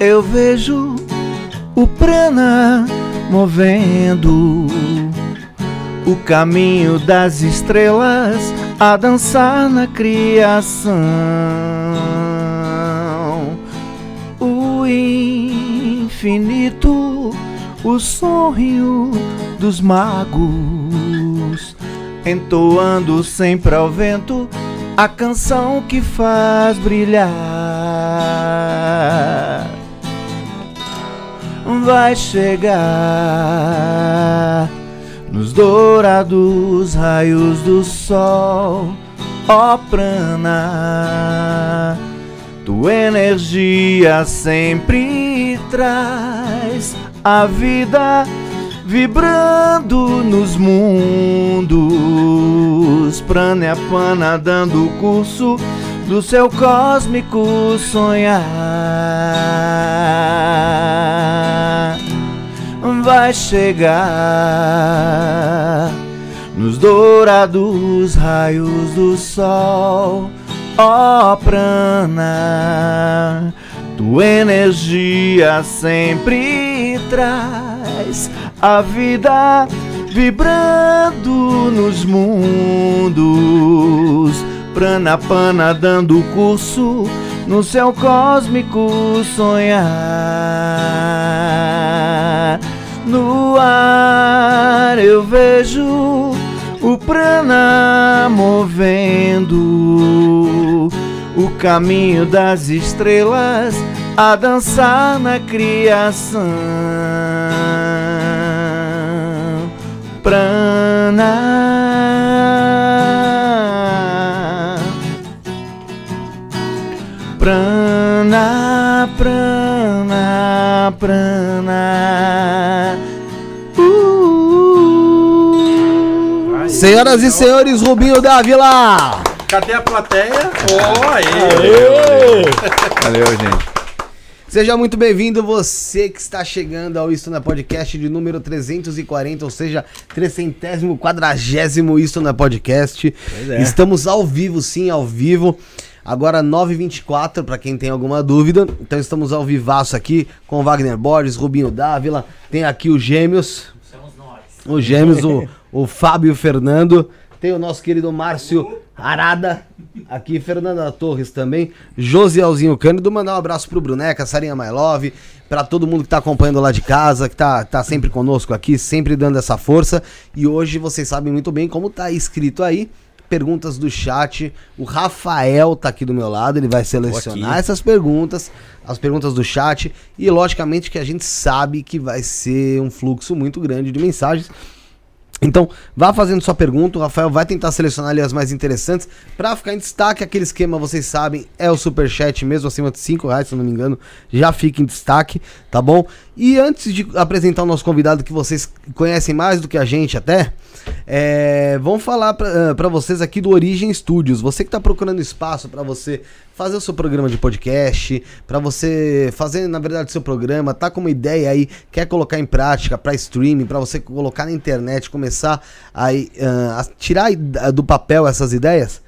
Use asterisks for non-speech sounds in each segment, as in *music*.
Eu vejo o prana movendo o caminho das estrelas a dançar na criação. O infinito, o sonho dos magos, entoando sempre ao vento a canção que faz brilhar. Vai chegar nos dourados raios do sol, ó prana. Tua energia sempre traz a vida vibrando nos mundos. Prana e pana dando curso do seu cósmico sonhar. Vai chegar nos dourados raios do sol, ó prana. Tua energia sempre traz a vida vibrando nos mundos. Prana pana dando curso no céu cósmico sonhar. No ar eu vejo o prana movendo o caminho das estrelas a dançar na criação. Prana, prana, prana, prana. Senhoras e senhores, Rubinho Dávila! Cadê a plateia? Ó, aí. Valeu, gente. Seja muito bem-vindo, você que está chegando ao Isto na Podcast de número 340, ou seja, 340 Isto na Podcast. é. Estamos ao vivo, sim, ao vivo. Agora 9h24, para quem tem alguma dúvida. Então estamos ao vivaço aqui com Wagner Borges, Rubinho Dávila. Tem aqui os gêmeos. Os gêmeos, o, *laughs* o Fábio Fernando. Tem o nosso querido Márcio Arada. Aqui, Fernanda Torres também. Josielzinho Cândido. Mandar um abraço pro Bruneca, Sarinha My Love. Pra todo mundo que tá acompanhando lá de casa, que tá, tá sempre conosco aqui, sempre dando essa força. E hoje vocês sabem muito bem como tá escrito aí. Perguntas do chat. O Rafael tá aqui do meu lado, ele vai selecionar essas perguntas, as perguntas do chat. E logicamente que a gente sabe que vai ser um fluxo muito grande de mensagens. Então, vá fazendo sua pergunta, o Rafael vai tentar selecionar ali as mais interessantes Pra ficar em destaque. Aquele esquema, vocês sabem, é o superchat, mesmo acima de 5 reais, se não me engano, já fica em destaque, tá bom? E antes de apresentar o nosso convidado, que vocês conhecem mais do que a gente até, é, vamos falar pra, ah, vocês aqui do Origem Studios. Você que tá procurando espaço pra você fazer o seu programa de podcast, pra você fazer, na verdade, o seu programa, tá com uma ideia aí, quer colocar em prática pra streaming, pra você colocar na internet, começar aí, ah, a tirar do papel essas ideias?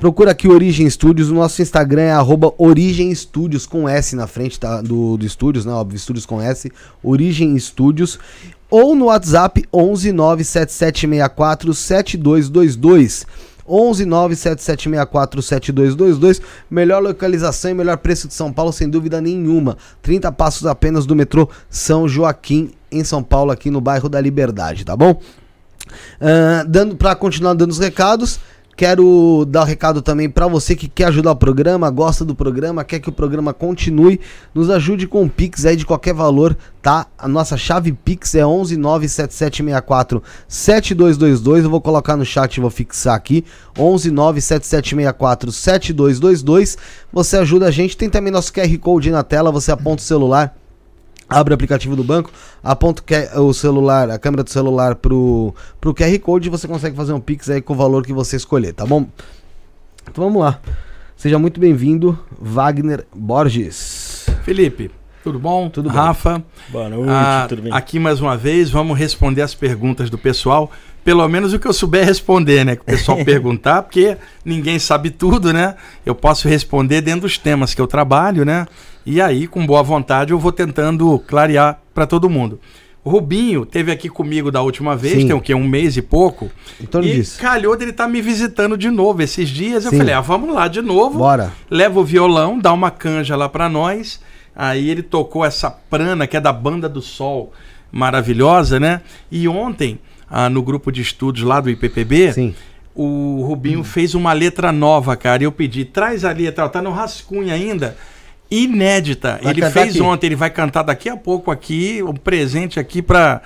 Procura aqui Origem Studios, o nosso Instagram é arroba Origem Studios com S na frente tá, do, do Studios, né? Óbvio, Studios com S, Origem Studios. Ou no WhatsApp 11 97764 7222. 11 97764 7222. Melhor localização e melhor preço de São Paulo, sem dúvida nenhuma. 30 passos apenas do metrô São Joaquim, em São Paulo, aqui no bairro da Liberdade, tá bom? Ah, dando para continuar dando os recados, quero dar o recado também para você que quer ajudar o programa, gosta do programa, quer que o programa continue, nos ajude com o Pix aí de qualquer valor, tá? A nossa chave Pix é 1197764 7222. Eu vou colocar no chat e vou fixar aqui. 1197764 7222. Você ajuda a gente, tem também nosso QR Code na tela, você aponta o celular abre o aplicativo do banco, aponta o que- o celular, a câmera do celular pro, pro QR Code e você consegue fazer um Pix aí com o valor que você escolher, tá bom? Então vamos lá. Seja muito bem-vindo, Wagner Borges. Felipe, tudo bom? Tudo bem. Rafa. Boa noite, ah, tudo bem? Aqui mais uma vez, vamos responder as perguntas do pessoal. pelo menos o que eu souber responder, né? Que o pessoal *laughs* perguntar, porque ninguém sabe tudo, né? Eu posso responder dentro dos temas que eu trabalho, né? E aí, com boa vontade, eu vou tentando clarear para todo mundo. O Rubinho teve aqui comigo da última vez, Sim. tem o quê? Um mês e pouco. Torno e disso. calhou dele estar me visitando de novo esses dias. Eu Sim. falei, ah, vamos lá de novo. Bora. Leva o violão, dá uma canja lá pra nós. Aí ele tocou essa prana que é da Banda do Sol, maravilhosa, né? E ontem, ah, no grupo de estudos lá do IPPB, Sim. o Rubinho fez uma letra nova, cara. E eu pedi, traz a letra, tá no rascunho ainda. Inédita. Vai ele fez aqui. ontem, ele vai cantar daqui a pouco aqui, um presente aqui pra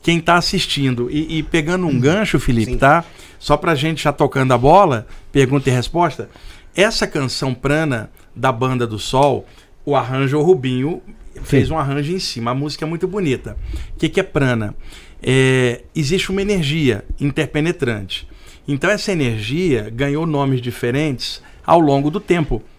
quem tá assistindo. E, e pegando um gancho, Felipe, Sim. tá? Só pra gente já tocando a bola, pergunta e resposta. Essa canção Prana da Banda do Sol, o arranjo o Rubinho fez um arranjo em cima. A música é muito bonita. O que, que é prana? É, existe uma energia interpenetrante. Então essa energia ganhou nomes diferentes ao longo do tempo, Sim.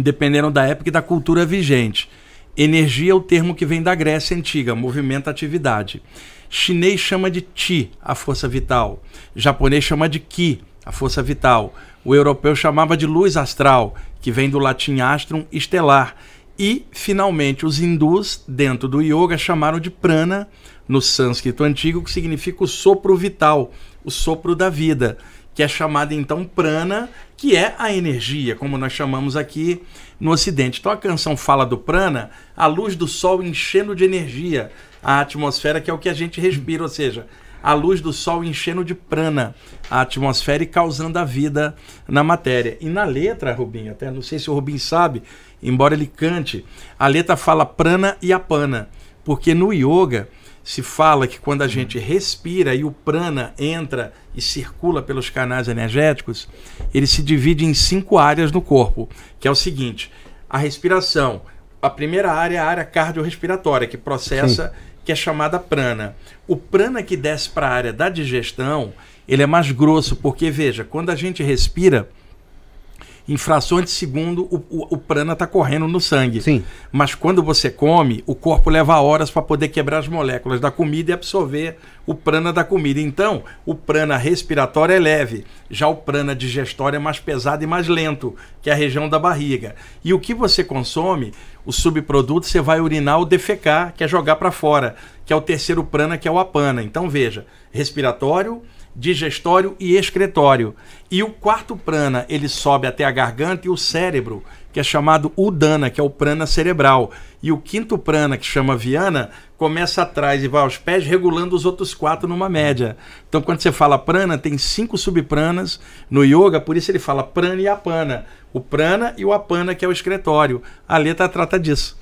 Dependendo da época e da cultura vigente. Energia é o termo que vem da Grécia Antiga, movimento, atividade. Chinês chama de Chi, a força vital. Japonês chama de Ki, a força vital. O europeu chamava de luz astral, que vem do latim astrum, estelar. E, finalmente, os hindus, dentro do yoga, chamaram de prana, no sânscrito antigo, que significa o sopro vital, o sopro da vida, que é chamado então prana, que é a energia, como nós chamamos aqui no Ocidente. Então a canção fala do prana, a luz do sol enchendo de energia a atmosfera, que é o que a gente respira, ou seja, a luz do sol enchendo de prana a atmosfera e causando a vida na matéria. E na letra, Rubinho, até não sei se o Rubinho sabe, embora ele cante, a letra fala prana e apana, porque no yoga se fala que quando a gente respira e o prana entra e circula pelos canais energéticos, ele se divide em cinco áreas no corpo, que é o seguinte: a respiração, a primeira área é a área cardiorrespiratória, que processa, que é chamada prana. O prana que desce para a área da digestão, ele é mais grosso, porque veja, quando a gente respira, em frações de segundo o, o, o prana está correndo no sangue. Sim. Mas quando você come, o corpo leva horas para poder quebrar as moléculas da comida e absorver o prana da comida. Então, o prana respiratório é leve, já o prana digestório é mais pesado e mais lento, que é a região da barriga. E o que você consome, o subproduto, você vai urinar ou defecar, que é jogar para fora, que é o terceiro prana, que é o apana. Então, veja, respiratório, digestório e excretório. E o quarto prana, ele sobe até a garganta e o cérebro, que é chamado udana, que é o prana cerebral. E o quinto prana, que chama viana, começa atrás e vai aos pés, regulando os outros quatro numa média. Então, quando você fala prana, tem cinco subpranas no yoga, por isso ele fala prana e apana. O prana e o apana, que é o excretório. A letra trata disso.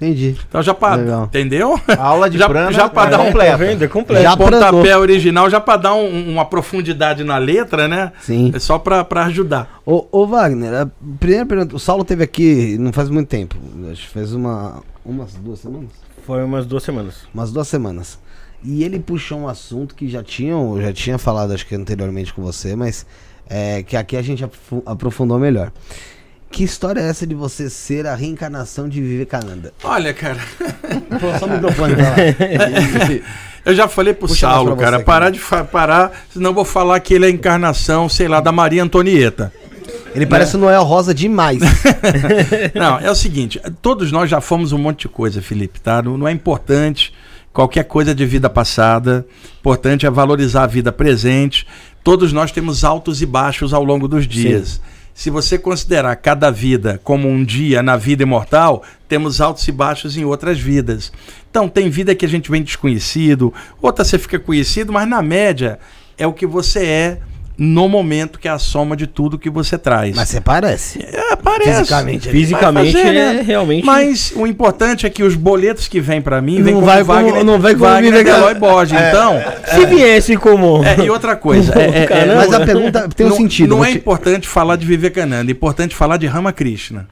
Entendi. Então, já para. Entendeu? A aula de já, prana já para é dar um completa. Tá vendo? É completo. Já pontapé pranou. original já para dar um- uma profundidade na letra, né? Sim. É só para ajudar. Ô, ô Wagner, a primeira pergunta. O Saulo teve aqui não faz muito tempo. Acho que faz uma. umas duas semanas? Foi umas duas semanas. Umas duas semanas. E ele puxou um assunto que já tinham, eu já tinha falado acho que anteriormente com você, mas é, que aqui a gente aprofu- aprofundou melhor. Que história é essa de você ser a reencarnação de Vivekananda? Olha, cara, Pô, só o microfone pra lá. *laughs* eu já falei pro Puxa Saulo, você cara, aqui. parar de fa- parar, senão eu vou falar que ele é a encarnação, sei lá, da Maria Antonieta. Ele parece o Noel Rosa demais. *laughs* Não, é o seguinte, todos nós já fomos um monte de coisa, Felipe, tá? Não, não é importante qualquer coisa de vida passada. Importante é valorizar a vida presente. Todos nós temos altos e baixos ao longo dos dias. Se você considerar cada vida como um dia na vida imortal, temos altos e baixos em outras vidas. Então, tem vida que a gente vem desconhecido, outra você fica conhecido, mas na média é o que você é no momento, que é a soma de tudo que você traz. Mas você parece. É, parece. Fisicamente, Fisicamente fazer, é né? realmente. Mas o importante é que os boletos que vêm pra mim vêm Não como vai como- Wagner, não vai como Wagner Eloy Borges. Então, Se viesse como. é, e outra coisa, é, é, é, Caramba. Mas a pergunta tem um não, sentido. Não é te- importante falar de Vivekananda, é importante falar de Ramakrishna,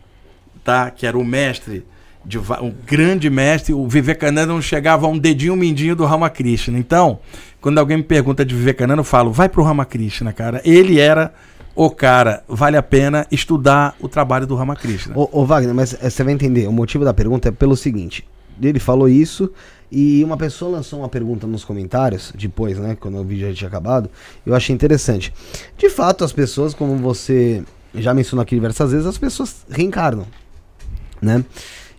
tá? Que era o mestre, de, um grande mestre. O Vivekananda não chegava a um dedinho mindinho do Ramakrishna. Então, quando alguém me pergunta de Vivekananda, eu falo, vai pro Ramakrishna, cara. Ele era o cara. Vale a pena estudar o trabalho do Ramakrishna. Ô, ô, Wagner, mas eh, você vai entender. O motivo da pergunta é pelo seguinte: ele falou isso E uma pessoa lançou uma pergunta nos comentários, depois, né, quando o vídeo já tinha acabado, eu achei interessante. De fato, as pessoas, como você já mencionou aqui diversas vezes, as pessoas reencarnam, né?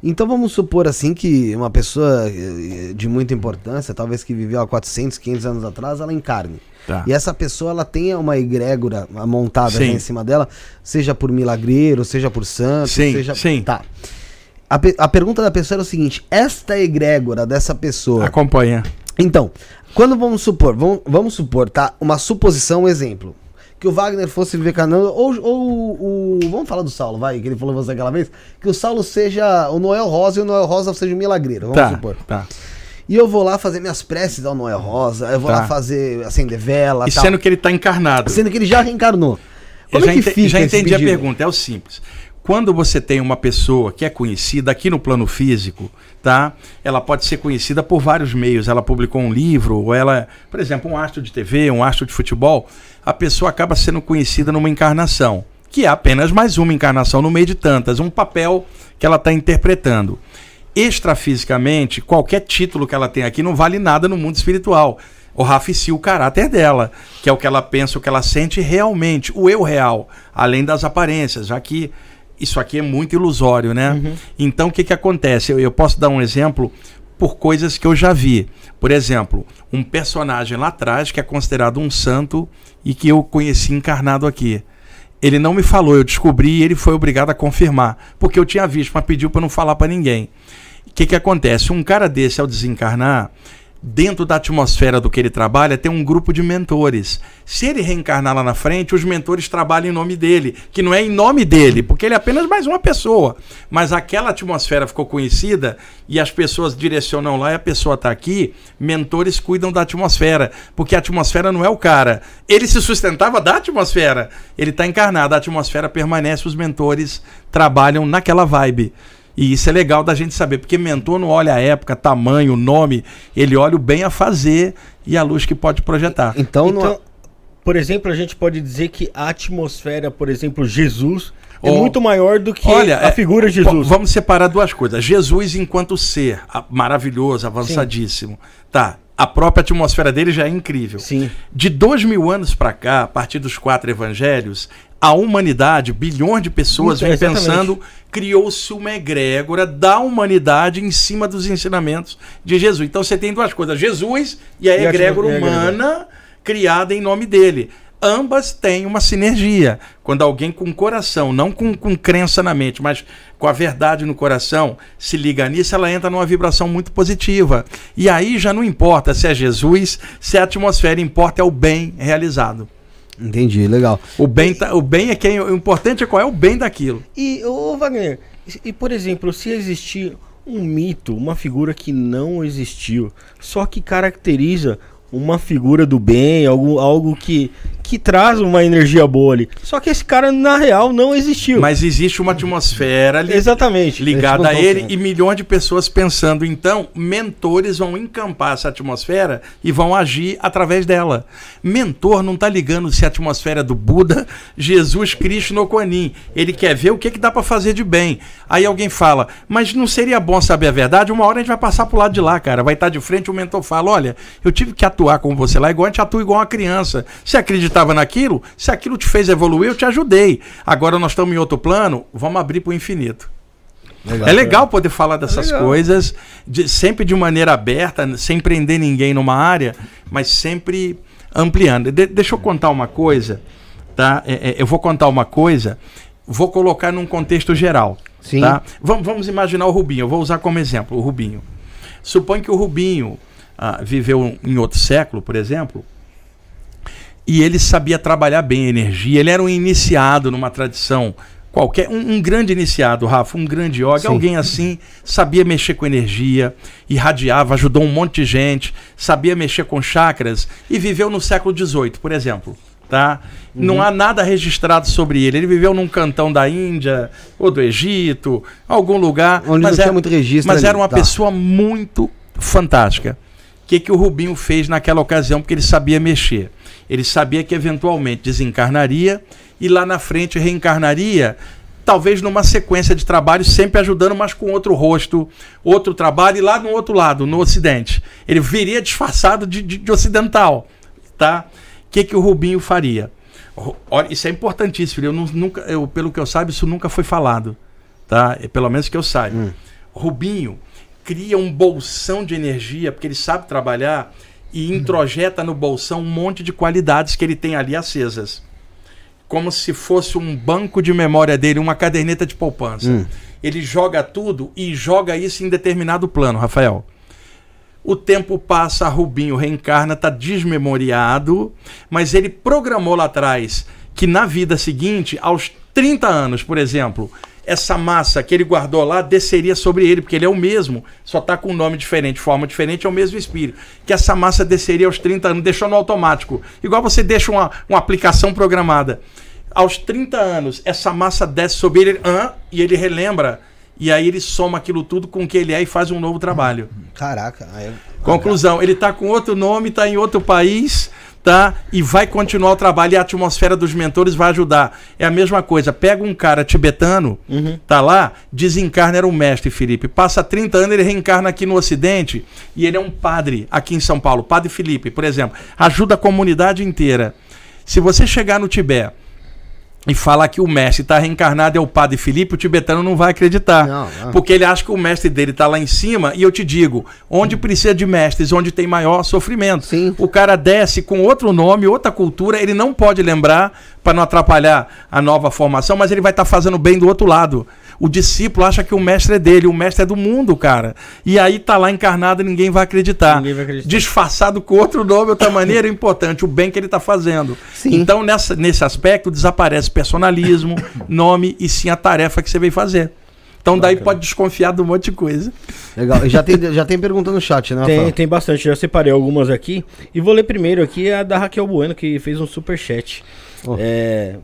Então vamos supor assim que uma pessoa eh, de muita importância, talvez que viveu há 400, 500 anos atrás, ela encarne. Tá. E essa pessoa ela tenha uma egrégora montada né, em cima dela, seja por milagreiro, seja por santo, Sim, seja sim. Tá. A, pe- a pergunta da pessoa era o seguinte: esta egrégora dessa pessoa. Acompanha. Então, quando vamos supor, vamos, vamos supor, tá? Uma suposição, um exemplo. Que o Wagner fosse vivecanando, ou, ou o. Vamos falar do Saulo, vai, que ele falou você aquela vez. Que o Saulo seja o Noel Rosa e o Noel Rosa seja o milagreiro, vamos Tá, supor. tá. E eu vou lá fazer minhas preces ao Noel Rosa, eu vou Tá. lá fazer, acender vela, E tal. sendo que ele está encarnado. Sendo que ele já reencarnou. Eu Como já, é que ente- fica já entendi a pergunta, é o simples. Quando você tem uma pessoa que é conhecida aqui no plano físico, tá? Ela pode ser conhecida por vários meios. Ela publicou um livro, ou ela, por exemplo, um astro de TV, um astro de futebol, a pessoa acaba sendo conhecida numa encarnação, que é apenas mais uma encarnação no meio de tantas, um papel que ela está interpretando. Extrafisicamente, qualquer título que ela tem aqui não vale nada no mundo espiritual. Oficicia o caráter dela, que é o que ela pensa, o que ela sente realmente, o eu real, além das aparências, já que isso aqui é muito ilusório, né? Então o que, que acontece? Eu, eu posso dar um exemplo por coisas que eu já vi. Por exemplo, um personagem lá atrás que é considerado um santo e que eu conheci encarnado aqui. Ele não me falou, eu descobri e ele foi obrigado a confirmar, porque eu tinha visto, mas pediu para não falar para ninguém. O que, que acontece? Um cara desse, ao desencarnar, dentro da atmosfera do que ele trabalha, tem um grupo de mentores. Se ele reencarnar lá na frente, os mentores trabalham em nome dele, que não é em nome dele, porque ele é apenas mais uma pessoa. Mas aquela atmosfera ficou conhecida e as pessoas direcionam lá e a pessoa está aqui, mentores cuidam da atmosfera, porque a atmosfera não é o cara. Ele se sustentava da atmosfera. Ele está encarnado, a atmosfera permanece, os mentores trabalham naquela vibe. E isso é legal da gente saber, porque mentor não olha a época, tamanho, nome, ele olha o bem a fazer e a luz que pode projetar. Então, não- Então, por exemplo, a gente pode dizer que a atmosfera, por exemplo, Jesus, é Oh. muito maior do que Olha, a é- figura v- Jesus. Vamos separar duas coisas. Jesus enquanto ser maravilhoso, avançadíssimo. Tá. A própria atmosfera dele já é incrível. Sim. De dois mil anos para cá, a partir dos quatro evangelhos, a humanidade, bilhões de pessoas, Então, exatamente. pensando, criou-se uma egrégora da humanidade em cima dos ensinamentos de Jesus. Então você tem duas coisas: Jesus e a E egrégora e a humana criada em nome dele. Ambas têm uma sinergia. Quando alguém com coração, não com, com crença na mente, mas com a verdade no coração, se liga nisso, ela entra numa vibração muito positiva. E aí já não importa se é Jesus, se é a atmosfera, importa é o bem realizado. Entendi, legal. O bem, tá- o bem é quem. O importante é qual é o bem daquilo. E, ô Wagner, e por exemplo, se existir um mito, uma figura que não existiu, só que caracteriza uma figura do bem, algo, algo que, que traz uma energia boa ali. Só que esse cara, na real, não existiu. Mas existe uma atmosfera ali Exatamente. ligada a ele e milhões de pessoas pensando. Então, mentores vão encampar essa atmosfera e vão agir através dela. Mentor não está ligando se a atmosfera é do Buda, Jesus Cristo no Kuan Ele quer ver o que, que dá para fazer de bem. Aí alguém fala, mas não seria bom saber a verdade? Uma hora a gente vai passar pro lado de lá, cara. Vai estar de frente, o mentor fala: olha, eu tive que atuar com você lá igual a gente atua igual uma criança. Você acreditava naquilo? Se aquilo te fez evoluir, eu te ajudei. Agora nós estamos em outro plano, vamos abrir para o infinito. É legal poder falar dessas legal. coisas, de- sempre de maneira aberta, sem prender ninguém numa área, mas sempre ampliando. De- deixa eu contar uma coisa, tá? É, é, eu vou contar uma coisa, vou colocar num contexto geral. Sim. Tá? Vamos, vamos imaginar o Rubinho, eu vou usar como exemplo o Rubinho. Supõe que o Rubinho ah, viveu em outro século, por exemplo, e ele sabia trabalhar bem a energia. Ele era um iniciado numa tradição qualquer, um, um grande iniciado, Rafa, um grande yoga, Sim. alguém assim, sabia mexer com energia, irradiava, ajudou um monte de gente, sabia mexer com chakras e viveu no século XVIII, por exemplo. Tá? Uhum. Não há nada registrado sobre ele. Ele viveu num cantão da Índia ou do Egito, algum lugar. Onde não mas tinha era- muito registro Mas ali, era uma tá. pessoa muito fantástica. O que, que o Rubinho fez naquela ocasião? Porque ele sabia mexer. Ele sabia que eventualmente desencarnaria e lá na frente reencarnaria, talvez numa sequência de trabalhos, sempre ajudando, mas com outro rosto, outro trabalho, e lá no outro lado, no Ocidente. Ele viria disfarçado de, de, de ocidental. Tá? O que, que o Rubinho faria? Olha, isso é importantíssimo. Eu nunca, eu, pelo que eu saiba, isso nunca foi falado. Tá? É, Pelo menos que eu saiba. Rubinho cria um bolsão de energia, porque ele sabe trabalhar, e introjeta no bolsão um monte de qualidades que ele tem ali acesas como se fosse um banco de memória dele, uma caderneta de poupança. Ele joga tudo e joga isso em determinado plano, Rafael. O tempo passa, Rubinho reencarna, está desmemoriado, mas ele programou lá atrás que na vida seguinte, aos 30 anos, por exemplo, essa massa que ele guardou lá desceria sobre ele, porque ele é o mesmo, só está com um nome diferente, forma diferente, é o mesmo espírito. Que essa massa desceria aos 30 anos, deixou no automático. Igual você deixa uma, uma aplicação programada. Aos 30 anos, essa massa desce sobre ele hã, e ele relembra. E aí ele soma aquilo tudo com o que ele é e faz um novo trabalho. Caraca. aí é- Conclusão, ele está com outro nome, está em outro país, tá? E vai continuar o trabalho e a atmosfera dos mentores vai ajudar. É a mesma coisa. Pega um cara tibetano, tá lá, desencarna, era um mestre, Felipe. Passa 30 anos, ele reencarna aqui no Ocidente e ele é um padre aqui em São Paulo, Padre Felipe, por exemplo. Ajuda a comunidade inteira. Se você chegar no Tibete e falar que o mestre está reencarnado é o Padre Felipe, o tibetano não vai acreditar. Não, não. Porque ele acha que o mestre dele está lá em cima, e eu te digo, onde precisa de mestres, onde tem maior sofrimento. Sim. O cara desce com outro nome, outra cultura, ele não pode lembrar para não atrapalhar a nova formação, mas ele vai estar fazendo bem do outro lado. O discípulo acha que o mestre é dele, o mestre é do mundo, cara. E aí tá lá encarnado e ninguém vai acreditar. Ninguém vai acreditar. Disfarçado com outro nome, outra maneira, é importante, o bem que ele está fazendo. Sim. Então, nessa, nesse aspecto, desaparece personalismo, *coughs* nome e sim a tarefa que você veio fazer. Então, daí pode desconfiar de um monte de coisa. Legal. E já tem, *laughs* já tem pergunta no chat, né, Tem, tem bastante, já separei algumas aqui. E vou ler primeiro aqui a da Raquel Bueno, que fez um super chat. Oh. É,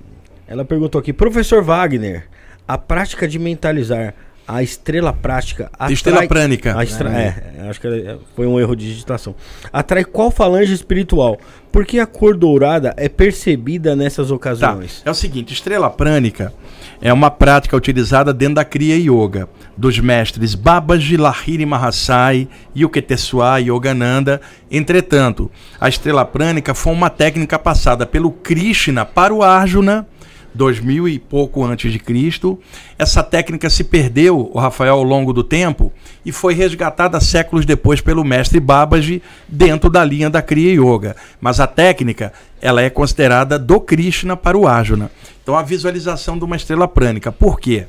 ela perguntou aqui, professor Wagner, a prática de mentalizar a estrela prática atrai... Estrela prânica. A estra- É, acho que é- foi um erro de digitação. Atrai qual falange espiritual? Porque a cor dourada é percebida nessas Tá. ocasiões. É o seguinte, estrela prânica é uma prática utilizada dentro da Kriya Yoga, dos mestres Babaji, Lahiri Mahasai, Yuketeswar e Yogananda. Entretanto, a estrela prânica foi uma técnica passada pelo Krishna para o Arjuna, 2000 e pouco antes de Cristo. Essa técnica se perdeu, o Rafael, ao longo do tempo e foi resgatada séculos depois pelo mestre Babaji dentro da linha da Kriya Yoga. Mas a técnica, ela é considerada do Krishna para o Arjuna. Então a visualização de uma estrela prânica. Por quê?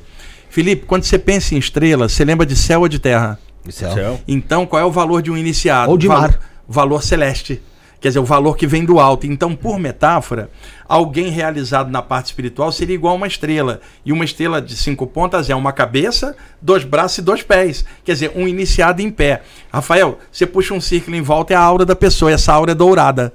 Felipe, quando você pensa em estrela, você lembra de céu ou de terra? Céu. Céu. Então, qual é o valor de um iniciado? Ou de valor, mar. valor celeste. Quer dizer, o valor que vem do alto. Então, por metáfora, alguém realizado na parte espiritual seria igual a uma estrela. E uma estrela de cinco pontas é uma cabeça, dois braços e dois pés. Quer dizer, um iniciado em pé. Rafael, você puxa um círculo em volta, é a aura da pessoa. Essa aura é dourada.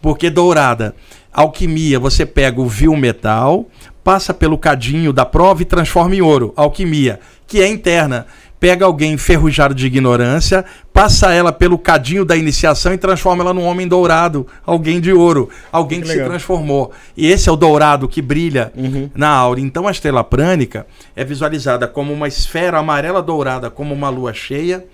Por que dourada? Alquimia, você pega o vil metal, passa pelo cadinho da prova e transforma em ouro. Alquimia, que é interna. Pega alguém enferrujado de ignorância, passa ela pelo cadinho da iniciação e transforma ela num homem dourado, alguém de ouro, alguém que, Que se transformou. E esse é o dourado que brilha na aura. Então a estrela prânica é visualizada como uma esfera amarela dourada, como uma lua cheia,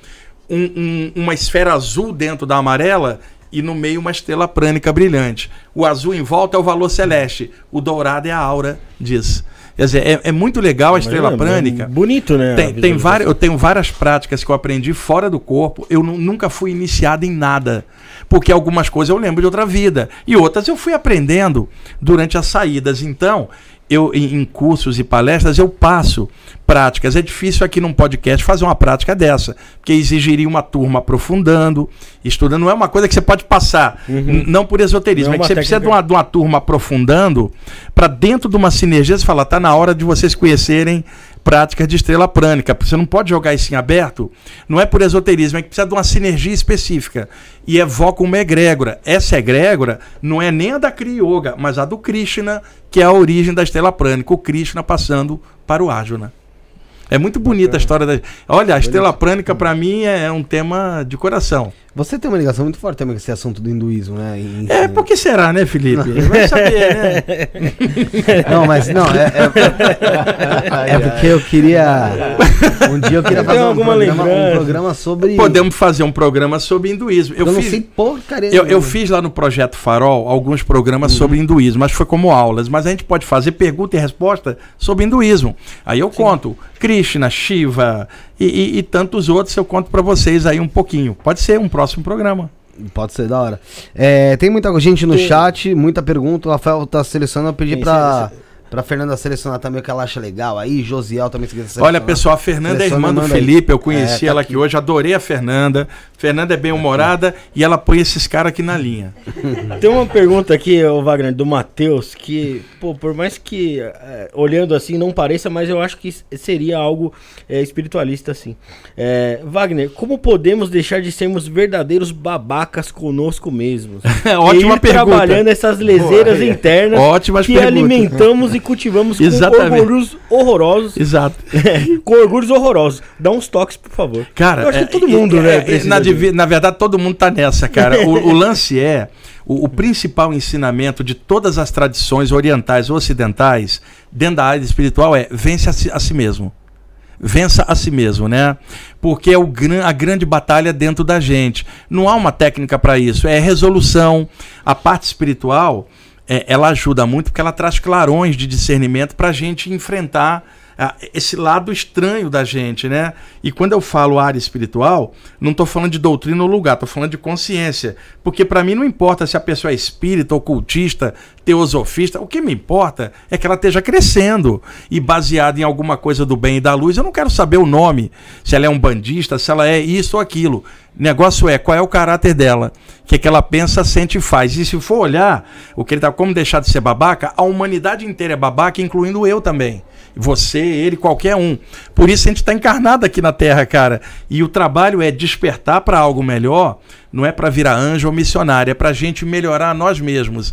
um- um- uma esfera azul dentro da amarela e no meio uma estrela prânica brilhante. O azul em volta é o valor celeste, o dourado é a aura disso. Quer dizer, é, é muito legal a estrela Imagina, prânica. Bonito, né? Tem, tem várias, eu tenho várias práticas que eu aprendi fora do corpo. Eu nu- nunca fui iniciado em nada. Porque algumas coisas eu lembro de outra vida. E outras eu fui aprendendo durante as saídas. Então, eu em, cursos e palestras eu passo práticas. É difícil aqui num podcast fazer uma prática dessa. Porque exigiria uma turma aprofundando, estudando. Não é uma coisa que você pode passar. N- Não por esoterismo. Não é é que você precisa de uma, de uma turma aprofundando para dentro de uma sinergia você falar, tá na hora de vocês conhecerem práticas de estrela prânica. Você não pode jogar isso em aberto. Não é por esoterismo, é que precisa de uma sinergia específica. E evoca uma egrégora. Essa egrégora não é nem a da Kriya Yoga, mas a do Krishna, que é a origem da estrela prânica. O Krishna passando para o Arjuna. É muito bonita a história da. Olha, a estrela prânica para mim é um tema de coração. Você tem uma ligação muito forte também com esse assunto do hinduísmo, né? Em- É, por que será, né, Felipe? Vai saber, né? *laughs* Não, mas não, é, é, é porque eu queria. Um dia eu queria fazer um programa, um programa sobre. Podemos fazer um programa sobre hinduísmo. Eu, Eu, não fiz, sei porcaria. eu, eu fiz lá no Projeto Farol alguns programas Uhum. sobre hinduísmo, mas foi como aulas. Mas a gente pode fazer pergunta e resposta sobre hinduísmo. Aí eu conto Krishna, Shiva e, e- e tantos outros. Eu conto pra vocês aí um pouquinho. Pode ser um próximo programa. Pode ser da hora. É, tem muita gente no chat, muita pergunta. O Rafael tá selecionando. Eu pedi Tem, pra, Fernanda selecionar também o que ela acha legal. Aí, Josiel também se quiser Olha, pessoal, a Fernanda é irmã do manda aí. Felipe. Eu conheci É, tá ela aqui. aqui hoje, adorei a Fernanda. Fernanda é bem humorada e ela põe esses caras aqui na linha. *laughs* Tem uma pergunta aqui, ô Wagner, do Matheus, que, pô, por mais que é, olhando assim não pareça, mas eu acho que seria algo é, espiritualista, assim. É, Wagner, como podemos deixar de sermos verdadeiros babacas conosco mesmos? *laughs* Ótima e ir pergunta. trabalhando essas leseiras Boa. internas Ótimas que perguntas. alimentamos e cultivamos com Exatamente. orgulhos horrorosos. Exato. *laughs* com orgulhos horrorosos. Dá uns toques, por favor. Cara, eu acho é- que todo é- mundo, é- né? é- na, divi- na verdade, todo mundo tá nessa, cara. O, o *laughs* lance é. O, o principal ensinamento de todas as tradições orientais ou ocidentais, dentro da área espiritual, é vence a si, a si mesmo. Vença a si mesmo, né? Porque é o, a grande batalha dentro da gente. Não há uma técnica para isso, é resolução. A parte espiritual, é, ela ajuda muito porque ela traz clarões de discernimento para a gente enfrentar ah, esse lado estranho da gente, né? E quando eu falo área espiritual, não estou falando de doutrina ou lugar, estou falando de consciência. Porque para mim não importa se a pessoa é espírita, ocultista, teosofista, o que me importa é que ela esteja crescendo e baseada em alguma coisa do bem e da luz. Eu não quero saber o nome, se ela é um bandista, se ela é isso ou aquilo. O negócio é qual é o caráter dela, o que, é que ela pensa, sente e faz. E se for olhar, o que ele tá como deixar de ser babaca, a humanidade inteira é babaca, incluindo eu também. Você, ele, qualquer um. Por isso a gente está encarnado aqui na Terra, cara. E o trabalho é despertar para algo melhor, não é para virar anjo ou missionário, é para a gente melhorar nós mesmos.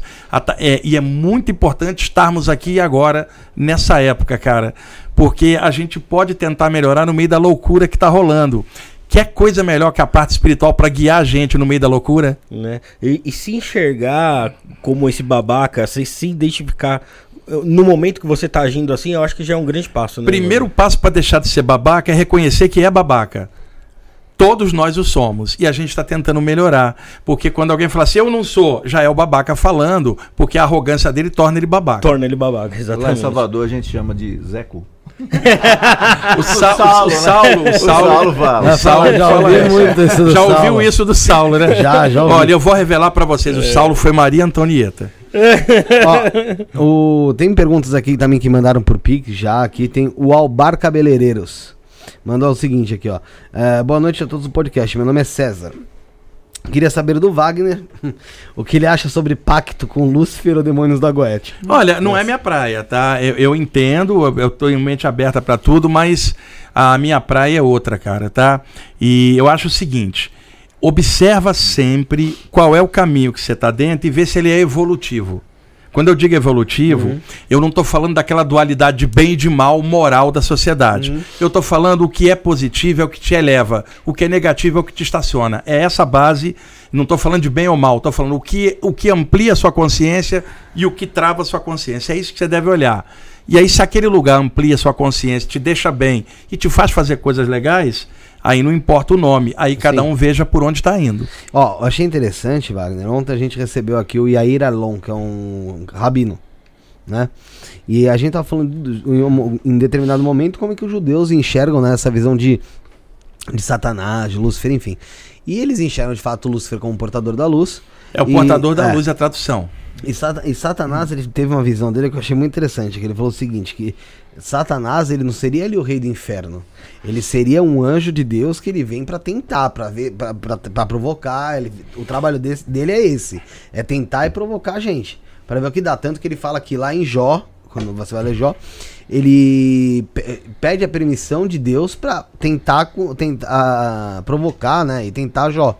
É- e é muito importante estarmos aqui e agora, nessa época, cara. Porque a gente pode tentar melhorar no meio da loucura que está rolando. Quer coisa melhor que a parte espiritual para guiar a gente no meio da loucura? né? E, e se enxergar como esse babaca, se, se identificar no momento que você tá agindo assim, eu acho que já é um grande passo, né? Primeiro passo para deixar de ser babaca é reconhecer que é babaca. Todos nós o somos e a gente está tentando melhorar. Porque quando alguém fala assim, eu não sou, já é o babaca falando, porque a arrogância dele torna ele babaca. torna ele babaca, Lá em exatamente. Salvador a gente chama de Zeco. *laughs* O, Sa- Saulo, o né? Saulo, o O Saulo, Saulo fala. o Saulo já fala ouvi muito isso do Já Saulo. ouviu isso do Saulo, né? Já, já ouvi. Olha, eu vou revelar para vocês, o Saulo foi Maria Antonieta. *laughs* Ó, o, tem perguntas aqui também que mandaram por Pix já. Aqui tem o Albar Cabeleireiros. Mandou o seguinte aqui, ó. É, boa noite a todos do podcast. Meu nome é César. Queria saber do Wagner *laughs* o que ele acha sobre pacto com Lúcifer ou Demônios da Goethe. Olha, não é minha praia, tá? Eu, eu entendo, eu- eu tô em mente aberta para tudo, mas a minha praia é outra, cara, tá? E eu acho o seguinte: observa sempre qual é o caminho que você está dentro e vê se ele é evolutivo. Quando eu digo evolutivo, eu não estou falando daquela dualidade de bem e de mal moral da sociedade. Eu estou falando o que é positivo é o que te eleva, o que é negativo é o que te estaciona. É essa base. Não estou falando de bem ou mal, estou falando o que, o que amplia a sua consciência e o que trava a sua consciência. É isso que você deve olhar. E aí, se aquele lugar amplia a sua consciência, te deixa bem e te faz fazer coisas legais, aí não importa o nome. Aí cada Sim. um veja por onde está indo. Ó, eu achei interessante, Wagner. Ontem a gente recebeu aqui o Yair Alon, que é um rabino, né? E a gente tava falando do- em, determinado momento como é que os judeus enxergam né, essa visão de, de Satanás, de Lúcifer, enfim. E eles enxergam de fato Lúcifer como portador da luz. É o E- portador da é. luz e a tradução. E, e Satanás, ele teve uma visão dele que eu achei muito interessante, que ele falou o seguinte, que Satanás, ele não seria ali o rei do inferno. Ele seria um anjo de Deus que ele vem pra tentar, pra ver, pra provocar, ele- o trabalho desse- dele é esse, é tentar e provocar a gente, Pra ver o que dá, tanto que ele fala que lá em Jó, quando você vai ler Jó, ele pe- pede a permissão de Deus pra tentar, tentar ah, provocar, né, e tentar Jó.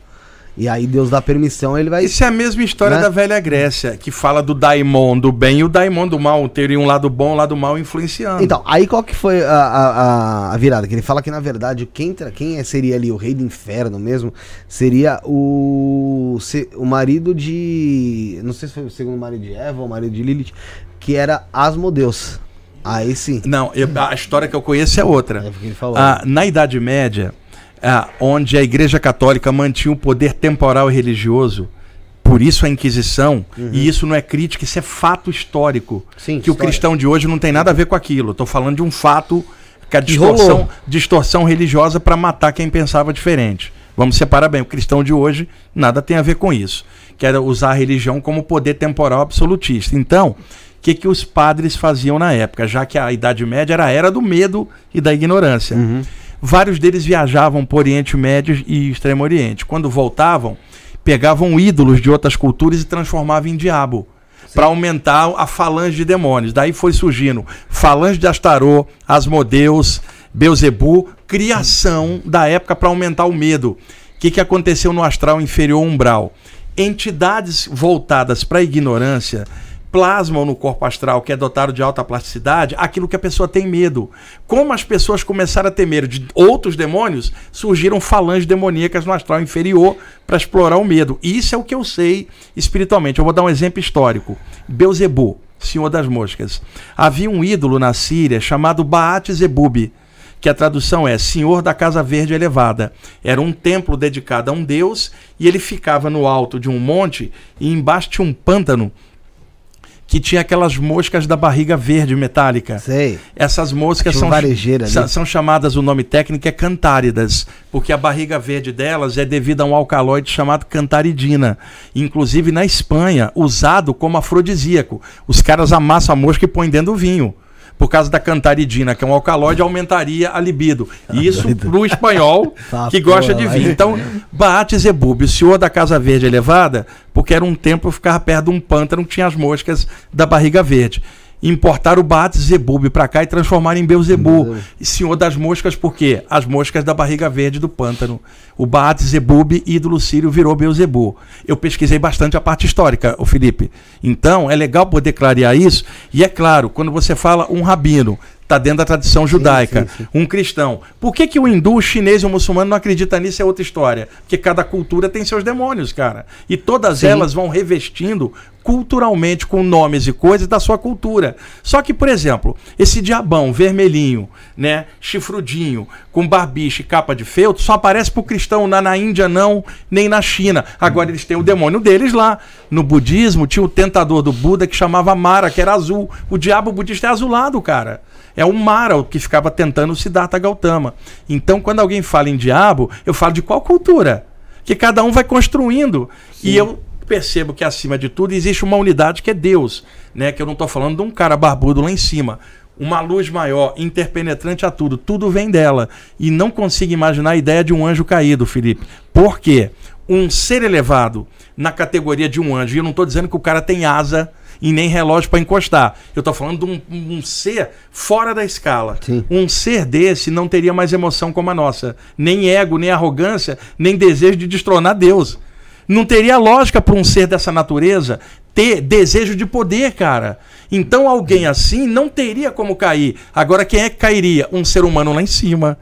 E aí Deus dá permissão, ele vai. Isso é a mesma história Né? da velha Grécia, que fala do daimon do bem e o daimon do mal, teria um lado bom e um lado mal influenciando. Então, aí qual que foi a, a, a- virada? Que ele fala que, na verdade, quem, quem é- seria ali o rei do inferno mesmo seria o, o marido de. Não sei se foi o segundo marido de Eva ou o marido de Lilith, que era Asmodeus. Aí sim. Não, a história que eu conheço é outra. É porque ele falou. Ah, na Idade Média, ah, onde a Igreja Católica mantinha o poder temporal e religioso, por isso a Inquisição, e isso não é crítica, isso é fato histórico. Uhum. Sim, que o história. cristão de hoje não tem nada a ver com aquilo. Estou falando de um fato que a distorção, distorção religiosa para matar quem pensava diferente. Vamos separar bem. O cristão de hoje nada tem a ver com isso. Que era usar a religião como poder temporal absolutista. Então, o que, que os padres faziam na época? Já que a Idade Média era a era do medo e da ignorância. Uhum. Vários deles viajavam por Oriente Médio e Extremo Oriente. Quando voltavam, pegavam ídolos de outras culturas e transformavam em diabo. Para aumentar a falange de demônios. Daí foi surgindo falange de Astarô, Asmodeus, Beuzebu, criação da época para aumentar o medo. O que, que aconteceu no astral inferior umbral? Entidades voltadas para a ignorância plasmam no corpo astral, que é dotado de alta plasticidade, aquilo que a pessoa tem medo. Como as pessoas começaram a ter medo de outros demônios, surgiram falanges demoníacas no astral inferior para explorar o medo. Isso é o que eu sei espiritualmente. Eu vou dar um exemplo histórico. Beuzebu, senhor das moscas. Havia um ídolo na Síria chamado Baat Zebub, que a tradução é Senhor da Casa Verde Elevada. Era um templo dedicado a um deus e ele ficava no alto de um monte e embaixo tinha um pântano que tinha aquelas moscas da barriga verde metálica. Sei. Essas moscas são, sa- são chamadas, o nome técnico é cantáridas, porque a barriga verde delas é devido a um alcaloide chamado cantaridina. Inclusive na Espanha, usado como afrodisíaco. Os caras amassam a mosca e põem dentro do vinho. Por causa da cantaridina, que é um alcaloide, aumentaria a libido. Isso doido. pro espanhol *laughs* Tá, que gosta de vinho. Então, Baat Zebub, o senhor da Casa Verde Elevada, porque era um templo que ficava perto de um pântano que tinha as moscas da barriga verde. Importaram o Baat Zebub para cá e transformaram em Beuzebu. E Senhor das moscas, por quê? As moscas da barriga verde do pântano. O Baat Zebub, ídolo sírio, virou Beuzebu. Eu pesquisei bastante a parte histórica, o Felipe. Então, é legal poder clarear isso. E é claro, quando você fala um rabino, está dentro da tradição judaica, sim, sim. um cristão. Por que, que o hindu, o chinês e o muçulmano não acreditam nisso é outra história? Porque cada cultura tem seus demônios, cara. E todas Sim. elas vão revestindo culturalmente com nomes e coisas da sua cultura. Só que, por exemplo, esse diabão vermelhinho, né, chifrudinho, com barbiche e capa de feltro, só aparece pro cristão na, na Índia não, nem na China. Agora eles têm o demônio deles lá. No budismo tinha o tentador do Buda que chamava Mara, que era azul. O diabo budista é azulado, cara. É o Mara que ficava tentando Siddhartha Gautama. Então, quando alguém fala em diabo, eu falo de qual cultura? Que cada um vai construindo. E eu percebo que, acima de tudo, existe uma unidade que é Deus. Né? Que eu não estou falando de um cara barbudo lá em cima. Uma luz maior, interpenetrante a tudo. Tudo vem dela. E não consigo imaginar a ideia de um anjo caído, Felipe. Por quê? Um ser elevado na categoria de um anjo. E eu não estou dizendo que o cara tem asa e nem relógio para encostar. Eu estou falando de um, um ser fora da escala. Sim. Um ser desse não teria mais emoção como a nossa. Nem ego, nem arrogância, nem desejo de destronar Deus. Não teria lógica para um ser dessa natureza ter desejo de poder, cara. Então alguém assim não teria como cair. Agora, quem é que cairia? Um ser humano lá em cima.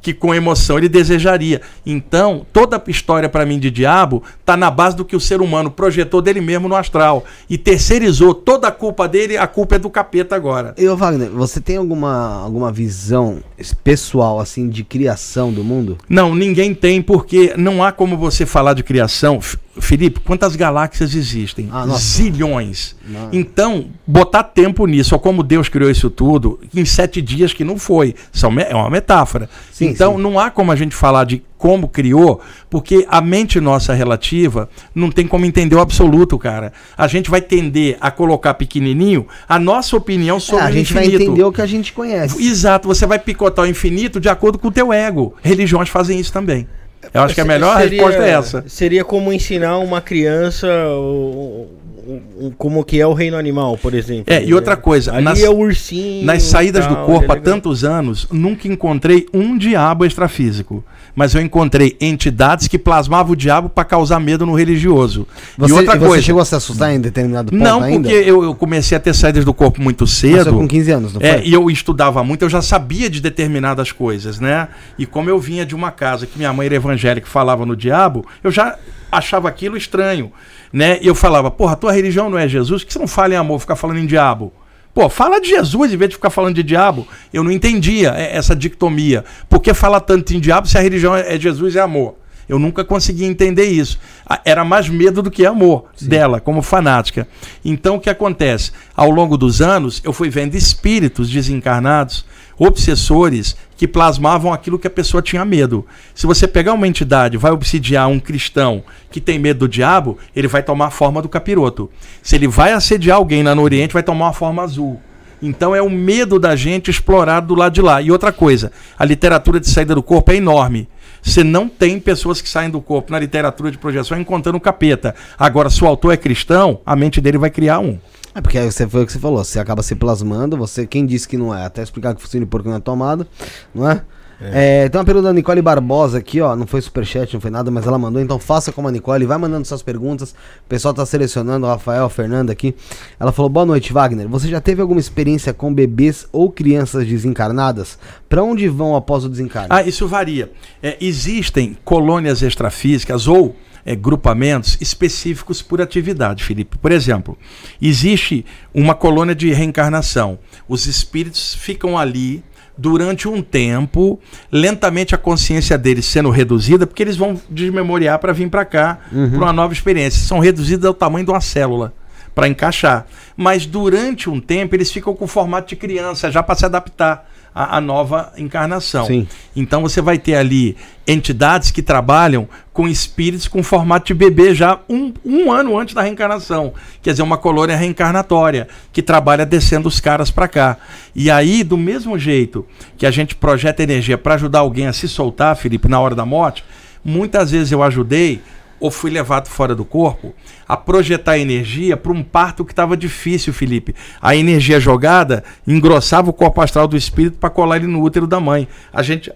Que com emoção ele desejaria. Então, toda a história para mim de diabo tá na base do que o ser humano projetou dele mesmo no astral. E terceirizou toda a culpa dele, a culpa é do capeta agora. E, ô, Wagner, você tem alguma, alguma visão pessoal, assim, de criação do mundo? Não, ninguém tem, porque não há como você falar de criação. Felipe, quantas galáxias existem? Ah, nossa. Zilhões. Não. Então, botar tempo nisso, ou como Deus criou isso tudo, em sete dias que não foi. São é uma metáfora. Sim, então, sim. não há como a gente falar de como criou, porque a mente nossa relativa não tem como entender o absoluto, cara. A gente vai tender a colocar pequenininho a nossa opinião sobre É, a o gente vai infinito. entender o que a gente conhece. Exato, você vai picotar o infinito de acordo com o teu ego. Religiões fazem isso também. Eu acho que a melhor Seria- resposta é essa. Seria como ensinar uma criança um- um- como que é o reino animal, por exemplo. É, e outra coisa, ali nas- é o ursinho. Nas saídas e do tal, corpo é há legal. tantos anos, nunca encontrei um diabo extrafísico. Mas eu encontrei entidades que plasmavam o diabo para causar medo no religioso. Você, e outra e você coisa. chegou a se assustar em determinado ponto Não, ainda? porque eu, eu comecei a ter saídas do corpo muito cedo. com 15 anos, não É, foi? e eu estudava muito, eu já sabia de determinadas coisas, né? E como eu vinha de uma casa que minha mãe era evangélica e falava no diabo, eu já achava aquilo estranho, né? E eu falava, porra, a tua religião não é Jesus, por que você não fala em amor, ficar falando em diabo? Pô, fala de Jesus em vez de ficar falando de diabo. Eu não entendia é, essa dictomia. Por que fala tanto em diabo se a religião é é Jesus e amor? Eu nunca consegui entender isso. Era mais medo do que amor dela, como fanática. Então, o que acontece? Ao longo dos anos, eu fui vendo espíritos desencarnados, obsessores, que plasmavam aquilo que a pessoa tinha medo. Se você pegar uma entidade, vai obsidiar um cristão que tem medo do diabo, ele vai tomar a forma do capiroto. Se ele vai assediar alguém lá no Oriente, vai tomar uma forma azul. Então é o medo da gente explorado do lado de lá. E outra coisa, a literatura de saída do corpo é enorme. Você não tem pessoas que saem do corpo na literatura de projeção encontrando o capeta. Agora, se o autor é cristão, a mente dele vai criar um. É porque você foi o que você falou, você acaba se plasmando, você, quem disse que não é, até explicar que funciona porque não é tomada, não é? É, tem uma pergunta da Nicole Barbosa aqui, ó. Não foi superchat, não foi nada, mas ela mandou. Então faça como a Nicole, vai mandando suas perguntas. O pessoal tá selecionando, o Rafael, a Fernanda aqui. Ela falou: Boa noite, Wagner. Você já teve alguma experiência com bebês ou crianças desencarnadas? Pra onde vão após o desencarne? Ah, isso varia. É, existem colônias extrafísicas ou é, grupamentos específicos por atividade, Felipe. Por exemplo, existe uma colônia de reencarnação. Os espíritos ficam ali durante um tempo, lentamente a consciência deles sendo reduzida, porque eles vão desmemoriar para vir para cá, para uma nova experiência. São reduzidos ao tamanho de uma célula para encaixar. Mas durante um tempo eles ficam com o formato de criança, já para se adaptar à, à nova encarnação. Sim. Então você vai ter ali entidades que trabalham com espíritos com formato de bebê já um, um ano antes da reencarnação. Quer dizer, uma colônia reencarnatória que trabalha descendo os caras para cá. E aí, do mesmo jeito que a gente projeta energia para ajudar alguém a se soltar, Felipe, na hora da morte, muitas vezes eu ajudei ou fui levado fora do corpo a projetar energia para um parto que estava difícil, Felipe. A energia jogada engrossava o corpo astral do espírito para colar ele no útero da mãe. A gente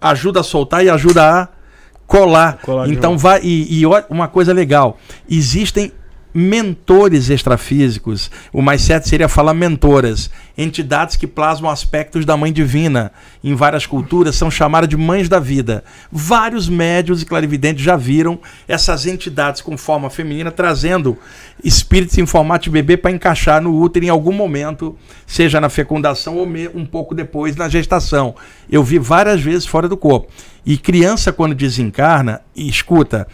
ajuda a soltar e ajuda a colar. Colar então vai e, e uma coisa legal, existem mentores extrafísicos. O mais certo seria falar mentoras, entidades que plasmam aspectos da mãe divina. Em várias culturas são chamadas de mães da vida. Vários médios e clarividentes já viram essas entidades com forma feminina trazendo espíritos em formato de bebê para encaixar no útero em algum momento, seja na fecundação ou um pouco depois na gestação. Eu vi várias vezes fora do corpo. E criança quando desencarna, escuta,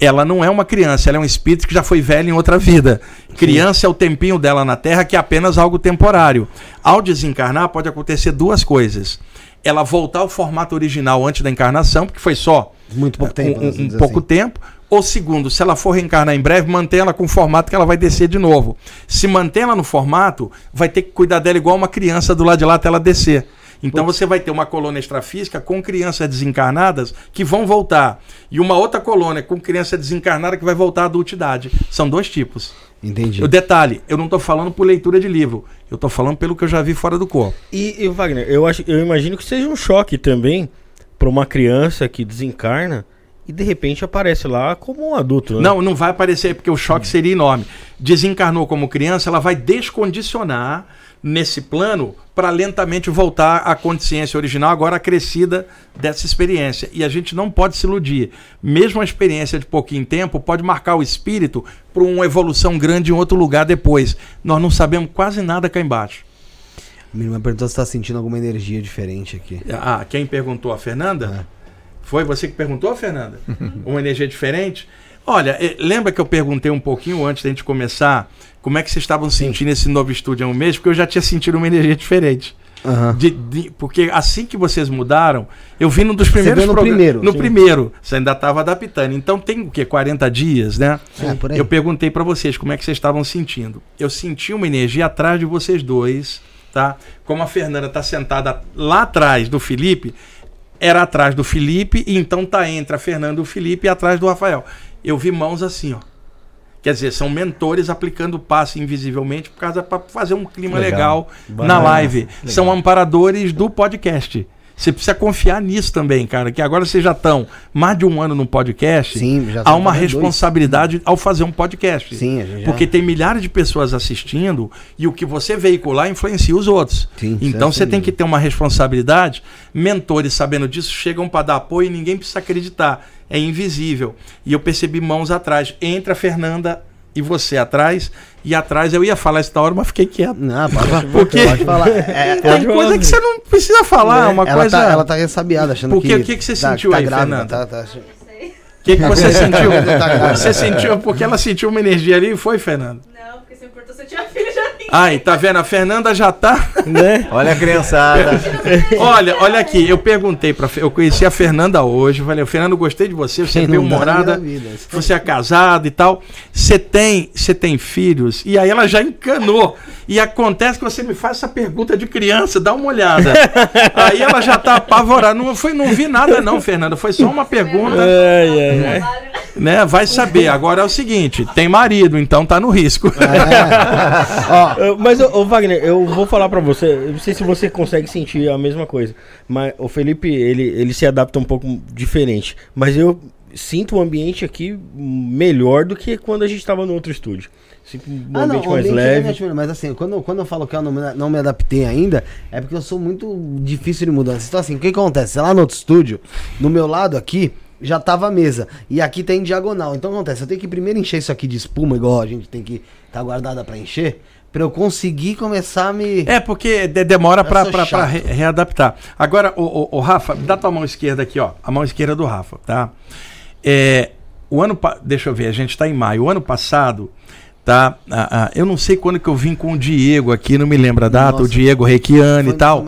ela não é uma criança, ela é um espírito que já foi velho em outra vida. Criança é o tempinho dela na Terra, que é apenas algo temporário. Ao desencarnar, pode acontecer duas coisas. Ela voltar ao formato original antes da encarnação, porque foi só Muito pouco tempo. um, né, um- pouco assim. tempo. Ou segundo, se ela for reencarnar em breve, mantém ela com o formato que ela vai descer de novo. Se mantém ela no formato, vai ter que cuidar dela igual uma criança do lado de lá até ela descer. Então você vai ter uma colônia extrafísica com crianças desencarnadas que vão voltar. E uma outra colônia com criança desencarnada que vai voltar à adultidade. São dois tipos. Entendi. O detalhe, eu não estou falando por leitura de livro. Eu estou falando pelo que eu já vi fora do corpo. E, e, Wagner, eu, acho, eu imagino que seja um choque também para uma criança que desencarna e de repente aparece lá como um adulto. Né? Não, não vai aparecer, porque o choque seria enorme. Desencarnou como criança, ela vai descondicionar nesse plano para lentamente voltar à consciência original, agora crescida dessa experiência. E a gente não pode se iludir. Mesmo a experiência de pouquinho tempo pode marcar o espírito para uma evolução grande em outro lugar depois. Nós não sabemos quase nada cá embaixo. Minha irmã perguntou se tá sentindo alguma energia diferente aqui. Ah, quem perguntou? A Fernanda? Foi você que perguntou, Fernanda? *laughs* Uma energia diferente? Olha, lembra que eu perguntei um pouquinho antes da gente começar como é que vocês estavam sentindo esse novo estúdio há um mês? Porque eu já tinha sentido uma energia diferente. Aham. De- de- porque assim que vocês mudaram, eu vi num dos primeiros viu no primeiro, No sim. primeiro. Você ainda estava adaptando. Então tem o quê? 40 dias, né? É. Eu perguntei para vocês como é que vocês estavam sentindo. Eu senti uma energia atrás de vocês dois, tá? Como a Fernanda tá sentada lá atrás do Felipe, era atrás do Felipe e então tá entre a Fernanda e o Felipe e atrás do Rafael. Eu vi mãos assim, ó. Quer dizer, são mentores aplicando passe invisivelmente por causa para fazer um clima legal, Legal. na live. São amparadores do podcast. Você precisa confiar nisso também, cara. Que agora vocês já estão mais de um ano no podcast. Sim, já há uma mais dois. responsabilidade ao fazer um podcast. Sim, a gente já- Porque tem milhares de pessoas assistindo e o que você veicular influencia os outros. Sim, então sem você tem que ter uma responsabilidade. Mentores sabendo disso chegam para dar apoio e ninguém precisa acreditar. É invisível. E eu percebi mãos atrás. Entra a Fernanda e você atrás. E atrás eu ia falar isso da hora, mas fiquei quieto. Não, pode, *laughs* Porque- pode falar. *laughs* É, Tem Pode coisa falar, que você não precisa falar. Uma ela, coisa. tá, ela tá ressabiada, achando Porque que. o que que você tá- sentiu tá aí, grávida, Fernanda? tá- tá- O que, que você sentiu? Tá grávida. Você sentiu, porque ela sentiu uma energia ali e foi, Fernanda? Não, Ai, tá vendo? A Fernanda já tá. Né? Olha a criançada. *laughs* Olha, olha aqui, eu perguntei pra. Eu conheci a Fernanda hoje. Falei, Fernanda, gostei de você, você é na minha vida. você é casada e tal. Você tem, você tem filhos? E aí ela já encanou. E acontece que você me faz essa pergunta de criança, dá uma olhada. *laughs* aí ela já tá apavorada. Não, foi, não vi nada, não, Fernanda. Foi só uma pergunta. Ai, ai, ai. Né? Vai saber. Agora é o seguinte: tem marido, então tá no risco. *laughs* Ó, Eu- Mas, ô, ô, Wagner, eu vou falar pra você, eu não sei se você consegue sentir a mesma coisa, mas o Felipe, ele, ele se adapta um pouco diferente, mas eu sinto o ambiente aqui melhor do que quando a gente tava no outro estúdio. Sinto um Ah, não, ambiente o mais ambiente é leve. negativo, mas assim, quando, quando eu falo que eu não me, não me adaptei ainda, é porque eu sou muito difícil de mudança. Então, assim, o que acontece? Lá no outro estúdio, no meu lado aqui, já tava a mesa. E aqui tem diagonal. Então, o acontece? Eu tenho que primeiro encher isso aqui de espuma, igual a gente tem que tá guardada pra encher, pra eu conseguir começar a me. É, porque de- demora chato. re- readaptar. Agora, o, o, o Rafa, dá tua mão esquerda aqui, ó. A mão esquerda do Rafa, tá? É, o ano. Deixa eu ver, a gente tá em maio. O ano passado, tá? ah, ah, eu não sei quando que eu vim com o Diego aqui, não me lembro a data, o Nossa. Diego Requiane e tal.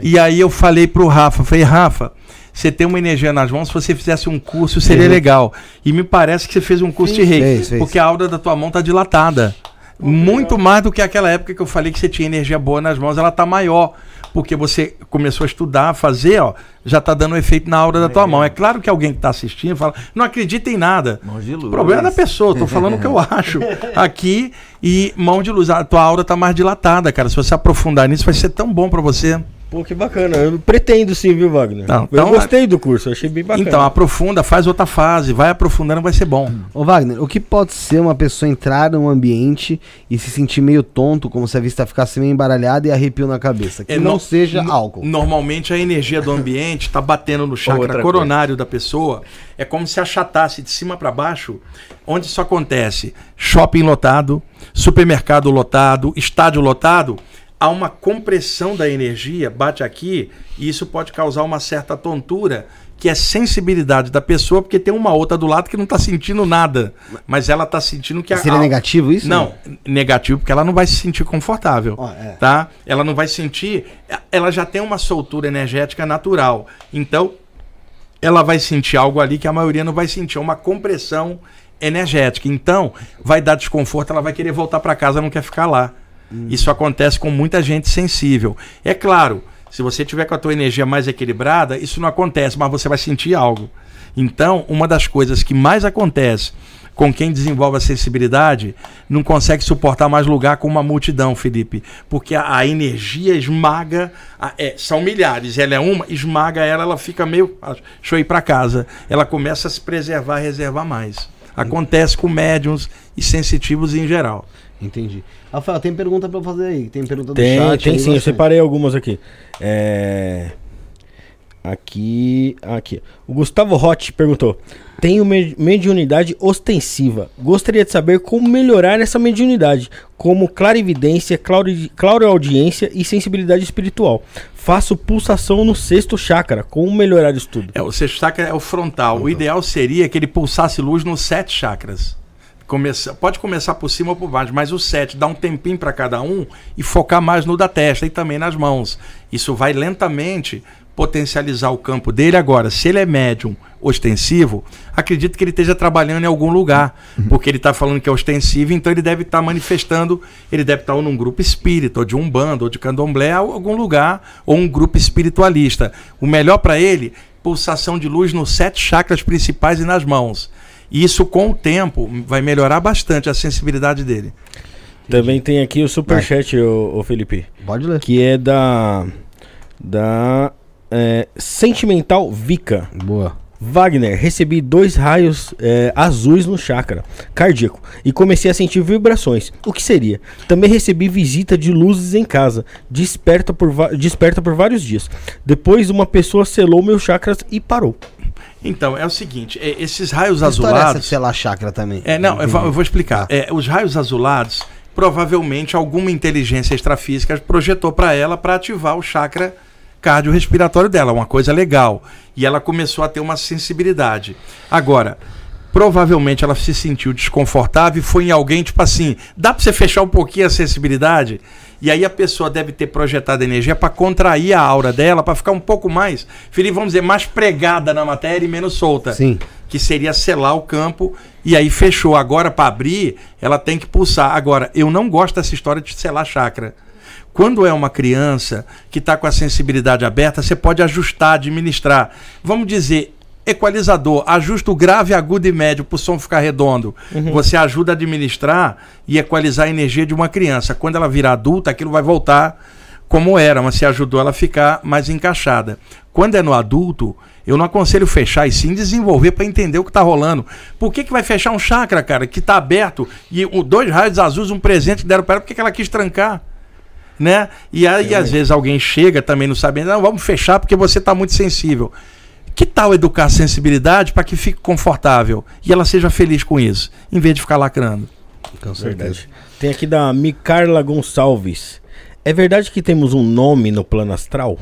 E aí eu falei pro Rafa, falei, Rafa, você tem uma energia nas mãos, se você fizesse um curso seria Uhum. legal. E me parece que você fez um curso de reiki, porque a aura da tua mão tá dilatada. Muito mais do que aquela época que eu falei que você tinha energia boa nas mãos, ela tá maior. Porque você começou a estudar, a fazer, ó, já tá dando efeito na aura da tua mão. É claro que alguém que tá assistindo fala, não acredita em nada. Mãos de luz. O problema é da pessoa, tô falando o que eu *laughs* acho aqui. E mão de luz, a tua aura tá mais dilatada, cara. Se você aprofundar nisso, vai ser tão bom pra você. Pô, que bacana. Eu pretendo sim, viu, Wagner? Não, eu então- gostei do curso, eu achei bem bacana. Então, aprofunda, faz outra fase, vai aprofundando, vai ser bom. Ô Wagner, o que pode ser uma pessoa entrar num ambiente e se sentir meio tonto, como se a vista ficasse meio embaralhada e arrepio na cabeça? Que É, não no- seja álcool. Normalmente a energia do ambiente está batendo no chakra coronário da pessoa. É como se achatasse de cima para baixo. Onde isso acontece? Shopping lotado, supermercado lotado, estádio lotado. Há uma compressão da energia, bate aqui, e isso pode causar uma certa tontura, que é sensibilidade da pessoa, porque tem uma outra do lado que não está sentindo nada. Mas ela está sentindo que a. Seria a- negativo isso? Não, negativo, porque ela não vai se sentir confortável. Ó, é. Tá? Ela não vai sentir. Ela já tem uma soltura energética natural. Então, ela vai sentir algo ali que a maioria não vai sentir, uma compressão energética. Então, vai dar desconforto, ela vai querer voltar para casa, não quer ficar lá. Isso acontece com muita gente sensível. É claro, se você tiver com a tua energia mais equilibrada, isso não acontece, mas você vai sentir algo. Então, uma das coisas que mais acontece com quem desenvolve a sensibilidade não consegue suportar mais lugar com uma multidão, Felipe. Porque a, a energia esmaga. a- é, são milhares, ela é uma, esmaga ela, ela fica meio. ah, Deixa eu ir para casa. Ela começa a se preservar, reservar mais. Acontece com médiums e sensitivos em geral. Entendi. Rafael, tem pergunta pra eu fazer aí? Tem pergunta do Tem, chat? tem aí, sim, eu separei algumas aqui. É... Aqui, aqui. O Gustavo Rotti perguntou: Tenho me- mediunidade ostensiva. Gostaria de saber como melhorar essa mediunidade, como clarividência, clauri- clareaudiência e sensibilidade espiritual. Faço pulsação no sexto chakra. Como melhorar isso tudo? É, o sexto chakra é o frontal. O ideal seria que ele pulsasse luz nos sete chakras. Começa, pode começar por cima ou por baixo, mas o sete dá um tempinho para cada um e focar mais no da testa e também nas mãos. Isso vai lentamente potencializar o campo dele. Agora, se ele é médium ostensivo, acredito que ele esteja trabalhando em algum lugar, porque ele está falando que é ostensivo, então ele deve estar manifestando, ele deve estar ou num grupo espírita, ou de um bando, ou de candomblé, ou algum lugar, ou um grupo espiritualista. O melhor para ele, pulsação de luz nos sete chakras principais e nas mãos. E isso, com o tempo, vai melhorar bastante a sensibilidade dele. Também tem aqui o superchat, ô, ô Felipe. Pode ler. Que é da. Da. é, Sentimental Vika. Boa. Wagner, recebi dois raios é, azuis no chakra cardíaco e comecei a sentir vibrações. O que seria? Também recebi visita de luzes em casa, desperta por, desperta por vários dias. Depois, uma pessoa selou meus chakras e parou. Então, é o seguinte: é, esses raios Que é essa azulados. selar chácara também? É, não, eu vou, eu vou explicar. Tá. É, os raios azulados, provavelmente alguma inteligência extrafísica projetou para ela para ativar o chakra cardiorrespiratório dela, uma coisa legal. E ela começou a ter uma sensibilidade. Agora, provavelmente ela se sentiu desconfortável e foi em alguém tipo assim, dá para você fechar um pouquinho a sensibilidade? E aí a pessoa deve ter projetado energia para contrair a aura dela, para ficar um pouco mais, Felipe, vamos dizer, mais pregada na matéria e menos solta Sim. que seria selar o campo e aí fechou. Agora para abrir, ela tem que pulsar. Agora, eu não gosto dessa história de selar chakra. Quando é uma criança que está com a sensibilidade aberta, você pode ajustar, administrar. Vamos dizer, equalizador, ajusta o grave, agudo e médio para o som ficar redondo. Você ajuda a administrar e equalizar a energia de uma criança. Quando ela virar adulta, aquilo vai voltar como era, mas você ajudou ela a ficar mais encaixada. Quando é no adulto, eu não aconselho fechar e sim desenvolver para entender o que está rolando. Por que, que vai fechar um chakra, cara, que está aberto e o, dois raios azuis, um presente deram para ela, por que, que ela quis trancar? Né? E aí, às vezes, alguém chega também não sabendo, não, vamos fechar porque você está muito sensível. Que tal educar a sensibilidade para que fique confortável e ela seja feliz com isso, em vez de ficar lacrando? Com certeza. Tem aqui da Micarla Gonçalves. É verdade que temos um nome no plano astral?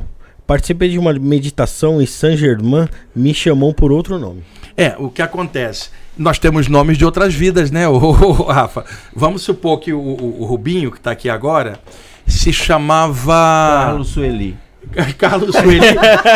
Participei de uma meditação e Saint Germain me chamou por outro nome. É, o que acontece? Nós temos nomes de outras vidas, né, *laughs* ô, Rafa? Vamos supor que o, o- o Rubinho, que está aqui agora, se chamava. Carlos Sueli. *laughs* Carlos Sueli.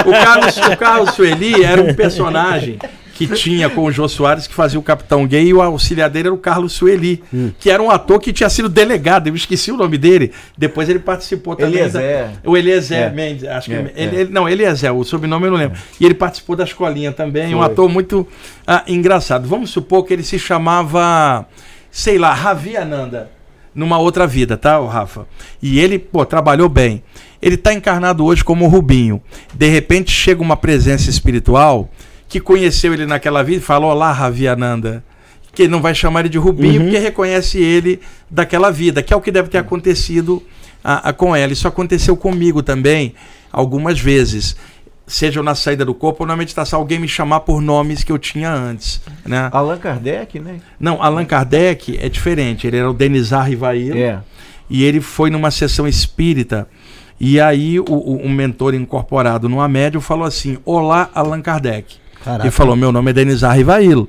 o, Carlos, o Carlos Sueli era um personagem que tinha com o Jô Soares que fazia o Capitão Gay e o auxiliar dele era o Carlos Sueli, que era um ator que tinha sido delegado, eu esqueci o nome dele. Depois ele participou também. Eliezer. Da, o Eliezer É. Mendes, acho que É, ele, é. ele- não, Eliezer, o sobrenome eu não lembro. E ele participou da escolinha também, um ator muito ah, engraçado. Vamos supor que ele se chamava, sei lá, Ravi Ananda numa outra vida, tá, ô Rafa? E ele, pô, trabalhou bem. Ele está encarnado hoje como o Rubinho. De repente chega uma presença espiritual que conheceu ele naquela vida e fala: Olá, Ravi Ananda. Que não vai chamar ele de Rubinho porque reconhece ele daquela vida, que é o que deve ter acontecido ah, ah, com ela. Isso aconteceu comigo também algumas vezes. Seja na saída do corpo ou na meditação, alguém me chamar por nomes que eu tinha antes. Né? Allan Kardec, né? Não, Allan Kardec é diferente. Ele era o Denizar Rivail É. e ele foi numa sessão espírita. E aí o, o- um mentor incorporado numa médium falou assim: Olá, Allan Kardec. Caraca. Ele falou: Meu nome é Denizar Rivailo.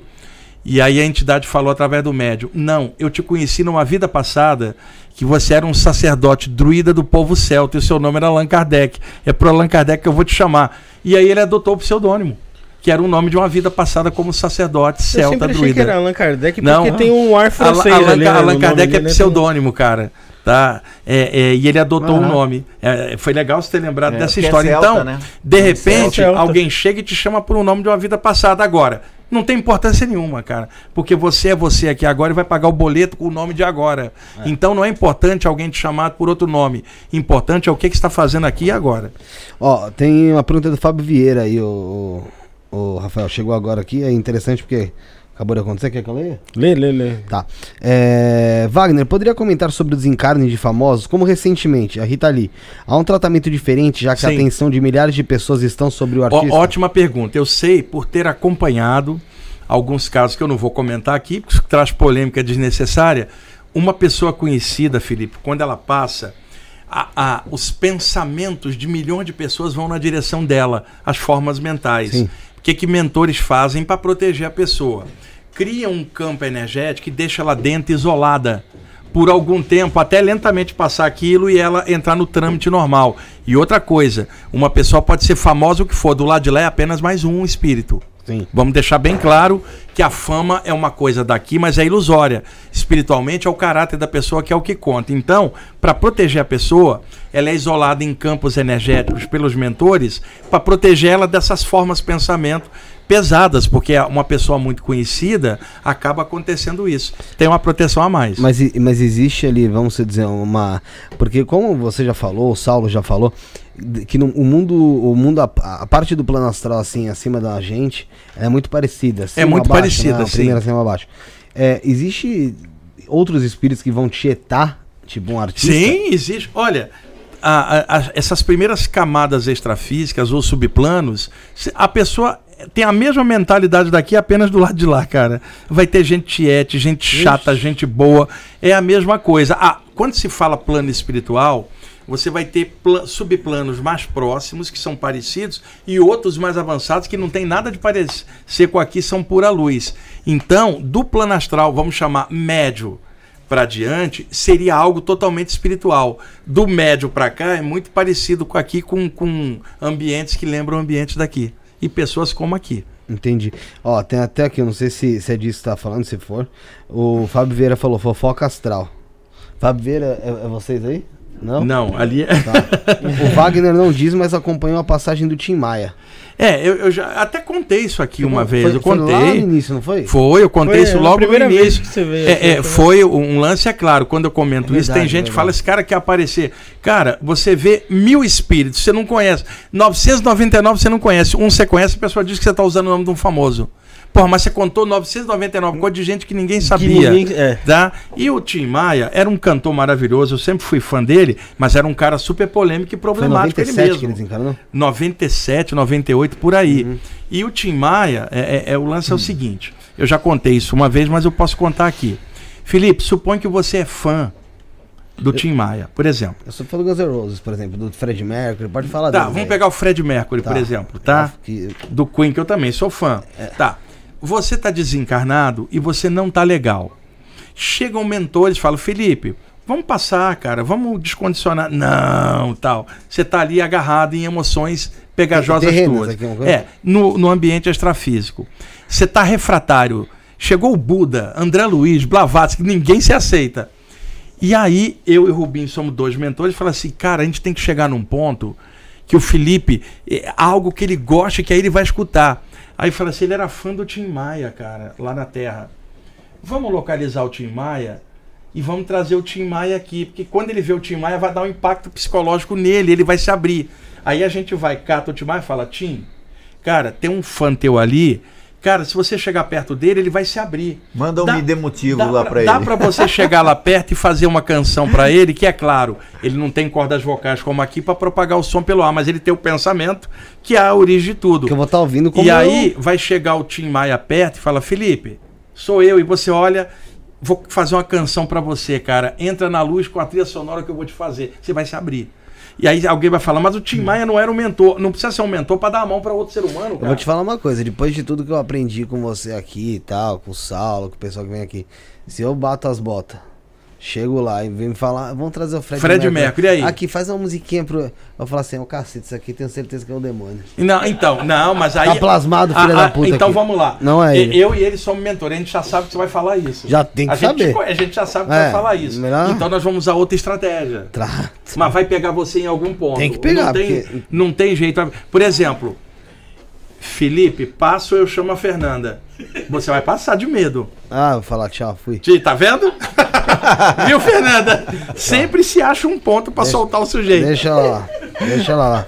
E aí a entidade falou através do médium: Não, eu te conheci numa vida passada que você era um sacerdote druida do povo celta e o seu nome era Allan Kardec. É pro Allan Kardec que eu vou te chamar. E aí ele adotou o pseudônimo, que era o nome de uma vida passada como sacerdote Eu celta sempre achei druida. que era Allan Kardec porque Não. tem um ar francês Allan, ali, né, Allan no Kardec é né? pseudônimo, cara. Tá? É, é, e ele adotou o Aham. nome. É, foi legal você ter lembrado É, dessa é história. celta, então, né? de É repente, celta. alguém chega e te chama por um nome de uma vida passada agora. Não tem importância nenhuma, cara. Porque você é você aqui agora e vai pagar o boleto com o nome de agora. Então não é importante alguém te chamar por outro nome. Importante é o que, que você está fazendo aqui e agora. Ó, tem uma pergunta do Fábio Vieira aí, o, o, o Rafael. Chegou agora aqui, é interessante porque acabou de acontecer. Quer que eu leia? Lê, lê, lê. Tá. É, Wagner, poderia comentar sobre o desencarne de famosos? Como recentemente, a Rita Lee. Há um tratamento diferente, já que a Sim. atenção de milhares de pessoas estão sobre o Ó, artista? ótima pergunta. Eu sei por ter acompanhado alguns casos que eu não vou comentar aqui, porque isso traz polêmica desnecessária. Uma pessoa conhecida, Felipe, quando ela passa, a- a- os pensamentos de milhões de pessoas vão na direção dela, as formas mentais. Sim. O que, que mentores fazem para proteger a pessoa? Cria um campo energético e deixa ela dentro isolada por algum tempo, até lentamente passar aquilo e ela entrar no trâmite normal. E outra coisa, uma pessoa pode ser famosa o que for, do lado de lá é apenas mais um espírito. Sim. Vamos deixar bem claro que a fama é uma coisa daqui, mas é ilusória. Espiritualmente é o caráter da pessoa que é o que conta. Então, para proteger a pessoa, ela é isolada em campos energéticos pelos mentores para proteger ela dessas formas de pensamento pesadas, porque uma pessoa muito conhecida, acaba acontecendo isso. Tem uma proteção a mais. Mas, mas existe ali, vamos dizer, uma. Porque como você já falou, o Saulo já falou, que no, o mundo, o mundo a, a parte do plano astral, assim, acima da gente, é muito parecida. acima, muito abaixo, parecida, né? Sim. Primeiro acima abaixo. É, existe outros espíritos que vão tietar, tipo um artista? Sim, existe. Olha, a- a- essas primeiras camadas extrafísicas ou subplanos, a pessoa tem a mesma mentalidade daqui apenas do lado de lá, cara. Vai ter gente tiete, gente chata, gente boa. É a mesma coisa. Ah, quando se fala plano espiritual, você vai ter pla- subplanos mais próximos, que são parecidos, e outros mais avançados, que não tem nada de parecer com aqui, são pura luz. Então, do plano astral, vamos chamar médio para diante, seria algo totalmente espiritual. Do médio para cá é muito parecido com aqui, com, com ambientes que lembram ambientes daqui. E pessoas como aqui. Entendi. Ó, tem até aqui, não sei se, se é disso que tá falando, se for. O Fábio Vieira falou, fofoca astral. Fábio Vieira, é, é vocês aí? Não? Não, ali é. Tá. O *laughs* Wagner não diz, mas acompanhou a passagem do Tim Maia. É, eu, eu já até contei isso aqui uma vez. Foi- eu foi lá no contei. início, não foi? Foi, eu contei Foi isso logo no início. que você veio É, aqui, é, foi- foi um lance, é claro, quando eu comento É isso, tem gente que fala, esse cara quer aparecer. Cara, você vê mil espíritos, você não conhece. 999 você não conhece. Um você conhece, a pessoa diz que você está usando o nome de um famoso. Porra, mas você contou 999 coisa de gente que ninguém sabia. ninguém- é. Tá? E o Tim Maia era um cantor maravilhoso, eu sempre fui fã dele, mas era um cara super polêmico e Foi em problemático 97 ele que mesmo. ele desencarnou? 97, 98, por aí. E o Tim Maia, é, é- é- o lance é o seguinte: eu já contei isso uma vez, mas eu posso contar aqui. Felipe, supõe que você é fã do Tim Maia, por exemplo. Eu sou fã do Guns N' Roses, por exemplo, do Fred Mercury, pode falar Tá, dele, vamos velho. pegar o Fred Mercury, Tá. por exemplo, tá? Que- Do Queen, que eu também sou fã. Tá. Você tá desencarnado e você não tá legal. Chegam mentores e falam, Felipe, vamos passar, cara, vamos descondicionar. Não, tal. Você tá ali agarrado em emoções pegajosas Terrenas tuas. aqui? É, no, no ambiente extrafísico. Você tá refratário. Chegou o Buda, André Luiz, Blavatsky, ninguém se aceita. E aí, eu e o Rubinho somos dois mentores e falamos assim, cara, a gente tem que chegar num ponto que o Felipe, é algo que ele gosta, que aí ele vai escutar. Aí fala assim, ele era fã do Tim Maia, cara, lá na Terra. Vamos localizar o Tim Maia e vamos trazer o Tim Maia aqui, porque quando ele vê o Tim Maia vai dar um impacto psicológico nele, ele vai se abrir. Aí a gente vai, cata o Tim Maia e fala, Tim, cara, tem um fã teu ali, cara, se você chegar perto dele, ele vai se abrir. Manda um Dá- me motivo Dá lá pra, pra dá ele. pra você chegar lá perto e fazer uma canção pra ele, que é claro, ele não tem cordas vocais como aqui pra propagar o som pelo ar, mas ele tem o pensamento que é a origem de tudo. Que eu vou estar ouvindo como E eu- aí vai chegar o Tim Maia perto e fala: Felipe, sou eu. E você olha, vou fazer uma canção pra você, cara. Entra na luz com a trilha sonora que eu vou te fazer. Você vai se abrir. E aí alguém vai falar: Mas o Tim Maia não era um mentor. Não precisa ser um mentor pra dar a mão pra outro ser humano, Eu cara. vou te falar uma coisa, depois de tudo que eu aprendi com você aqui e tal, com o Saulo, com o pessoal que vem aqui, se eu bato as botas, chego lá e vem me falar, vamos trazer o Fred, Fred Mercury, e aí? Aqui, faz uma musiquinha pro. Eu falar assim, ô cacete, isso aqui tenho certeza que é o demônio. Não, então, não, mas aí. Tá plasmado, filho da puta Então aqui. vamos lá. Não é ele. Eu e ele somos mentores, a gente já sabe que você vai falar isso. Já tem que a gente, saber. co- A gente já sabe que É, vai falar isso. melhor- Então nós vamos usar outra estratégia. Tra... Mas vai pegar você em algum ponto. Tem que pegar, Não tem, porque- não tem jeito. Por exemplo, Felipe, passo eu chamo a Fernanda. Você vai passar de medo. Ah, vou falar tchau, fui. Tá vendo? *laughs* *laughs* Viu, Fernanda? Sempre se acha um ponto pra Deixa- soltar o sujeito. Deixa ela lá. Deixa ela lá.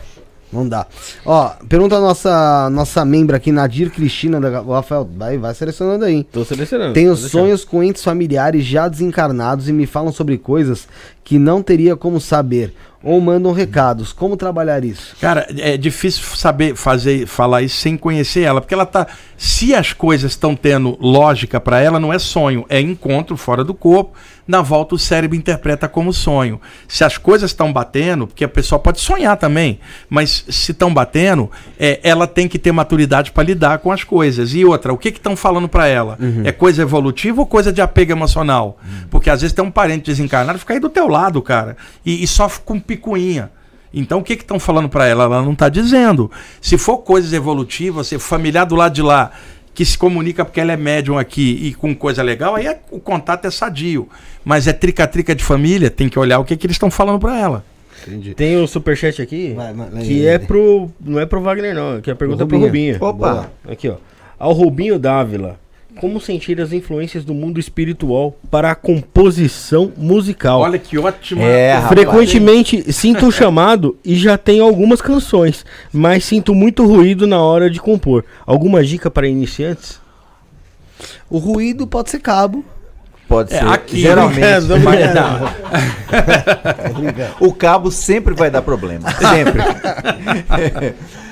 Não dá. Ó, pergunta a nossa, nossa membra aqui, Nadir Cristina, da, o Rafael, vai, vai selecionando aí. Tô selecionando. Tenho tô sonhos com entes familiares já desencarnados e me falam sobre coisas que não teria como saber. Ou mandam recados. Como trabalhar isso? Cara, é difícil saber fazer, falar isso sem conhecer ela, porque ela tá. Se as coisas estão tendo lógica para ela, não é sonho, é encontro fora do corpo. Na volta o cérebro interpreta como sonho. Se as coisas estão batendo, porque a pessoa pode sonhar também, mas se estão batendo, é, ela tem que ter maturidade para lidar com as coisas. E outra, o que estão falando para ela? É coisa evolutiva ou coisa de apego emocional? Porque às vezes tem um parente desencarnado, fica aí do teu lado, cara, e, e sofre com picuinha. Então o que estão falando para ela? Ela não está dizendo. Se for coisas evolutivas, ser familiar do lado de lá, que se comunica porque ela é médium aqui e com coisa legal, aí é- o contato é sadio. Mas é trica-trica de família, tem que olhar o que, que eles estão falando para ela. Entendi. Tem o superchat aqui, Vai, vai, que é pro. Não é pro Wagner, não. Que a pergunta é pro Rubinho. Rubinho. Opa! Boa. Aqui, ó. Ao Rubinho Dávila. Como sentir as influências do mundo espiritual para a composição musical? Olha que ótima. É, rapaz. Frequentemente sinto um chamado e já tenho algumas canções, mas sinto muito ruído na hora de compor. Alguma dica para iniciantes? O ruído pode ser cabo. Pode É, ser. aqui, Geralmente. brincando, mas brincando. não. *laughs* o cabo sempre vai dar problema. Sempre. *laughs*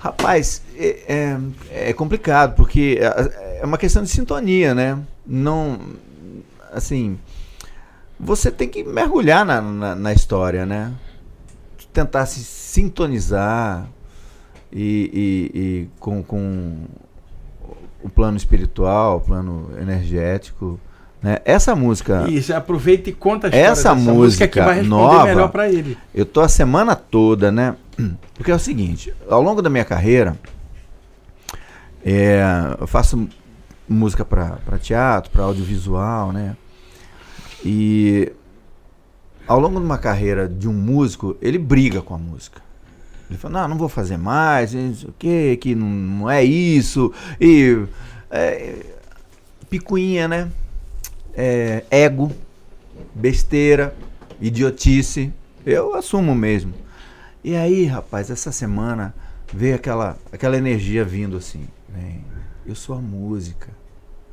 Rapaz, é, é- é complicado, porque é uma questão de sintonia, né? Não. Assim. Você tem que mergulhar na, na, na história, né? Tentar se sintonizar e, e- e com, com o plano espiritual, o plano energético. Né? Essa música. Isso, aproveita e conta a história Essa dessa música que vai responder nova- melhor pra ele. Eu tô a semana toda, né? *clears throat* Porque é o seguinte, ao longo da minha carreira, é, eu faço música para teatro, para audiovisual, né? E ao longo de uma carreira de um músico, ele briga com a música. Ele fala, não, não vou fazer mais, o que, que não, não é isso. E é, picuinha, né? É, ego, besteira, idiotice. Eu assumo mesmo. E aí, rapaz, essa semana veio aquela, aquela energia vindo assim. Vem, eu sou a música.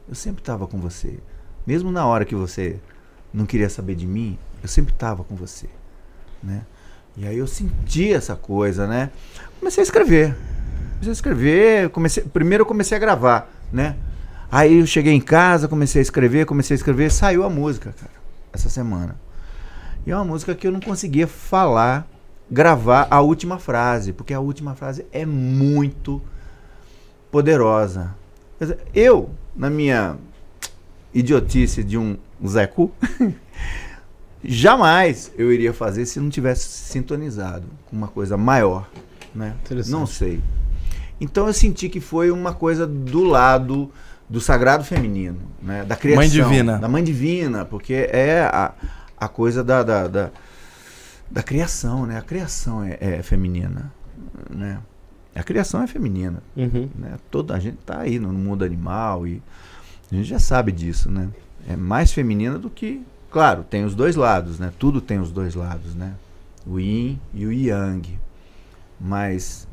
Eu sempre estava com você. Mesmo na hora que você não queria saber de mim, eu sempre estava com você. Né? E aí eu senti essa coisa, né? Comecei a escrever. Comecei a escrever. Comecei, primeiro eu comecei a gravar, né? Aí eu cheguei em casa, comecei a escrever, comecei a escrever, saiu a música, cara, essa semana. E é uma música que eu não conseguia falar, gravar a última frase, porque a última frase é muito poderosa. Dizer, eu, na minha idiotice de um Zé Cu, *laughs* jamais eu iria fazer se não tivesse sintonizado com uma coisa maior, né? Não sei. Então eu senti que foi uma coisa do lado do sagrado feminino, né? Da criação, Mãe divina. da mãe divina, porque é a, a coisa da, da, da, da criação, né? A criação é, é feminina, né? A criação é feminina, Uhum. né? Toda a gente tá aí no mundo animal e a gente já sabe disso, né? É mais feminina do que, claro, tem os dois lados, né? Tudo tem os dois lados, né? O yin e o yang. Mas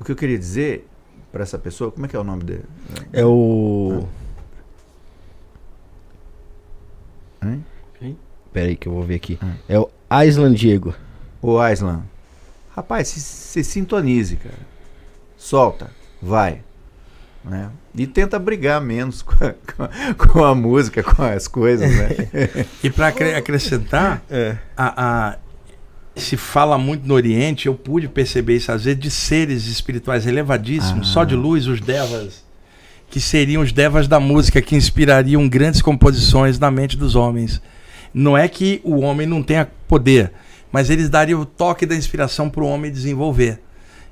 o que eu queria dizer para essa pessoa, como é que é o nome dele? É o. Hein? Pera aí que eu vou ver aqui. Hum. É o Aislan Diego. O Aislan. Rapaz, se, se sintonize, cara. Solta, vai. Né? E tenta brigar menos *laughs* com a, com a- com a música, com as coisas, né? *laughs* E para acrescentar, É. a, a- se fala muito no Oriente, eu pude perceber isso às vezes, de seres espirituais elevadíssimos, Ah. só de luz, os devas, que seriam os devas da música, que inspirariam grandes composições na mente dos homens. Não é que o homem não tenha poder, mas eles dariam o toque da inspiração para o homem desenvolver.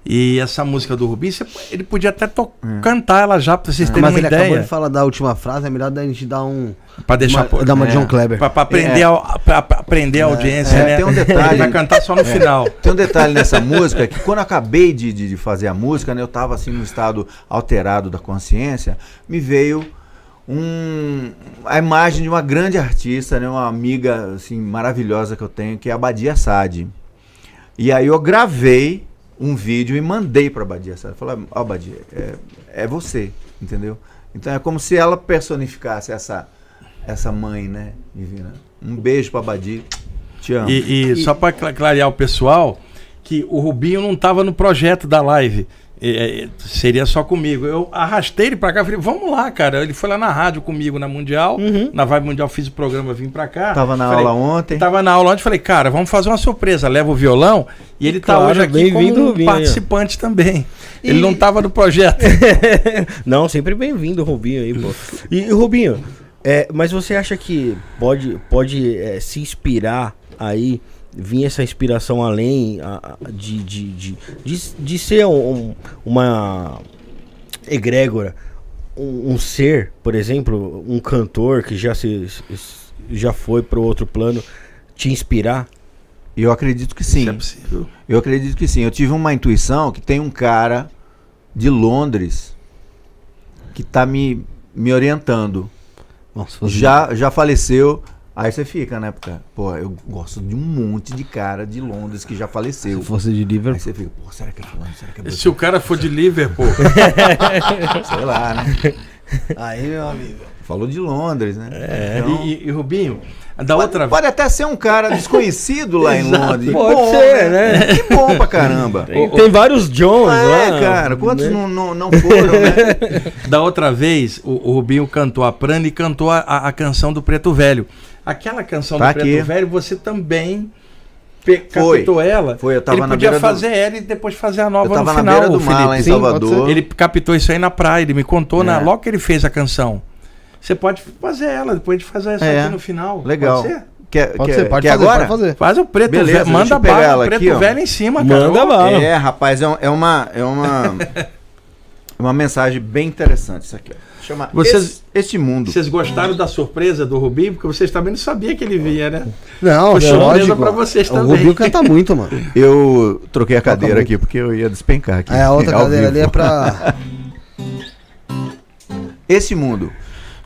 E essa música do Rubi, você- ele podia até to- cantar ela já, para vocês terem Mas uma ele acabou ideia. de falar da última frase, é melhor da gente dar um. Para deixar uma, dar uma é. John Kleber. Pra, pra aprender, É. a, pra- pra aprender a audiência, É, né? tem um detalhe. Ele vai cantar só no final. Tem um detalhe nessa música que quando eu acabei de, de, de fazer a música, né, eu tava assim num estado alterado da consciência, me veio um, a imagem de uma grande artista, né, uma amiga assim maravilhosa que eu tenho, que é a Badia Sade. E aí eu gravei um vídeo e mandei para Badia Sade. Falei, ó Badia, é, é você, entendeu? Então é como se ela personificasse essa essa mãe, né, divina. Um beijo para Badia. Te amo. E, e só para clarear o pessoal, que o Rubinho não estava no projeto da live. É, seria só comigo. Eu arrastei ele pra cá, falei, vamos lá, cara. Ele foi lá na rádio comigo na Mundial. Na Vibe Mundial fiz o programa, vim pra cá. Tava na Falei, aula ontem. Tava na aula ontem, falei, cara, vamos fazer uma surpresa. Leva o violão e ele tá Claro, hoje aqui como um participante também. Ele não tava no projeto. *laughs* Não, sempre bem-vindo, Rubinho aí, pô. E, Rubinho, é, mas você acha que pode, pode é, se inspirar aí, vir essa inspiração além de, de, de, de, de ser um- um- uma egrégora, um, um ser, por exemplo, um cantor que já, se, já foi para outro plano, te inspirar? Eu acredito que Isso sim. é possível. Eu acredito que sim. Eu tive uma intuição que tem um cara de Londres que tá me, me orientando. Fosse- Já, já faleceu. Aí você fica, né? Porque, pô, eu gosto de um monte de cara de Londres que já faleceu. Se fosse de Aí Liverpool. você fica, pô, será que é fulano? Será que é Se o cara for de Liverpool, *laughs* Sei lá, né? Aí, meu amigo. Falou de Londres, né? É, Então, e, e- e, Rubinho, da pode, outra pode até ser um cara desconhecido lá em Londres. Pode Bom, ser, né? Que bom pra caramba. Tem, tem vários Johns É, lá. cara, quantos né? não, não, não foram, né? Da outra vez, o, o Rubinho cantou a Prana e cantou a, a- a canção do Preto Velho. Aquela canção Tá do aqui. Preto Velho, você também captou ela. Foi, eu tava Ele na podia beira do- fazer ela e depois fazer a nova Eu tava no na final, beira do mar lá Felipe. em Sim, Salvador. Ele captou isso aí na praia, ele me contou na, É. logo que ele fez a canção. Você pode fazer ela, depois de fazer essa É. aqui no final. Legal. Pode ser? Quer, Pode quer, ser, pode quer fazer, agora? pode fazer. Faz o preto Beleza, velho, manda bala, ela o preto aqui, ó. velho em cima, cara. Manda bala. É, rapaz, é, um- é uma é uma *laughs* uma mensagem bem interessante isso aqui. Chama Vocês- Esse- Este Mundo. Vocês gostaram da surpresa do Rubinho? Porque vocês também não sabiam que ele vinha, né? Não, Foi surpresa lógico. pra vocês O também. Rubinho canta muito, mano. *laughs* Eu troquei a cadeira aqui porque eu ia despencar aqui. É, a outra *laughs* cadeira ali vivo. é pra. *laughs* Esse mundo.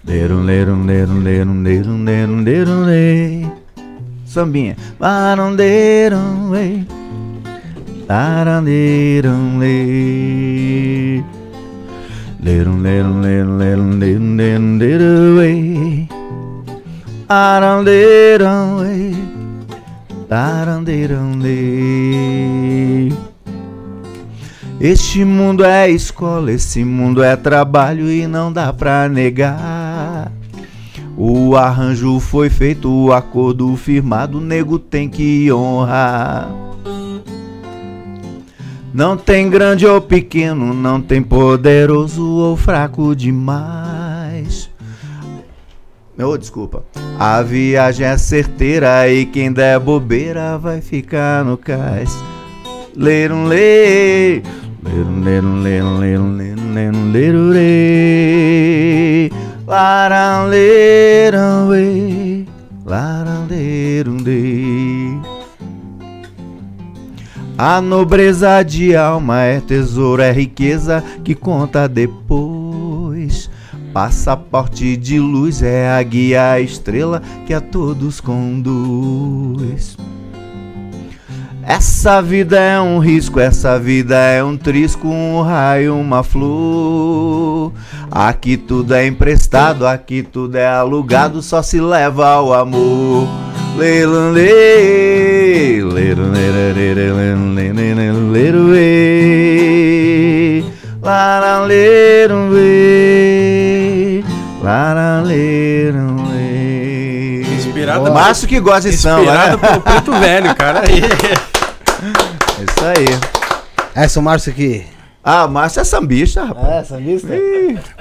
Lerum, lerum, lerum, lerum, lerum, lerum, lerum, lei. Sambinha. Larum, lerum, lei. Larum, lerum, lerum, lerum, lerum, lerum, lei. Larum, lerum, lei. Larum, lerum, lei. Este mundo é escola, esse mundo é trabalho e não dá pra negar. O arranjo foi feito, o acordo firmado, o nego tem que honrar. Não tem grande ou pequeno, não tem poderoso ou fraco demais. Oh, desculpa. A viagem é certeira e quem der bobeira vai ficar no cais. Ler um lê, ler um ler um ler um ler um ler um ler um ler um lê. Laram ler um lê, laram ler um lê. A nobreza de alma é tesouro, é riqueza que conta depois. Passaporte de luz é a guia, a estrela que a todos conduz. Essa vida é um risco, essa vida é um trisco, um raio, uma flor. Aqui tudo é emprestado, aqui tudo é alugado, só se leva o amor. Inspirado- Márcio que gosta de samba, Inspirado né? pelo preto velho, cara. Aí. É isso aí. Essa, o Márcio aqui. Ah, o Márcio é sambista, rapaz. É, sambista?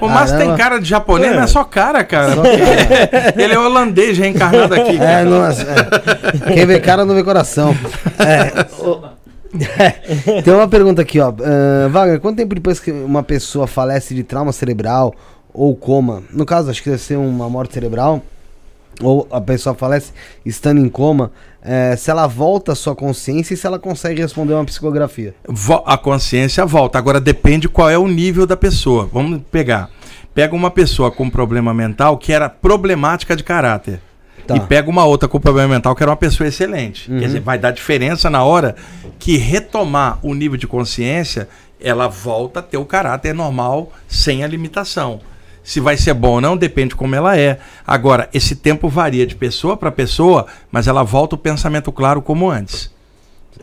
O Márcio tem cara de japonês, É. não é só cara, cara. Só cara. *laughs* Ele é holandês reencarnado aqui. É, cara. nossa. é. Quem vê cara não vê coração. É, o- *laughs* É, Tem uma pergunta aqui, ó. Ah, Wagner, quanto tempo depois que uma pessoa falece de trauma cerebral ou coma? No caso, acho que deve ser uma morte cerebral. Ou a pessoa falece estando em coma. é, se ela volta à sua consciência e se ela consegue responder uma psicografia. A consciência volta. Agora depende qual é o nível da pessoa. Vamos pegar. Pega uma pessoa com problema mental que era problemática de caráter. Tá. E pega uma outra com problema mental que era uma pessoa excelente. Quer dizer, vai dar diferença na hora que retomar o nível de consciência, ela volta a ter o caráter normal, sem a limitação. Se vai ser bom ou não, depende como ela é. Agora, esse tempo varia de pessoa para pessoa, mas ela volta o pensamento claro como antes.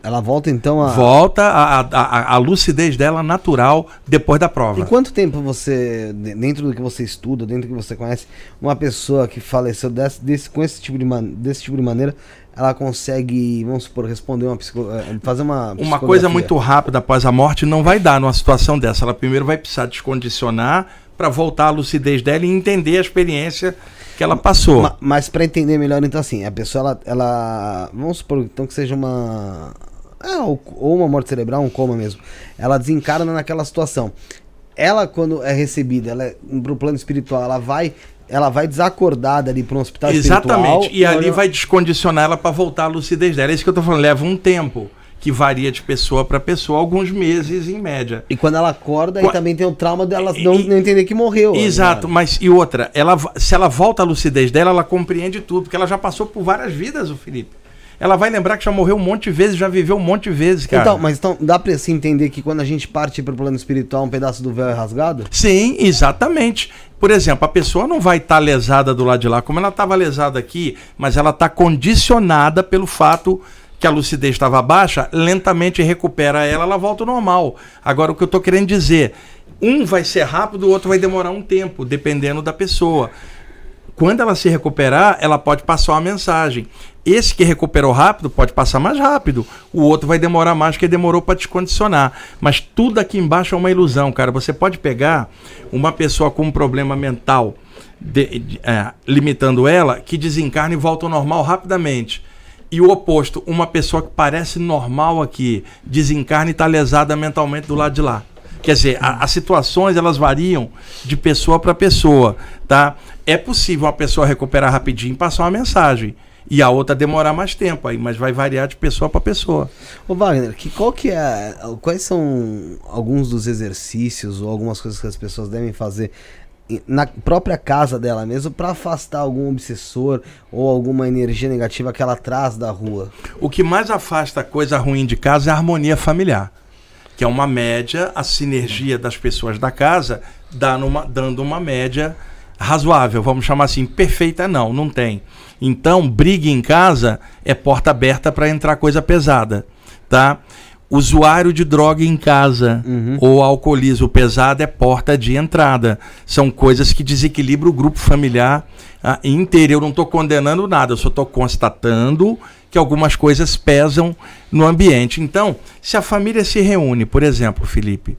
Ela volta então a. Volta a, a, a- lucidez dela natural depois da prova. Em quanto tempo você, de- dentro do que você estuda, dentro do que você conhece, uma pessoa que faleceu desse, desse- com esse tipo, de man- desse tipo de maneira, ela consegue, vamos supor, responder uma eh, fazer uma Uma coisa muito rápida após a morte não vai dar numa situação dessa. Ela primeiro vai precisar descondicionar para voltar à lucidez dela e entender a experiência que ela passou. Ma- mas para entender melhor, então assim, a pessoa, ela, ela- vamos supor então que seja uma, é, ou, ou uma morte cerebral, um coma mesmo. Ela desencarna naquela situação. Ela, quando é recebida, ela é, pro plano espiritual, ela vai ela vai desacordada ali para um hospital Exatamente. espiritual. E ali vai descondicionar ela para voltar à lucidez dela. É isso que eu tô falando. Leva um tempo, que varia de pessoa para pessoa, alguns meses em média. E quando ela acorda, aí Qua- também tem o trauma dela não, e- não entender que morreu. Exato, né? mas e outra, ela, se ela volta à lucidez dela, ela compreende tudo, porque ela já passou por várias vidas, o Felipe. Ela vai lembrar que já morreu um monte de vezes, já viveu um monte de vezes, cara. Então, mas então dá pra se entender que quando a gente parte pro plano espiritual, um pedaço do véu é rasgado? Sim, exatamente. Por exemplo, a pessoa não vai estar lesada do lado de lá, como ela estava lesada aqui, mas ela está condicionada pelo fato que a lucidez estava baixa, lentamente recupera ela, ela volta ao normal. Agora, o que eu estou querendo dizer, um vai ser rápido, o outro vai demorar um tempo, dependendo da pessoa. Quando ela se recuperar, ela pode passar uma mensagem. Esse que recuperou rápido pode passar mais rápido. O outro vai demorar mais porque demorou para descondicionar. Mas tudo aqui embaixo é uma ilusão, cara. Você pode pegar uma pessoa com um problema mental, de- de- é, limitando ela, que desencarna e volta ao normal rapidamente. E o oposto, uma pessoa que parece normal aqui, desencarna e está lesada mentalmente do lado de lá. Quer dizer, a- as situações elas variam de pessoa para pessoa, tá? É possível uma pessoa recuperar rapidinho e passar uma mensagem e a outra demorar mais tempo aí, mas vai variar de pessoa para pessoa. Ô Wagner, que, qual que é. Quais são alguns dos exercícios ou algumas coisas que as pessoas devem fazer na própria casa dela mesmo pra afastar algum obsessor ou alguma energia negativa que ela traz da rua? O que mais afasta coisa ruim de casa é a harmonia familiar, que é uma média, a sinergia das pessoas da casa dá numa- dando uma média razoável, vamos chamar assim, perfeita não, não tem. Então, briga em casa é porta aberta para entrar coisa pesada, tá? Usuário de droga em casa ou alcoolismo pesado é porta de entrada. São coisas que desequilibram o grupo familiar ah, inteiro. Eu não estou condenando nada, eu só estou constatando que algumas coisas pesam no ambiente. Então, se a família se reúne, por exemplo, Felipe,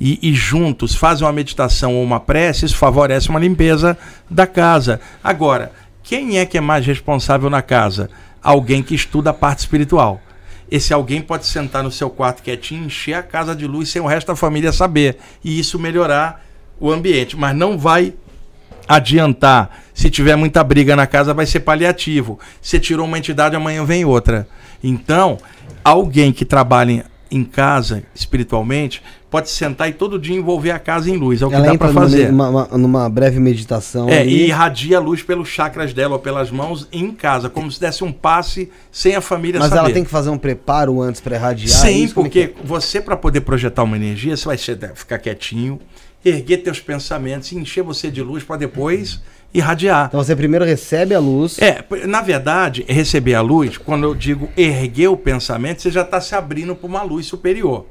e, e juntos fazem uma meditação ou uma prece, isso favorece uma limpeza da casa. Agora, quem é que é mais responsável na casa? Alguém que estuda a parte espiritual. Esse alguém pode sentar no seu quarto quietinho, encher a casa de luz sem o resto da família saber. E isso melhorar o ambiente. Mas não vai adiantar. Se tiver muita briga na casa, vai ser paliativo. Você tirou uma entidade, amanhã vem outra. Então, alguém que trabalha em, em casa espiritualmente pode sentar e todo dia envolver a casa em luz. É o que ela dá para fazer. Numa, uma- numa breve meditação. É, ali. e irradia a luz pelos chakras dela ou pelas mãos em casa, como se desse um passe sem a família Mas saber. ela tem que fazer um preparo antes pra irradiar. Sim, isso? É porque que você, para poder projetar uma energia, você vai ficar quietinho, erguer teus pensamentos, encher você de luz para depois irradiar. Então você primeiro recebe a luz. É, na verdade, receber a luz, quando eu digo erguer o pensamento, você já está se abrindo para uma luz superior.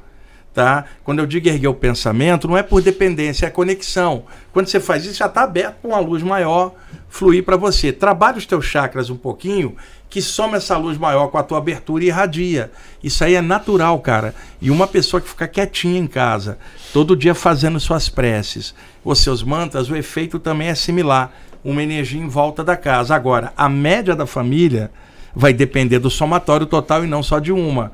Tá? Quando eu digo erguer o pensamento, não é por dependência, é conexão. Quando você faz isso, já está aberto para uma luz maior fluir para você. Trabalha os teus chakras um pouquinho, que soma essa luz maior com a tua abertura e irradia. Isso aí é natural, cara. E uma pessoa que fica quietinha em casa, todo dia fazendo suas preces, os seus mantras, o efeito também é similar. Uma energia em volta da casa. Agora, a média da família vai depender do somatório total e não só de uma.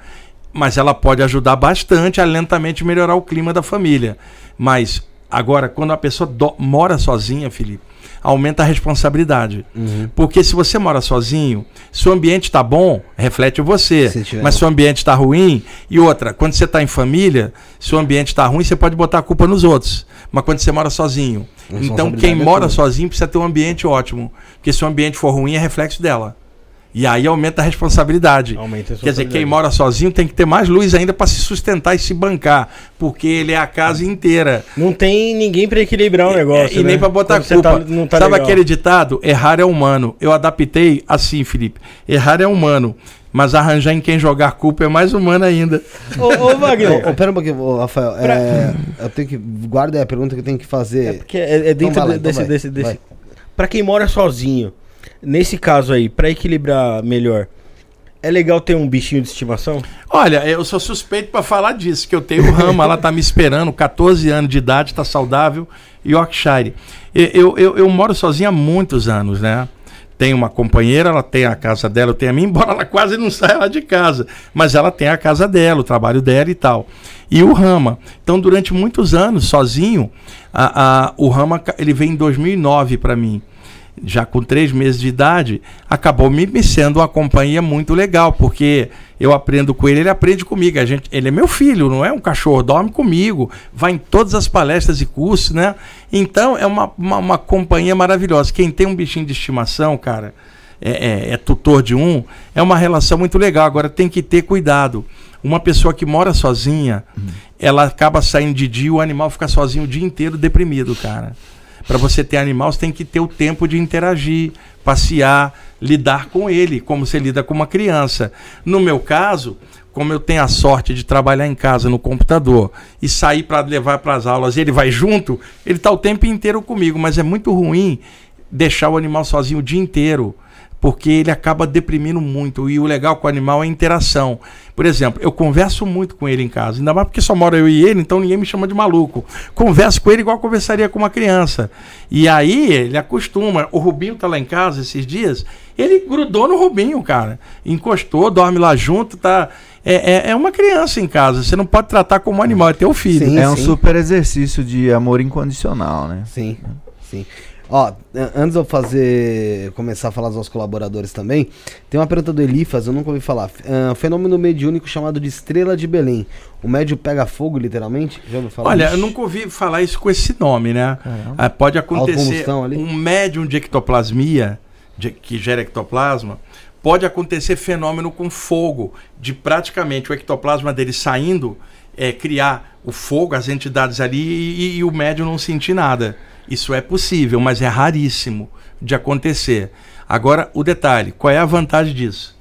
Mas ela pode ajudar bastante a lentamente melhorar o clima da família. Mas agora, quando a pessoa do- mora sozinha, Felipe, aumenta a responsabilidade. Porque se você mora sozinho, se o ambiente está bom, reflete você. Se Mas se o ambiente está ruim, e outra, quando você está em família, se o ambiente está ruim, você pode botar a culpa nos outros. Mas quando você mora sozinho. Então, quem é mora sozinho precisa ter um ambiente ótimo. Porque se o ambiente for ruim, é reflexo dela. E aí aumenta a responsabilidade. Aumenta a Quer dizer, quem mora sozinho tem que ter mais luz ainda para se sustentar e se bancar. Porque ele é a casa inteira. Não tem ninguém pra equilibrar o negócio. É, e nem né? para botar Quando culpa. tá- não tá Sabe legal. aquele ditado? Errar é humano. Eu adaptei assim, Felipe. Errar é humano. Mas arranjar em quem jogar culpa é mais humano ainda. Ô, ô *laughs* Wagner. Ô, ô, pera um pouquinho, ô, Rafael. é, eu tenho que. Guarda aí a pergunta que eu tenho que fazer. É porque é, é dentro Então vai lá, de- então desse, vai, desse, desse. Pra quem mora sozinho, nesse caso aí, pra equilibrar melhor, é legal ter um bichinho de estimação? Olha, eu sou suspeito para falar disso, que eu tenho Rama, ela tá me esperando, 14 anos de idade, tá saudável, Yorkshire. Eu, eu, eu moro sozinho há muitos anos, né? Tenho uma companheira, ela tem a casa dela, eu tenho a minha, *laughs* embora ela quase não saia lá de casa. Mas ela tem a casa dela, o trabalho dela e tal. E o Rama. Então, durante muitos anos, sozinho, a, a- o Rama ele veio em 2009 para mim. Já com três meses de idade, acabou me, sendo uma companhia muito legal, porque eu aprendo com ele, ele aprende comigo. A gente, ele é meu filho, não é um cachorro, dorme comigo, vai em todas as palestras e cursos, né? Então é uma, uma, uma companhia maravilhosa. Quem tem um bichinho de estimação, cara, é, é, é tutor de um, é uma relação muito legal. Agora tem que ter cuidado. Uma pessoa que mora sozinha, ela acaba saindo de dia, o animal fica sozinho o dia inteiro deprimido, cara. Para você ter animal, você tem que ter o tempo de interagir, passear, lidar com ele, como você lida com uma criança. No meu caso, como eu tenho a sorte de trabalhar em casa no computador e sair para levar para as aulas, e ele vai junto, ele está o tempo inteiro comigo, mas é muito ruim deixar o animal sozinho o dia inteiro porque ele acaba deprimindo muito. E o legal com o animal é a interação. Por exemplo, eu converso muito com ele em casa, ainda mais porque só mora eu e ele, então ninguém me chama de maluco. Converso com ele igual conversaria com uma criança. E aí ele acostuma. O Rubinho tá lá em casa esses dias, ele grudou no Rubinho, cara. Encostou, dorme lá junto, tá. É, é, é uma criança em casa, você não pode tratar como um animal, é teu filho. Sim. é um super exercício de amor incondicional, né? Sim, sim. Ó, an- antes de eu fazer. começar a falar dos nossos colaboradores também, tem uma pergunta do Elifas, eu nunca ouvi falar. Ah, fenômeno mediúnico chamado de estrela de Belém. O médio pega fogo, literalmente? Já ouviu falar? Olha, disso? eu nunca ouvi falar isso com esse nome, né? Caramba. Ah, pode acontecer um médium de ectoplasmia, de- que gera ectoplasma, pode acontecer fenômeno com fogo, de praticamente o ectoplasma dele saindo, é, criar o fogo, as entidades ali, e, e o médium não sentir nada. Isso é possível, mas é raríssimo de acontecer. Agora, o detalhe, qual é a vantagem disso?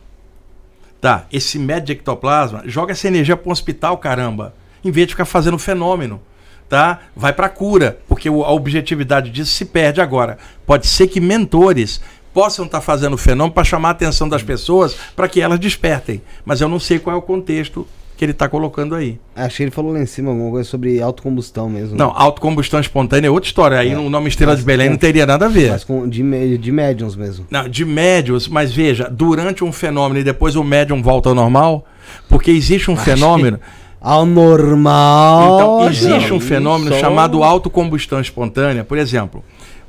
Tá, esse médio de ectoplasma joga essa energia para um hospital, caramba. Em vez de ficar fazendo fenômeno, tá? Vai para cura, porque o- a objetividade disso se perde agora. Pode ser que mentores possam estar fazendo fenômeno para chamar a atenção das pessoas para que elas despertem, mas eu não sei qual é o contexto que ele está colocando aí. Acho que ele falou lá em cima alguma coisa sobre autocombustão mesmo. Não, autocombustão espontânea é outra história. Aí É. no nome Estrela Mas de Belém com- não teria nada a ver. Mas com, de, de médiums mesmo. Não, de médios, mas veja, durante um fenômeno e depois o médium volta ao normal, porque existe um fenômeno. Ao normal. Então, existe um isso. fenômeno chamado autocombustão espontânea. Por exemplo,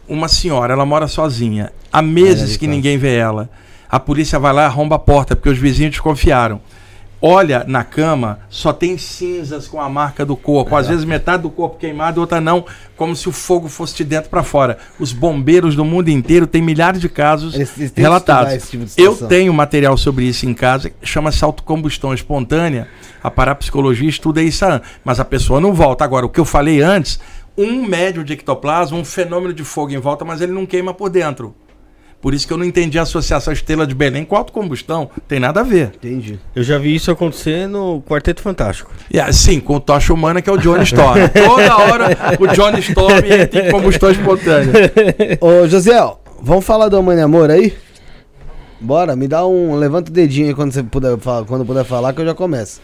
uma senhora, ela mora sozinha, há meses É, que tá. ninguém vê ela. A polícia vai lá e arromba a porta, porque os vizinhos desconfiaram. Olha na cama, só tem cinzas com a marca do corpo. Às vezes metade do corpo queimado, outra não, como se o fogo fosse de dentro para fora. Os bombeiros do mundo inteiro têm milhares de casos Eles- eles relatados. tipo de Eu tenho material sobre isso em casa, chama-se autocombustão espontânea. A parapsicologia estuda isso mas a pessoa não volta. Agora, o que eu falei antes, um médio de ectoplasma, um fenômeno de fogo em volta, mas ele não queima por dentro. Por isso que eu não entendi a associação Estrela de Belém com autocombustão. Tem nada a ver. Entendi. Eu já vi isso acontecer no Quarteto Fantástico. E assim, com o tocha humana, que é o Johnny Storm. *laughs* Toda hora o Johnny Storm ele tem combustão espontânea. Ô, Josiel, vamos falar do Mãe Amor aí? Bora, me dá um. Levanta o dedinho aí quando você puder, quando puder falar que eu já começo.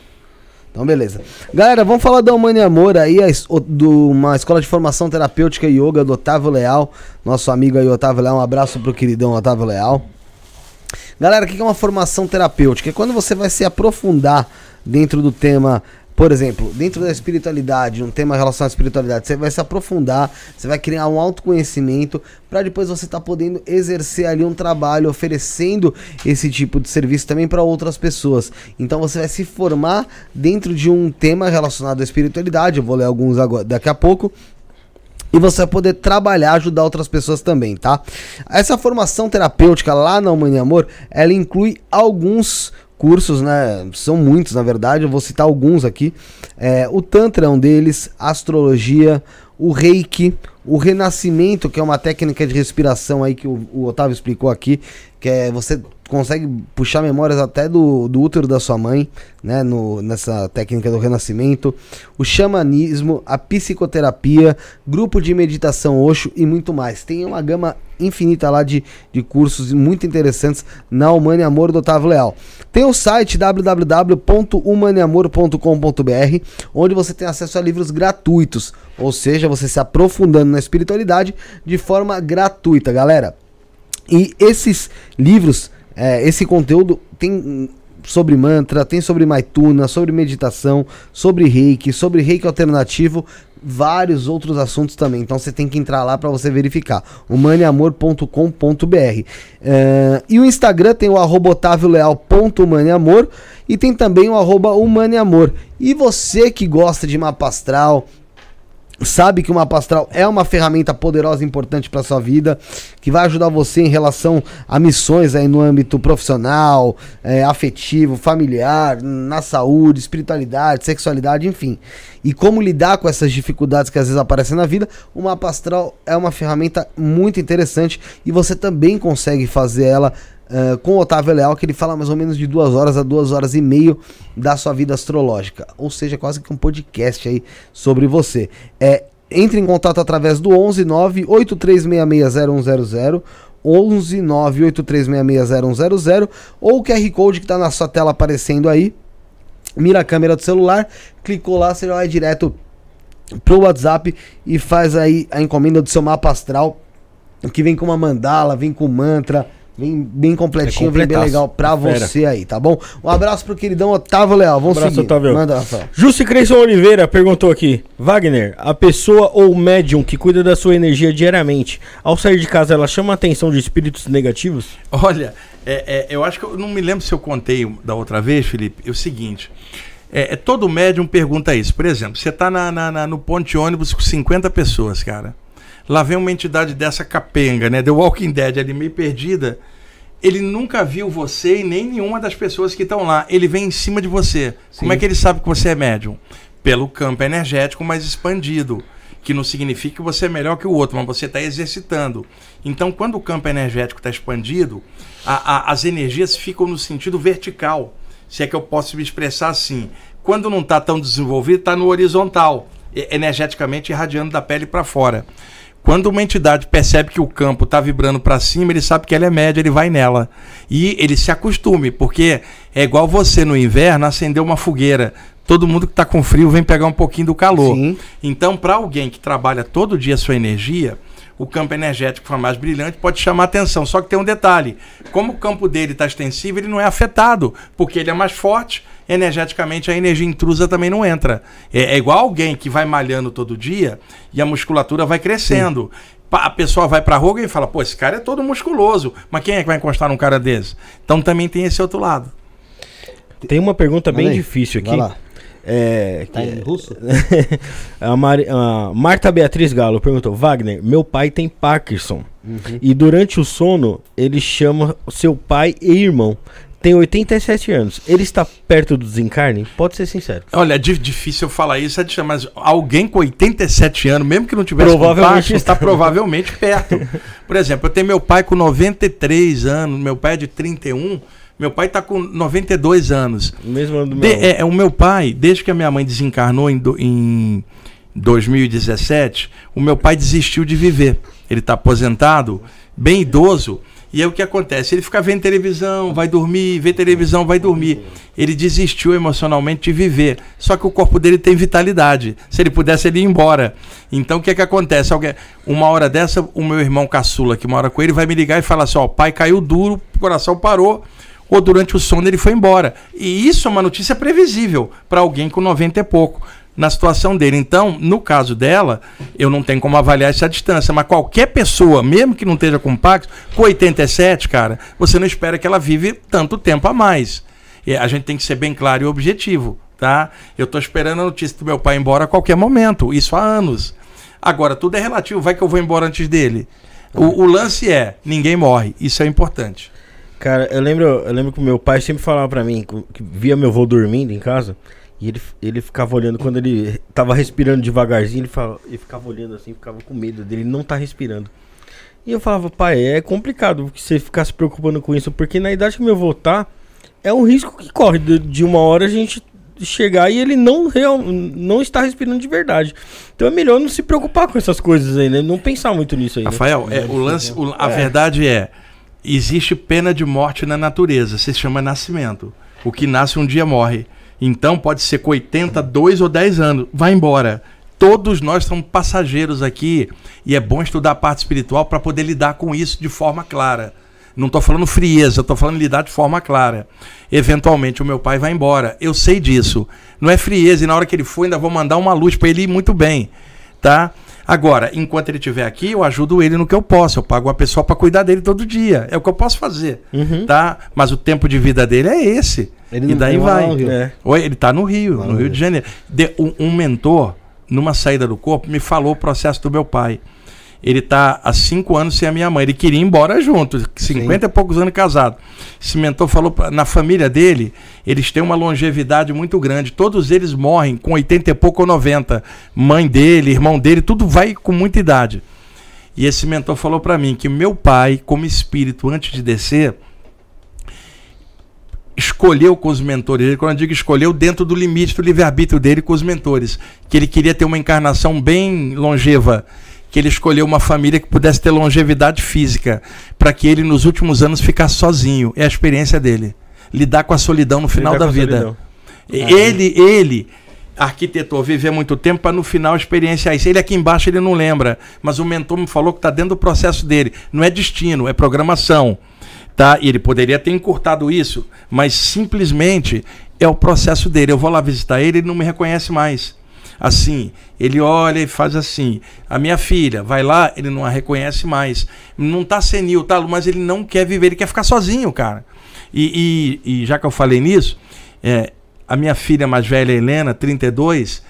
Então, beleza. Galera, vamos falar da Humane Amor aí, do, uma escola de formação terapêutica e yoga do Otávio Leal. Nosso amigo aí, Otávio Leal. Um abraço pro queridão Otávio Leal. Galera, o que é uma formação terapêutica? É quando você vai se aprofundar dentro do tema, por exemplo, dentro da espiritualidade, um tema relacionado à espiritualidade, você vai se aprofundar, você vai criar um autoconhecimento para depois você estar podendo exercer ali um trabalho oferecendo esse tipo de serviço também para outras pessoas. Então você vai se formar dentro de um tema relacionado à espiritualidade, eu vou ler alguns agora, daqui a pouco. E você vai poder trabalhar, ajudar outras pessoas também, tá? Essa formação terapêutica lá na Humane Amor, ela inclui alguns cursos, né? São muitos, na verdade, eu vou citar alguns aqui. É, o Tantra é um deles, astrologia, o Reiki, o Renascimento, que é uma técnica de respiração aí que o, o Otávio explicou aqui, que é você consegue puxar memórias até do, do útero da sua mãe, né, no, nessa técnica do renascimento, o xamanismo, a psicoterapia, grupo de meditação Osho e muito mais. Tem uma gama infinita lá de, de cursos muito interessantes na Humane Amor do Otávio Leal. Tem o site www.humaneamor.com.br, onde você tem acesso a livros gratuitos, ou seja, você se aprofundando na espiritualidade de forma gratuita, galera. E esses livros, é, esse conteúdo tem sobre mantra, tem sobre maituna, sobre meditação, sobre reiki, sobre reiki alternativo, vários outros assuntos também. Então você tem que entrar lá para você verificar. humaneamor.com.br. É, e o Instagram tem o arroba otavioleal.humaneamor e tem também o arroba humaneamor. E você que gosta de mapa astral, sabe que o mapa astral é uma ferramenta poderosa e importante para sua vida, que vai ajudar você em relação a missões aí no âmbito profissional, é, afetivo, familiar, na saúde, espiritualidade, sexualidade, enfim. E como lidar com essas dificuldades que às vezes aparecem na vida, o mapa astral é uma ferramenta muito interessante e você também consegue fazer ela Uh, com o Otávio Leal, que ele fala mais ou menos de duas horas a duas horas e meio da sua vida astrológica. Ou seja, quase que um podcast aí sobre você. É, entre em contato através do 11 9 83660100 11 9 83660100 ou o QR Code que está na sua tela aparecendo aí. Mira a câmera do celular, clicou lá, você vai direto pro WhatsApp e faz aí a encomenda do seu mapa astral, que vem com uma mandala, vem com mantra, Vem bem completinho, É vem bem legal pra Fera. você aí, tá bom? Um abraço pro queridão Otávio Leal. Vamos Abraço, seguir. Otávio. Manda, Rafael. Jussi Creyson Oliveira perguntou aqui: Wagner, a pessoa ou médium que cuida da sua energia diariamente, ao sair de casa, ela chama a atenção de espíritos negativos? Olha, é, é, eu acho que eu não me lembro se eu contei da outra vez, Felipe. É o seguinte: é, é, todo médium pergunta isso. Por exemplo, você está na, na- na- no ponto de ônibus com 50 pessoas, cara. Lá vem uma entidade dessa capenga, né? The Walking Dead ali meio perdida. Ele nunca viu você e nem nenhuma das pessoas que estão lá. Ele vem em cima de você. Como é que ele sabe que você é médium? Pelo campo energético mais expandido. Que não significa que você é melhor que o outro, mas você está exercitando. Então, quando o campo energético está expandido, a- a- as energias ficam no sentido vertical. Se é que eu posso me expressar assim. Quando não está tão desenvolvido, está no horizontal, energeticamente irradiando da pele para fora. Quando uma entidade percebe que o campo está vibrando para cima, ele sabe que ela é média, ele vai nela. E ele se acostume, porque é igual você no inverno acender uma fogueira. Todo mundo que está com frio vem pegar um pouquinho do calor. Sim. Então, para alguém que trabalha todo dia a sua energia, o campo energético for mais brilhante pode chamar atenção. Só que tem um detalhe: como o campo dele está extensivo, ele não é afetado, porque ele é mais forte. Energeticamente, a energia intrusa também não entra. É, é igual alguém que vai malhando todo dia e a musculatura vai crescendo. Pa- A pessoa vai pra rua e fala: pô, esse cara é todo musculoso, mas quem é que vai encostar num cara desse? Então também tem esse outro lado. Tem uma pergunta bem difícil Vai aqui. lá. É, Tá que- em russo? *laughs* a, Mari- a Marta Beatriz Galo perguntou: Wagner, meu pai tem Parkinson. Uhum. E durante o sono, ele chama seu pai e irmão. Tem 87 anos. Ele está perto do desencarne? Pode ser sincero. Olha, é di- difícil eu falar isso, é de- mas alguém com 87 anos, mesmo que não tivesse Provavelmente está. provavelmente perto. *laughs* Por exemplo, eu tenho meu pai com 93 anos, meu pai é de 31, meu pai está com 92 anos. Mesmo ano do De- meu. é, é, o meu pai, desde que a minha mãe desencarnou em, do- em 2017, o meu pai desistiu de viver. Ele está aposentado, bem idoso. E aí o que acontece? Ele fica vendo televisão, vai dormir, vê televisão, vai dormir. Ele desistiu emocionalmente de viver. Só que o corpo dele tem vitalidade. Se ele pudesse, ele ia embora. Então o que é que acontece? Alguém, uma hora dessa, o meu irmão caçula, que mora com ele, vai me ligar e falar assim: ó, o pai caiu duro, o coração parou ou durante o sono ele foi embora. E isso é uma notícia previsível para alguém com 90 e pouco na situação dele. Então, no caso dela, eu não tenho como avaliar essa distância, mas qualquer pessoa, mesmo que não esteja com Parkinson, com 87, cara, você não espera que ela vive tanto tempo a mais. A gente tem que ser bem claro e objetivo, tá? Eu estou esperando a notícia do meu pai embora a qualquer momento, isso há anos. Agora, tudo é relativo, vai que eu vou embora antes dele. O, o lance é, ninguém morre, isso é importante. Cara, eu lembro, eu lembro que o meu pai sempre falava pra mim, que via meu avô dormindo em casa, e ele, ele ficava olhando, quando ele tava respirando devagarzinho, ele, falava, ele ficava olhando assim, ficava com medo dele não tá respirando. E eu falava, pai, é complicado você ficar se preocupando com isso, porque na idade que meu avô tá, é um risco que corre de, de uma hora a gente chegar e ele não, real, não está respirando de verdade. Então é melhor não se preocupar com essas coisas aí, né? Não pensar muito nisso aí. né? Rafael, é, o lance, o- a verdade é, existe pena de morte na natureza, se chama nascimento. O que nasce um dia morre. Então pode ser com 80, 2 ou 10 anos, vai embora. Todos nós somos passageiros aqui e é bom estudar a parte espiritual para poder lidar com isso de forma clara. Não estou falando frieza, estou falando lidar de forma clara. Eventualmente o meu pai vai embora. Eu sei disso. Não é frieza e na hora que ele for ainda vou mandar uma luz para ele ir muito bem. tá? Agora, enquanto ele estiver aqui, eu ajudo ele no que eu posso. Eu pago uma pessoa para cuidar dele todo dia. É o que eu posso fazer, Uhum. tá? Mas o tempo de vida dele é esse. Ele e não daí vai. É. Oi, ele tá no Rio, Lá no Rio Rio. de Janeiro. De- um, um mentor, numa saída do corpo, me falou o processo do meu pai. Ele tá há cinco anos sem a minha mãe. Ele queria ir embora junto, 50 e poucos anos casado. Esse mentor falou na família dele, eles têm uma longevidade muito grande. Todos eles morrem com 80 e pouco ou 90. Mãe dele, irmão dele, tudo vai com muita idade. E esse mentor falou para mim que meu pai, como espírito, antes de descer, escolheu com os mentores dele, quando eu digo escolheu, dentro do limite do livre-arbítrio dele com os mentores, que ele queria ter uma encarnação bem longeva, que ele escolheu uma família que pudesse ter longevidade física, para que ele nos últimos anos ficasse sozinho. É a experiência dele. Lidar com a solidão no final Lidar da vida. solidão. Ele, ele arquitetou, viver muito tempo para no final a experiência é isso. Ele aqui embaixo ele não lembra, mas o mentor me falou que está dentro do processo dele. Não é destino, é programação. Tá? E ele poderia ter encurtado isso, mas simplesmente é o processo dele. Eu vou lá visitar ele, ele não me reconhece mais. Assim, ele olha e faz assim. A minha filha vai lá, ele não a reconhece mais. Não tá senil, tá? Mas ele não quer viver, ele quer ficar sozinho, cara. E, e- e já que eu falei nisso, é, a minha filha mais velha, Helena, 32,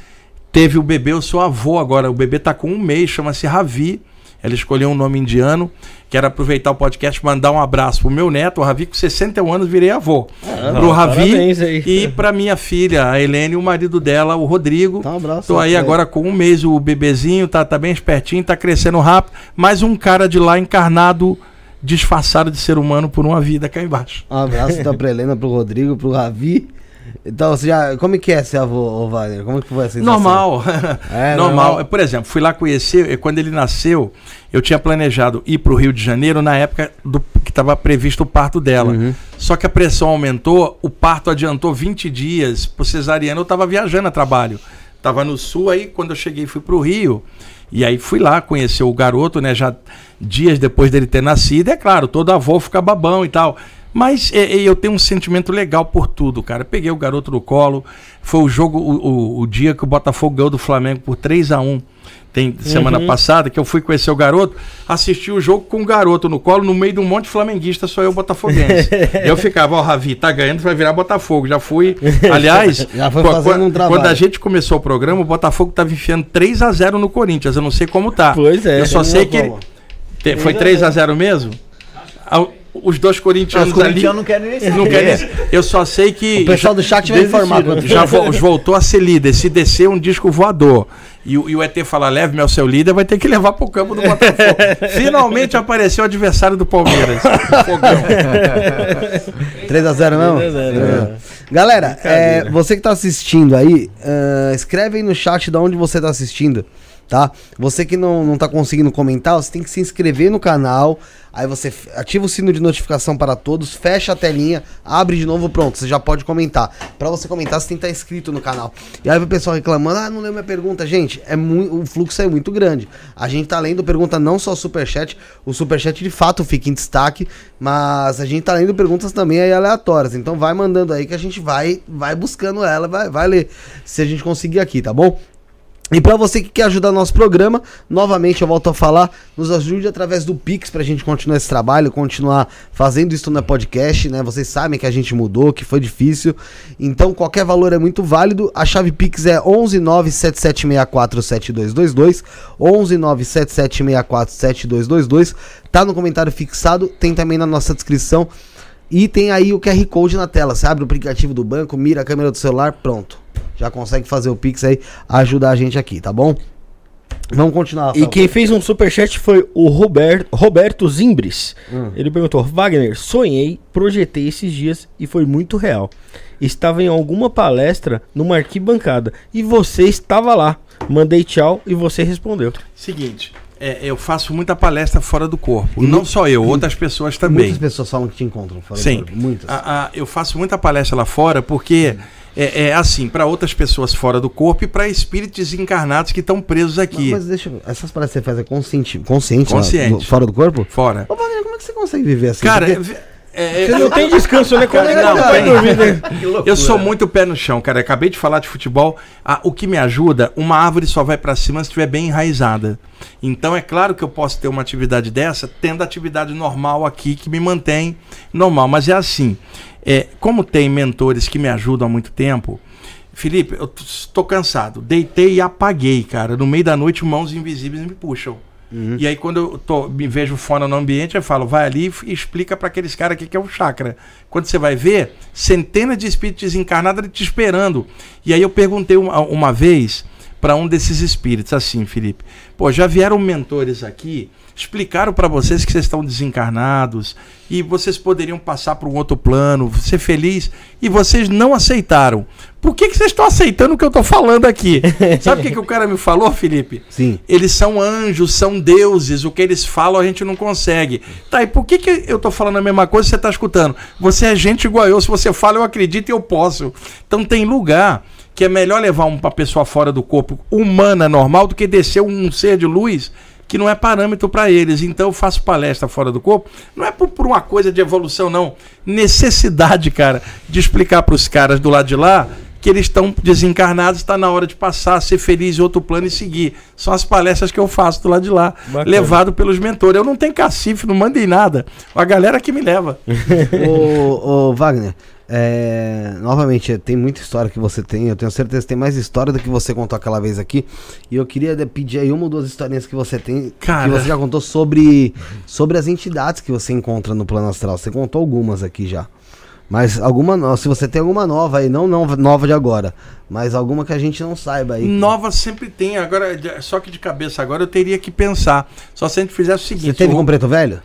teve o bebê, eu sou avô agora. O bebê tá com um mês, chama-se Ravi. Ela escolheu um nome indiano. Quero aproveitar o podcast e mandar um abraço pro meu neto, o Ravi, com 61 anos, virei avô. pro Ravi parabéns aí. e pra minha filha, a Helene, e o marido dela, o Rodrigo. Então, um abraço. Tô aí pra ele. agora com um mês, o bebezinho tá, tá bem espertinho, tá crescendo rápido. Mais um cara de lá encarnado, disfarçado de ser humano por uma vida cá embaixo. Um abraço então pra Helena, pro Rodrigo, pro Ravi. Então, você já. Como é que é ser avô, Wagner? Como é que foi a sensação? Normal. É, *laughs* normal. normal. Por exemplo, fui lá conhecer, quando ele nasceu, eu tinha planejado ir para o Rio de Janeiro na época do, que estava previsto o parto dela. Uhum. Só que a pressão aumentou, o parto adiantou 20 dias. Por cesariana, eu estava viajando a trabalho. Estava no sul, aí quando eu cheguei fui para o Rio. E aí fui lá conhecer o garoto, né? Já dias depois dele ter nascido. É claro, todo avô fica babão e tal. Mas é, é, eu tenho um sentimento legal por tudo, cara. Peguei o garoto no colo. Foi o jogo, o, o, o dia que o Botafogo ganhou do Flamengo por 3 a 1 Tem semana passada, que eu fui conhecer o garoto, assisti o jogo com o garoto no colo, no meio de um monte de flamenguista, só eu botafoguense. *laughs* eu ficava, ó, Ravi, tá ganhando, vai virar Botafogo. Já fui. *laughs* Aliás, *laughs* Já foi qu- fazendo qu- um quando a gente começou o programa, o Botafogo tava enfiando 3 a 0 no Corinthians. Eu não sei como tá. Pois é. Eu só sei que. ele- Foi 3 a 0 mesmo? Os dois corintianos Os ali. corintianos não querem nem Não saber. querem- Eu só sei que. O pessoal do chat vai informar Já vo- voltou a ser líder. Se descer um disco voador e, o- e o ET fala, leve-me ao seu líder, vai ter que levar pro campo do Botafogo. *laughs* Finalmente apareceu o adversário do Palmeiras. *laughs* Fogão. 3x0 não? 3 a 0, É. Galera, é, você que tá assistindo aí, ah, escreve aí no chat de onde você tá assistindo, tá? Você que não, não tá conseguindo comentar, você tem que se inscrever no canal, aí você ativa o sino de notificação para todos, fecha a telinha, abre de novo, pronto, você já pode comentar. Pra você comentar, você tem que estar inscrito no canal. E aí o pessoal reclamando, ah, não leu minha pergunta. Gente, é muito, o fluxo é muito grande. A gente tá lendo pergunta não só superchat, o superchat de fato fica em destaque, mas a gente tá lendo perguntas também aí aleatórias. Então vai mandando aí que a gente vai vai buscando ela, vai, vai ler se a gente conseguir aqui, tá bom? E pra você que quer ajudar nosso programa, novamente eu volto a falar, nos ajude através do Pix pra gente continuar esse trabalho, continuar fazendo isso no podcast, né? Vocês sabem que a gente mudou, que foi difícil. Então qualquer valor é muito válido. A chave Pix é 11977647222, 11977647222. Tá no comentário fixado, tem também na nossa descrição. E tem aí o QR Code na tela. Você abre o aplicativo do banco, mira a câmera do celular, pronto. Já consegue fazer o Pix aí, ajudar a gente aqui, tá bom? Vamos continuar. E quem fez um superchat foi o Robert, Roberto Zimbres. Hum. Ele perguntou: Wagner, sonhei, projetei esses dias e foi muito real. Estava em alguma palestra numa arquibancada e você estava lá. Mandei tchau e você respondeu. Seguinte, é, eu faço muita palestra fora do corpo. E Não só eu, outras pessoas também. Muitas pessoas falam que te encontram fora do Sim. corpo, Muitas. A- a- eu faço muita palestra lá fora porque é, é assim, para outras pessoas fora do corpo e para espíritos encarnados que estão presos aqui. Mas deixa eu- Essas palestras que você faz é consciente, consciente, lá, Consciente. do- fora do corpo? Fora. Ô, Wagner, como é que você consegue viver assim? Cara, Porque É, Você não tem descanso, né? É que Não, vai dormir, né? *laughs* Eu sou muito pé no chão, cara. Acabei de falar de futebol. Ah, o que me ajuda, uma árvore só vai pra cima se estiver bem enraizada. Então é claro que eu posso ter uma atividade dessa, tendo atividade normal aqui que me mantém normal. Mas é assim, é, como tem mentores que me ajudam há muito tempo, Felipe, eu estou cansado. Deitei e apaguei, cara. No meio da noite, mãos invisíveis me puxam. E aí, quando eu tô- me vejo fora no ambiente, eu falo, vai ali e explica para aqueles caras o que é o chakra. Quando você vai ver, centenas de espíritos desencarnados te esperando. E aí eu perguntei uma, uma vez para um desses espíritos, assim, Felipe, pô, já vieram mentores aqui, explicaram para vocês que vocês estão desencarnados e vocês poderiam passar para um outro plano, ser feliz, e vocês não aceitaram. Por que, que vocês estão aceitando o que eu estou falando aqui? *laughs* Sabe o que, que o cara me falou, Felipe? Sim. Eles são anjos, são deuses, o que eles falam a gente não consegue. Tá, e por que, que eu tô falando a mesma coisa e você tá escutando? Você é gente igual eu, se você fala eu acredito e eu posso. Então tem lugar que é melhor levar uma pessoa fora do corpo humana, normal, do que descer um ser de luz que não é parâmetro para eles. Então eu faço palestra fora do corpo, não é por, por uma coisa de evolução, não. Necessidade, cara, de explicar para os caras do lado de lá que eles estão desencarnados, está na hora de passar, ser feliz em outro plano e seguir. São as palestras que eu faço do lado de lá, Bacana. levado pelos mentores. Eu não tenho cacife, não mandei nada. A galera que me leva. *laughs* ô, ô, Wagner, é, novamente, tem muita história que você tem. Eu tenho certeza que tem mais história do que você contou aquela vez aqui. E eu queria pedir aí uma ou duas historinhas que você tem, Cara. que você já contou sobre, sobre as entidades que você encontra no plano astral. Você contou algumas aqui já. Mas alguma, se você tem alguma nova aí, não nova, nova de agora, mas alguma que a gente não saiba aí. Nova sempre tem. Agora, só que de cabeça agora eu teria que pensar. Só se a gente fizesse o Você seguinte: teve o- com Preto Velho?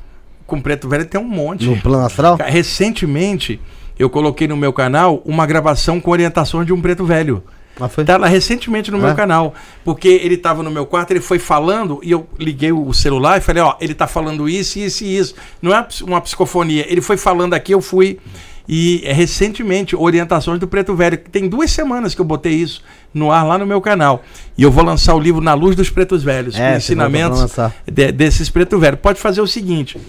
com Preto Velho tem um monte. No plano astral? Recentemente, eu coloquei no meu canal uma gravação com orientações de um preto velho. Ah, foi? Tá lá recentemente no É? meu canal. Porque ele tava no meu quarto, ele foi falando e eu liguei o celular e falei, ó, ele tá falando isso, isso e isso. Não é uma psicofonia. Ele foi falando aqui, eu fui. E é, recentemente, orientações do Preto Velho. Tem duas semanas que eu botei isso no ar lá no meu canal. E eu vou lançar o livro Na Luz dos Pretos Velhos, É, ensinamentos de- desses Preto Velho. Pode fazer o seguinte.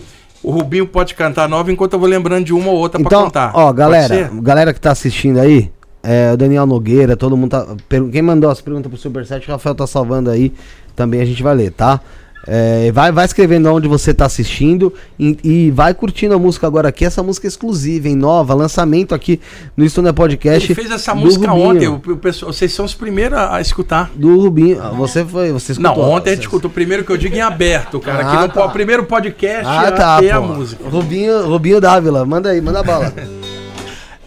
O Rubinho pode cantar nova enquanto eu vou lembrando de uma ou outra pra Então, contar. ó, galera, galera que tá assistindo aí, é, o Daniel Nogueira, todo mundo tá. Quem mandou as perguntas pro Superset, o Rafael tá salvando aí. Também a gente vai ler, tá? É, vai, vai escrevendo onde você tá assistindo e, e vai curtindo a música agora aqui. Essa música é exclusiva, hein? Nova, lançamento aqui no Estúdio Podcast. Ele fez essa música Rubinho. ontem. O, o pessoal, vocês são os primeiros a, a escutar. Do Rubinho. Ah, Você foi. Você Não, escutou. ontem a gente escutou o primeiro que eu digo em aberto, cara. Ah, que no tá. po- primeiro podcast Ah, a tá, a música. Rubinho, Rubinho Dávila, manda aí, manda bala. *laughs*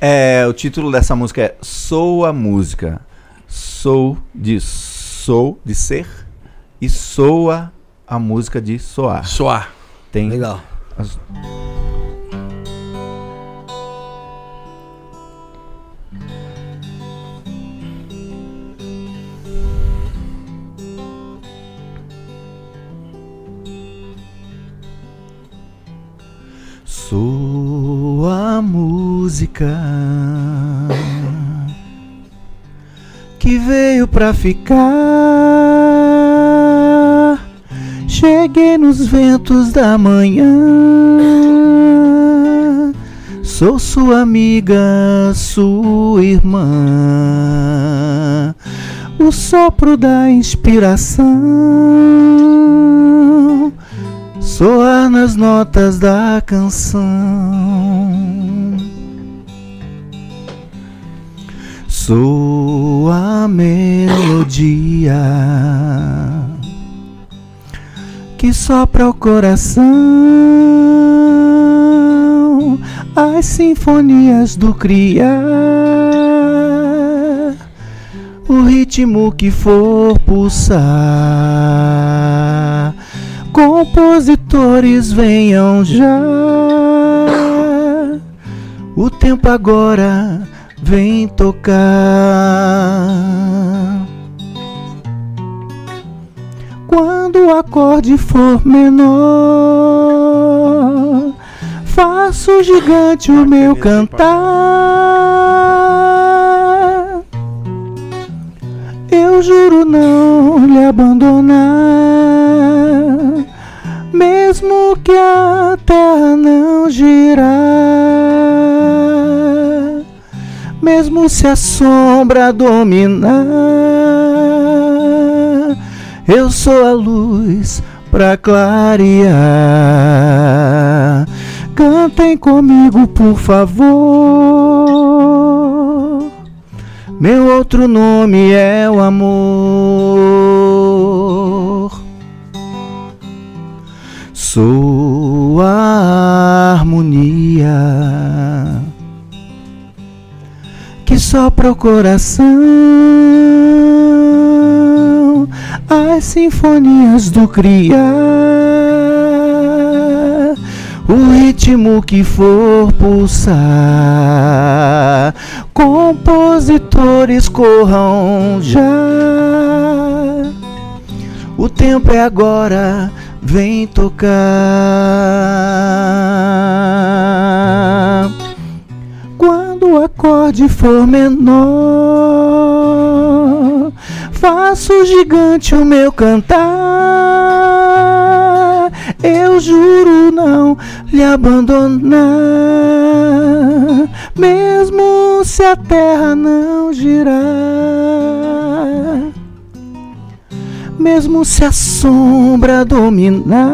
É, o título dessa música é Sou a Música. Sou de sou, de ser, e soa a música de soar. Soar. Tem Legal. as- Sou a música que veio pra ficar. Cheguei nos ventos da manhã. Sou sua amiga, sua irmã. O sopro da inspiração soar nas notas da canção. Sou a melodia que sopra o coração, as sinfonias do criar, o ritmo que for pulsar. Compositores venham já. O tempo agora vem tocar. quando o acorde for menor, faço gigante o meu cantar. Eu juro não lhe abandonar, mesmo que a terra não girar, mesmo se a sombra dominar eu sou a luz pra clarear. Cantem comigo, por favor. Meu outro nome é o amor. Sou a harmonia que sopra o coração. As sinfonias do criar, o ritmo que for pulsar. Compositores corram já. O tempo é agora, vem tocar. Quando o acorde for menor, faço gigante o meu cantar. Eu juro não lhe abandonar, mesmo se a terra não girar. Mesmo se a sombra dominar,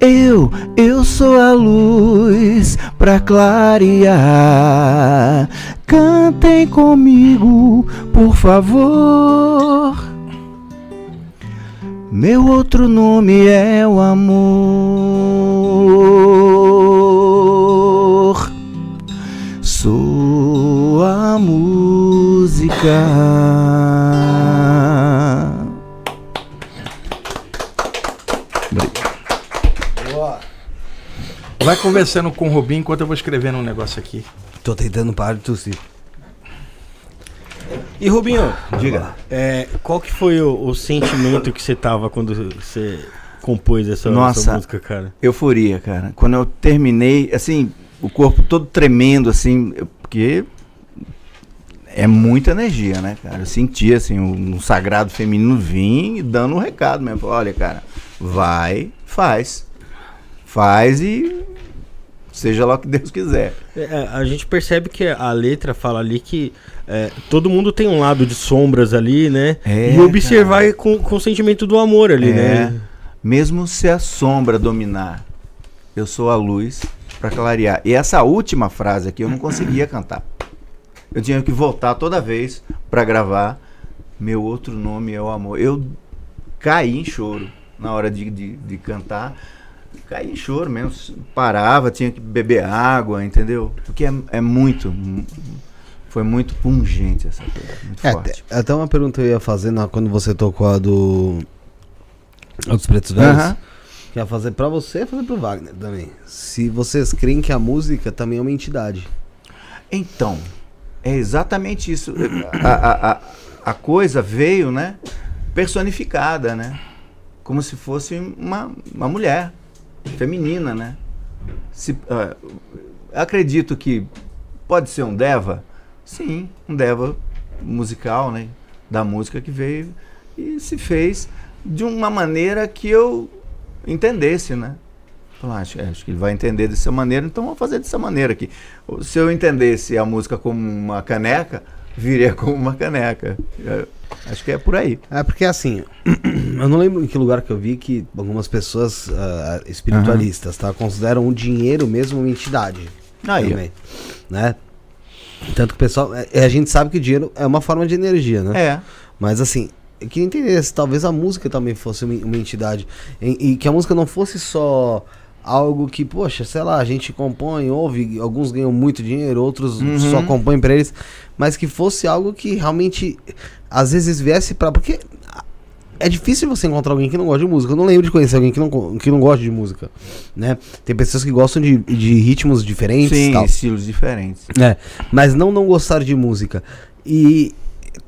eu, eu sou a luz pra clarear. Cantem comigo, por favor. Meu outro nome é o amor. Sou a música. Vai conversando com o Rubinho enquanto eu vou escrevendo um negócio aqui. Tô tentando parar de tossir. E Rubinho, Diga. é, qual que foi o, o sentimento que você tava quando você compôs essa, Nossa. essa música, cara? Euforia, cara. Quando eu terminei, assim, o corpo todo tremendo, assim, porque é muita energia, né, cara? Eu senti, assim, um, um sagrado feminino vir e dando um recado mesmo. Olha, cara, vai, faz. Faz e seja lá o que Deus quiser. É, a gente percebe que a letra fala ali que é, todo mundo tem um lado de sombras ali, né? É, e observar com, com o sentimento do amor ali, É. né? Mesmo se a sombra dominar, eu sou a luz para clarear. E essa última frase aqui eu não conseguia cantar. Eu tinha que voltar toda vez para gravar. Meu outro nome é o amor. Eu caí em choro na hora de, de, de cantar. Caí em choro mesmo. Parava, tinha que beber água, entendeu? Porque é, é muito. Foi muito pungente essa coisa. Muito É, forte. até- até uma pergunta eu ia fazer na- quando você tocou a do. A dos Pretos Velhos. Aham. Que ia fazer pra você e fazer pro Wagner também. Se vocês creem que a música também é uma entidade. Então, é exatamente isso. A, a, a, a coisa veio, né? Personificada, né? Como se fosse uma, uma mulher feminina, né? Se, ah, acredito que pode ser um Deva? Sim, um Deva musical, né? Da música que veio e se fez de uma maneira que eu entendesse, né? Falar, acho, acho que ele vai entender dessa maneira, então vou fazer dessa maneira aqui. Se eu entendesse a música como uma caneca, viria *laughs* como uma caneca. É, acho que é por aí. É porque assim, *clears throat* eu não lembro em que lugar que eu vi que algumas pessoas ah, espiritualistas, tá? Consideram o dinheiro mesmo uma entidade. Aí, também, né? Tanto que o pessoal. é, a gente sabe que o dinheiro é uma forma de energia, né? É. Mas assim, eu queria entender se talvez a música também fosse uma, uma entidade. E, e que a música não fosse só algo que, poxa, sei lá, a gente compõe, ouve, alguns ganham muito dinheiro, outros Uhum. só compõem pra eles. Mas que fosse algo que realmente, às vezes, viesse pra. Porque é difícil você encontrar alguém que não gosta de música. Eu não lembro de conhecer alguém que não, que não gosta de música, né? Tem pessoas que gostam de, de ritmos diferentes Sim, tal. estilos diferentes. É, mas não não gostar de música. E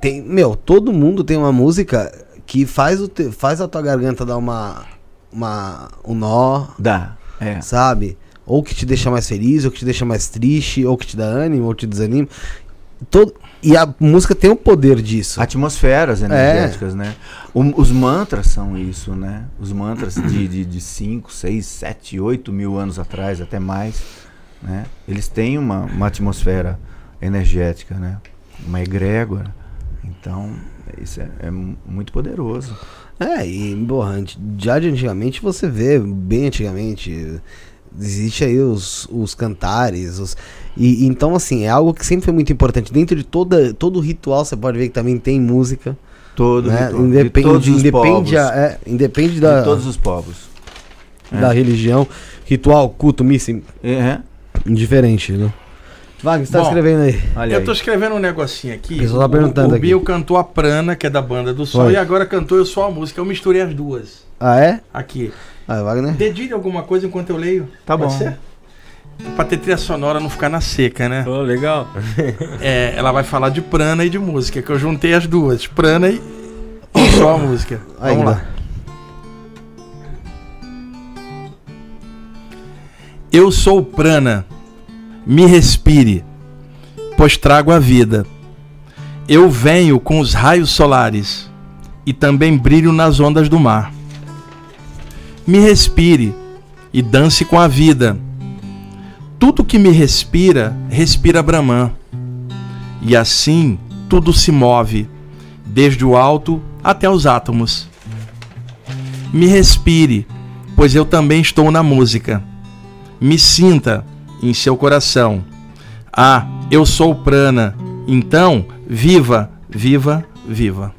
tem, meu, todo mundo tem uma música que faz o te- faz a tua garganta dar uma uma um nó, Dá. É. sabe? Ou que te deixa mais feliz, ou que te deixa mais triste, ou que te dá ânimo, ou te desanima. Todo, e a música tem o poder disso. Atmosferas energéticas, né? O- os mantras são isso, né? Os mantras de 5, 6, 7, 8 mil anos atrás, até mais, né? Eles têm uma, uma atmosfera energética, né? Uma egrégora. Então, isso é, é mu- muito poderoso. É, e, porra, já de antigamente você vê, bem antigamente, existe aí os, os cantares, os, e então assim, é algo que sempre foi muito importante. Dentro de toda, todo ritual você pode ver que também tem música, Todo né? ritual, de Independe, todos os independe, povos. a- é, independe da, De todos os povos. da religião, ritual, culto, missa, É, indiferente, né? Wagner, você tá Bom, escrevendo aí. olha eu aí. tô escrevendo um negocinho aqui. O pessoal tá O- perguntando o, aqui. Bill cantou a Prana, que é da banda do Sol, Foi. e agora cantou Eu Sou a Música. Eu misturei as duas Ah, é? aqui. Ah, Wagner? Dedilhe alguma coisa enquanto eu leio. Tá Pode bom. ser? Pra ter trilha sonora não ficar na seca, né? Oh, legal. É, ela vai falar de prana e de música, que eu juntei as duas, prana e só a música. Aí, Vamos lá. Eu sou o prana, me respire, pois trago a vida. Eu venho com os raios solares e também brilho nas ondas do mar. Me respire e dance com a vida. Tudo que me respira, respira Brahman. E assim tudo se move, desde o alto até os átomos. Me respire, pois eu também estou na música. Me sinta em seu coração. Ah, eu sou prana. Então, viva, viva, viva.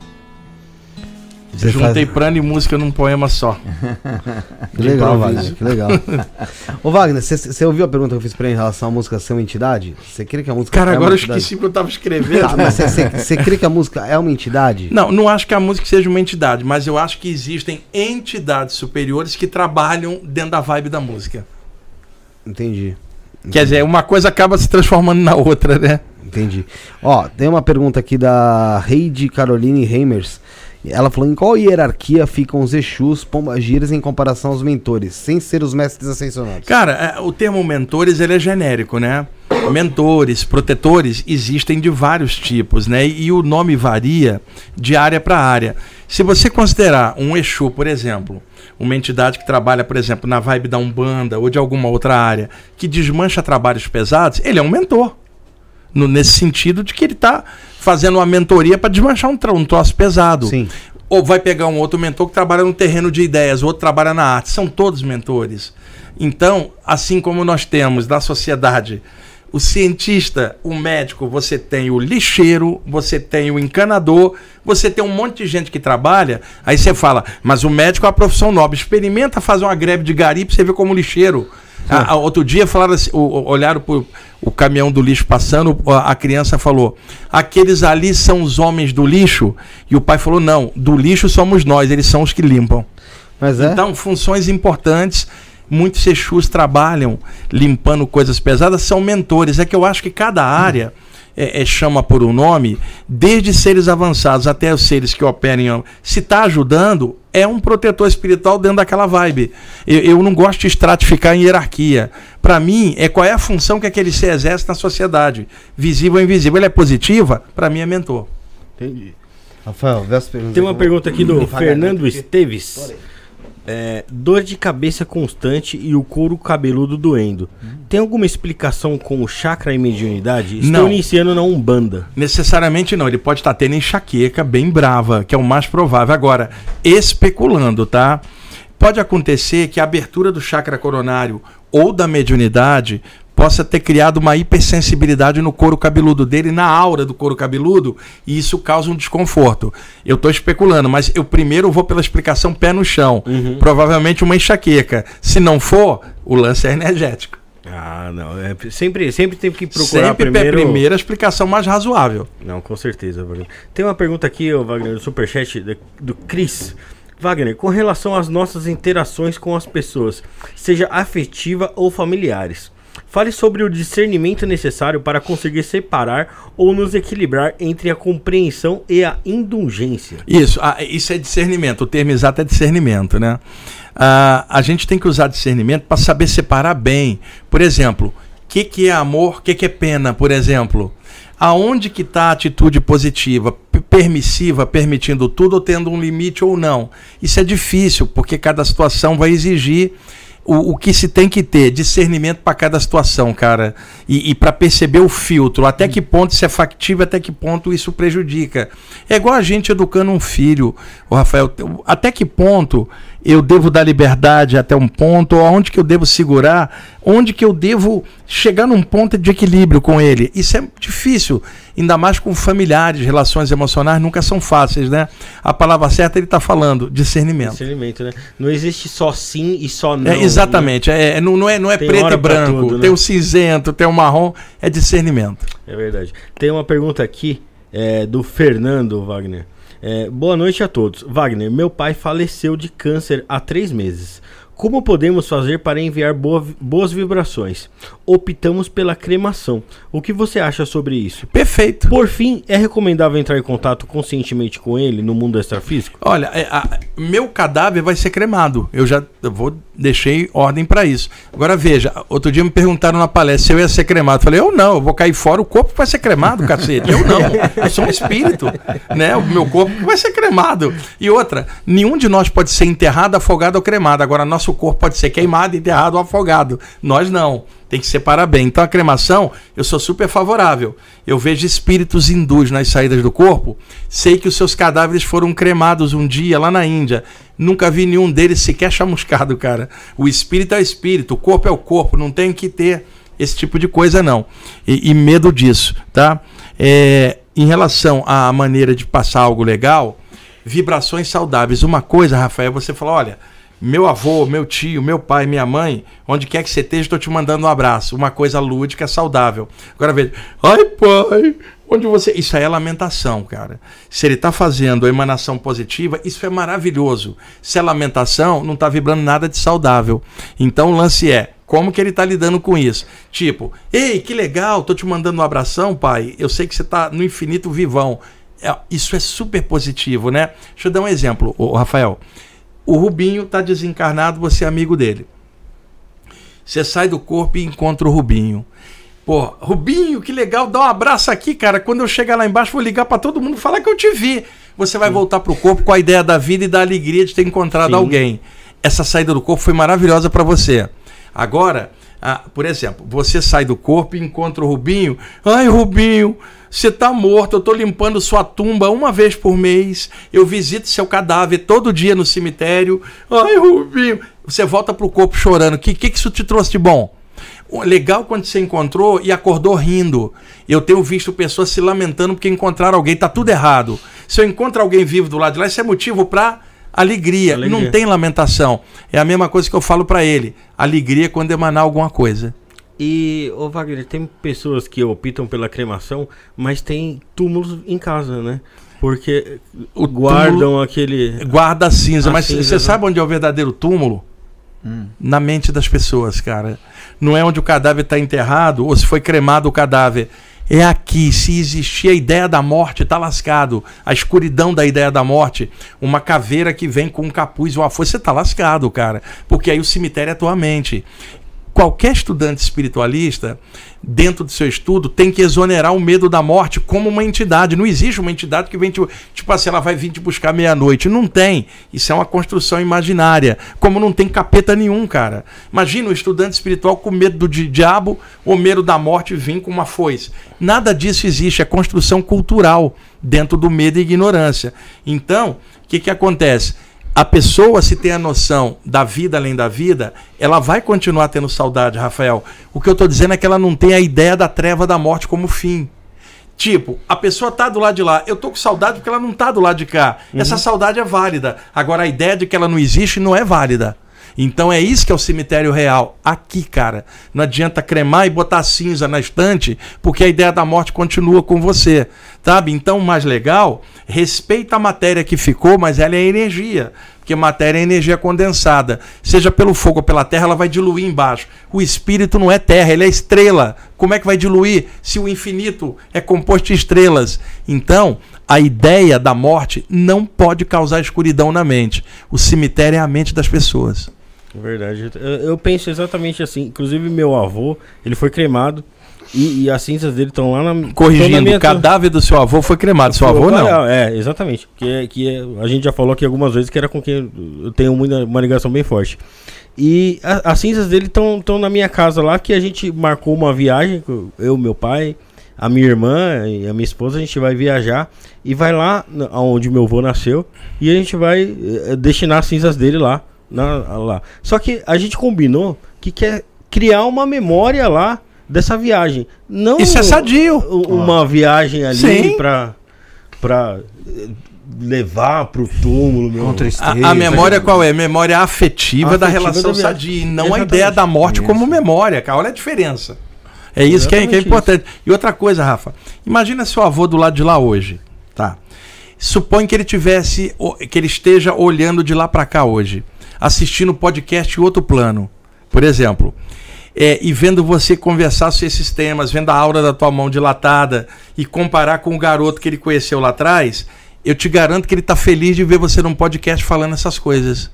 Você Juntei faz- prana e música num poema só. *laughs* Que legal. Wagner, que legal. *laughs* Ô, Wagner, você- ouviu a pergunta que eu fiz pra ele em relação à música ser uma entidade? Você crê que a música Cara, é agora eu entidade? esqueci que eu tava *laughs* escrevendo. Tá, mas você crê que a música é uma entidade? Não, não acho que a música seja uma entidade, mas eu acho que existem entidades superiores que trabalham dentro da vibe da música. Entendi. Quer dizer, uma coisa acaba se transformando na outra, né? Entendi. Ó, tem uma pergunta aqui da Heidi Caroline Reimers. Ela falou: em qual hierarquia ficam os Exus, pombagiras em comparação aos mentores, sem ser os mestres ascensionados? Cara, é, o termo mentores ele é genérico, né? Mentores, protetores existem de vários tipos, né? E o nome varia de área para área. Se você considerar um Exu, por exemplo, uma entidade que trabalha, por exemplo, na vibe da Umbanda ou de alguma outra área, que desmancha trabalhos pesados, ele é um mentor. No- nesse sentido de que ele está fazendo uma mentoria para desmanchar um, um troço pesado. Sim. Ou vai pegar um outro mentor que trabalha no terreno de ideias, o outro trabalha na arte. São todos mentores. Então, assim como nós temos da sociedade o cientista, o médico, você tem o lixeiro, você tem o encanador, você tem um monte de gente que trabalha. Aí você fala, mas o médico é uma profissão nobre. Experimenta fazer uma greve de gari pra você ver como lixeiro. A- a- outro dia falaram assim, olharam o caminhão do lixo passando, a a criança falou: aqueles ali são os homens do lixo. E o pai falou: não, do lixo somos nós, eles são os que limpam. Mas é? Então, funções importantes. Muitos Exus trabalham limpando coisas pesadas, são mentores. É que eu acho que cada área é, é, chama por um nome, desde seres avançados até os seres que operem. Se está ajudando, é um protetor espiritual dentro daquela vibe. Eu, eu não gosto de estratificar em hierarquia. Para mim, é qual é a função que aquele ser exerce na sociedade. Visível ou invisível. Ele é positiva? Para mim é mentor. Entendi. Rafael, vê as perguntas. Tem uma pergunta aqui do Devagar, Fernando Esteves. É, dor de cabeça constante e o couro cabeludo doendo. Tem alguma explicação com o chakra e mediunidade? Estou Não. iniciando na Umbanda. Necessariamente não, ele pode estar tendo enxaqueca bem brava, que é o mais provável. Agora, especulando, tá? Pode acontecer que a abertura do chakra coronário ou da mediunidade possa ter criado uma hipersensibilidade no couro cabeludo dele, na aura do couro cabeludo, e isso causa um desconforto. Eu estou especulando, mas eu primeiro vou pela explicação pé no chão. Provavelmente uma enxaqueca. Se não for, o lance é energético. Ah, não. É, sempre, sempre tem que procurar Sempre primeiro. a primeira explicação mais razoável. Não, com certeza, Wagner. Tem uma pergunta aqui, ô, Wagner, do Superchat da- do Cris. Wagner, com relação às nossas interações com as pessoas, seja afetiva ou familiares, fale sobre o discernimento necessário para conseguir separar ou nos equilibrar entre a compreensão e a indulgência. Isso, ah, isso é discernimento. O termo exato é discernimento, né? Ah, a gente tem que usar discernimento para saber separar bem. Por exemplo, o que, que é amor, o que, que é pena, por exemplo? Aonde que está a atitude positiva, permissiva, permitindo tudo ou tendo um limite ou não? Isso é difícil, porque cada situação vai exigir o, o que se tem que ter discernimento para cada situação, cara, e, e para perceber o filtro, até que ponto isso é factível, até que ponto isso prejudica. É igual a gente educando um filho, o Rafael, até que ponto eu devo dar liberdade até um ponto, ou aonde que eu devo segurar, onde que eu devo chegar num ponto de equilíbrio com ele. Isso é difícil, ainda mais com familiares, relações emocionais nunca são fáceis, né? A palavra certa ele está falando, discernimento. Discernimento, né? Não existe só sim e só não. É, exatamente, é, é- não, não é, não é Tem preto e branco, tudo, né? tem o cinzento, tem o marrom, é discernimento. É verdade. Tem uma pergunta aqui é, do Fernando Wagner. É, boa noite a todos. Wagner, meu pai faleceu de câncer há três meses. Como podemos fazer para enviar boa- boas vibrações? Optamos pela cremação. O que você acha sobre isso? Perfeito. Por fim, é recomendável entrar em contato conscientemente com ele no mundo extrafísico? Olha, é, a- meu cadáver vai ser cremado. Eu já eu vou deixei ordem para isso. Agora veja, outro dia me perguntaram na palestra se eu ia ser cremado. Falei, eu não, eu vou cair fora, o corpo vai ser cremado, cacete. Eu não, eu sou um espírito, né? O meu corpo vai ser cremado. E outra, nenhum de nós pode ser enterrado, afogado ou cremado. Agora nosso corpo pode ser queimado, enterrado ou afogado. Nós não. Tem que separar bem. Então a cremação, eu sou super favorável. Eu vejo espíritos hindus nas saídas do corpo. Sei que os seus cadáveres foram cremados um dia lá na Índia. Nunca vi nenhum deles sequer chamuscado, cara. O espírito é o espírito, o corpo é o corpo. Não tem que ter esse tipo de coisa, não. E, e medo disso, tá? É, em relação à maneira de passar algo legal, vibrações saudáveis. Uma coisa, Rafael, você falou, olha, meu avô, meu tio, meu pai, minha mãe, onde quer que você esteja, estou te mandando um abraço. Uma coisa lúdica, saudável. Agora veja, ai pai, onde você. Isso aí é lamentação, cara. Se ele está fazendo a emanação positiva, isso é maravilhoso. Se é lamentação, não está vibrando nada de saudável. Então o lance é. Como que ele está lidando com isso? Tipo, ei, que legal, tô te mandando um abração, pai. Eu sei que você está no infinito vivão. É, isso é super positivo, né? Deixa eu dar um exemplo, Rafael. O Rubinho está desencarnado, você é amigo dele. Você sai do corpo e encontra o Rubinho. Pô, Rubinho, que legal, dá um abraço aqui, cara. Quando eu chegar lá embaixo, vou ligar para todo mundo e falar que eu te vi. Você vai voltar pro corpo com a ideia da vida e da alegria de ter encontrado Sim. alguém. Essa saída do corpo foi maravilhosa para você. Agora, ah, por exemplo, você sai do corpo e encontra o Rubinho. Ai, Rubinho, você tá morto. Eu tô limpando sua tumba uma vez por mês. Eu visito seu cadáver todo dia no cemitério. Ai, Rubinho. Você volta pro corpo chorando. O que, que que isso te trouxe de bom? Legal quando você encontrou e acordou rindo. Eu tenho visto pessoas se lamentando porque encontraram alguém. Tá tudo errado. Se eu encontro alguém vivo do lado de lá, isso é motivo para alegria. Alegria. Não tem lamentação. É a mesma coisa que eu falo para ele. Alegria é quando emanar alguma coisa. E, ô Wagner, tem pessoas que optam pela cremação, mas tem túmulos em casa, né? Porque O guardam túmulo aquele. guarda a cinza. A mas cinza, você né? sabe onde é o verdadeiro túmulo? Na mente das pessoas, cara. Não é onde o cadáver está enterrado ou se foi cremado o cadáver. É aqui. Se existir a ideia da morte, tá lascado. A escuridão da ideia da morte. Uma caveira que vem com um capuz ou a foice, você tá lascado, cara. Porque aí o cemitério é tua mente. Qualquer estudante espiritualista, dentro do seu estudo, tem que exonerar o medo da morte como uma entidade. Não existe uma entidade que vem te, tipo assim, ela vai vir te buscar meia-noite. Não tem. Isso é uma construção imaginária. Como não tem capeta nenhum, cara. Imagina um estudante espiritual com medo do di- diabo ou medo da morte vir com uma foice. Nada disso existe. É construção cultural dentro do medo e ignorância. Então, o que, que acontece? A pessoa, se tem a noção da vida além da vida, ela vai continuar tendo saudade, Rafael. O que eu estou dizendo é que ela não tem a ideia da treva da morte como fim. Tipo, a pessoa tá do lado de lá. Eu tô com saudade porque ela não tá do lado de cá. Essa saudade é válida. Agora, a ideia de que ela não existe não é válida. Então é isso que é o cemitério real. Aqui, cara. Não adianta cremar e botar cinza na estante, porque a ideia da morte continua com você. Sabe? Então, mais legal, respeita a matéria que ficou, mas ela é energia. Porque matéria é energia condensada. Seja pelo fogo ou pela terra, ela vai diluir embaixo. O espírito não é terra, ele é estrela. Como é que vai diluir se o infinito é composto de estrelas? Então, a ideia da morte não pode causar escuridão na mente. O cemitério é a mente das pessoas. Verdade. Eu, eu penso exatamente assim. Inclusive, meu avô, ele foi cremado. E, e as cinzas dele estão lá na. Corrigindo, o cadáver do seu avô foi cremado. Seu avô não. É, exatamente. Que, é- que é- a gente já falou aqui algumas vezes que era com quem eu tenho muita, uma ligação bem forte. E a- as cinzas dele estão na minha casa lá, que a gente marcou uma viagem, eu, meu pai, a minha irmã e a minha esposa, a gente vai viajar e vai lá onde meu avô nasceu e a gente vai eh, destinar as cinzas dele lá, na- lá. Só que a gente combinou que quer criar uma memória lá dessa viagem. Não Isso é sadio. uma viagem ali pra, pra eh, levar pro túmulo, meu. Com tristeza. A, a memória qual é? Memória afetiva, da Afetiva relação da sadia, e não a Exatamente. ideia da morte como memória, cara. Olha a diferença. É isso que é, que é importante. E outra coisa, Rafa, imagina seu avô do lado de lá hoje, tá? Supõe que ele tivesse, que ele esteja olhando de lá pra cá hoje, assistindo podcast em outro plano, por exemplo, é, e vendo você conversar sobre esses temas, vendo a aura da tua mão dilatada e comparar com o garoto que ele conheceu lá atrás, eu te garanto que ele tá feliz de ver você num podcast falando essas coisas.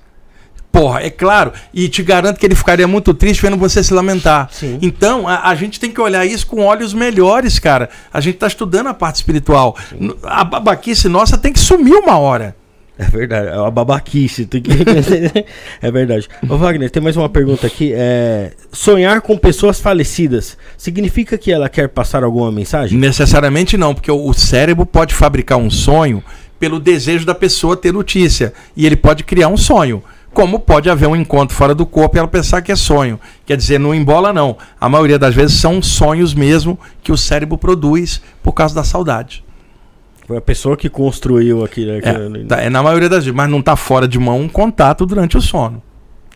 Porra, é claro. E te garanto que ele ficaria muito triste vendo você se lamentar. Sim. Então, a, a gente tem que olhar isso com olhos melhores, cara. A gente tá estudando a parte espiritual. N- A babaquice nossa tem que sumir uma hora. É verdade, é uma babaquice. Tem que... é verdade. Ô Wagner, tem mais uma pergunta aqui. É, sonhar com pessoas falecidas significa que ela quer passar alguma mensagem? Necessariamente não, porque o o cérebro pode fabricar um sonho pelo desejo da pessoa ter notícia. E ele pode criar um sonho. Como pode haver um encontro fora do corpo e ela pensar que é sonho. Quer dizer, não embola, não. A maioria das vezes são sonhos mesmo que o cérebro produz por causa da saudade. Foi a pessoa que construiu aquilo. É, aquilo- tá, é na maioria das vezes, mas não está fora de mão um contato durante o sono.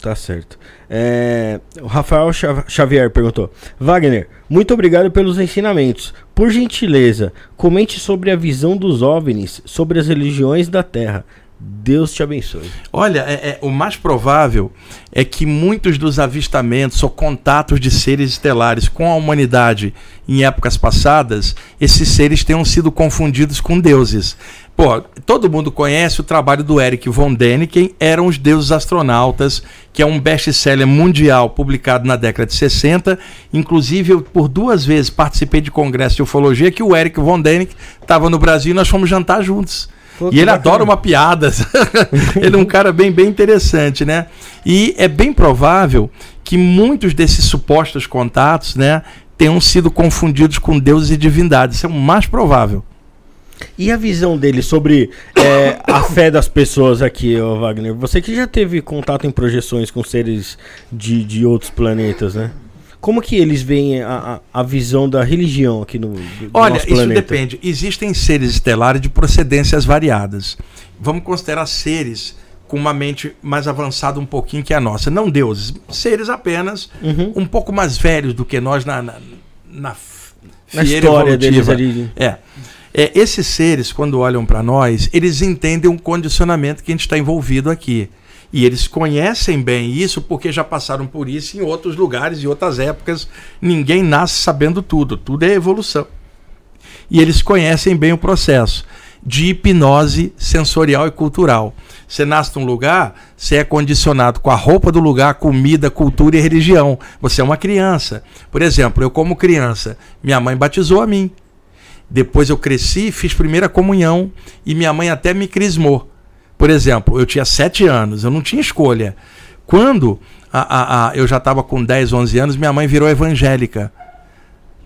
Tá certo. É, o Rafael Xa- Xavier perguntou: Wagner, muito obrigado pelos ensinamentos. Por gentileza, comente sobre a visão dos OVNIs sobre as religiões da Terra. Deus te abençoe. Olha, é- é- o mais provável é que muitos dos avistamentos ou contatos de seres estelares com a humanidade em épocas passadas, esses seres tenham sido confundidos com deuses. Pô, todo mundo conhece o trabalho do Eric von Däniken, Eram os Deuses Astronautas, que é um best-seller mundial publicado na década de 60. Inclusive, eu por duas vezes participei de congresso de ufologia que o Eric von Däniken estava no Brasil e nós fomos jantar juntos. Pô, e ele bacana. adora uma piada. *laughs* ele é um cara bem, bem interessante, né? E é bem provável que muitos desses supostos contatos, né, tenham sido confundidos com deuses e divindades. Isso é o mais provável. E a visão dele sobre é, a fé das pessoas aqui, Wagner? Você que já teve contato em projeções com seres de, de outros planetas, né? Como que eles veem a, a, a visão da religião aqui no do- Olha, isso depende. Existem seres estelares de procedências variadas. Vamos considerar seres com uma mente mais avançada um pouquinho que a nossa. Não deuses, seres apenas Uhum. um pouco mais velhos do que nós na, na, na, Na história deles evolutiva. ali. É. É, esses seres, quando olham para nós, eles entendem um condicionamento que a gente está envolvido aqui. E eles conhecem bem isso porque já passaram por isso em outros lugares e outras épocas. Ninguém nasce sabendo tudo, tudo é evolução. E eles conhecem bem o processo de hipnose sensorial e cultural. Você nasce num lugar, você é condicionado com a roupa do lugar, comida, cultura e religião. Você é uma criança. Por exemplo, eu como criança, minha mãe batizou a mim. Depois eu cresci, fiz primeira comunhão e minha mãe até me crismou. Por exemplo, eu tinha sete anos, eu não tinha escolha. Quando a, a- a- eu já estava com 10, 11 anos, minha mãe virou evangélica.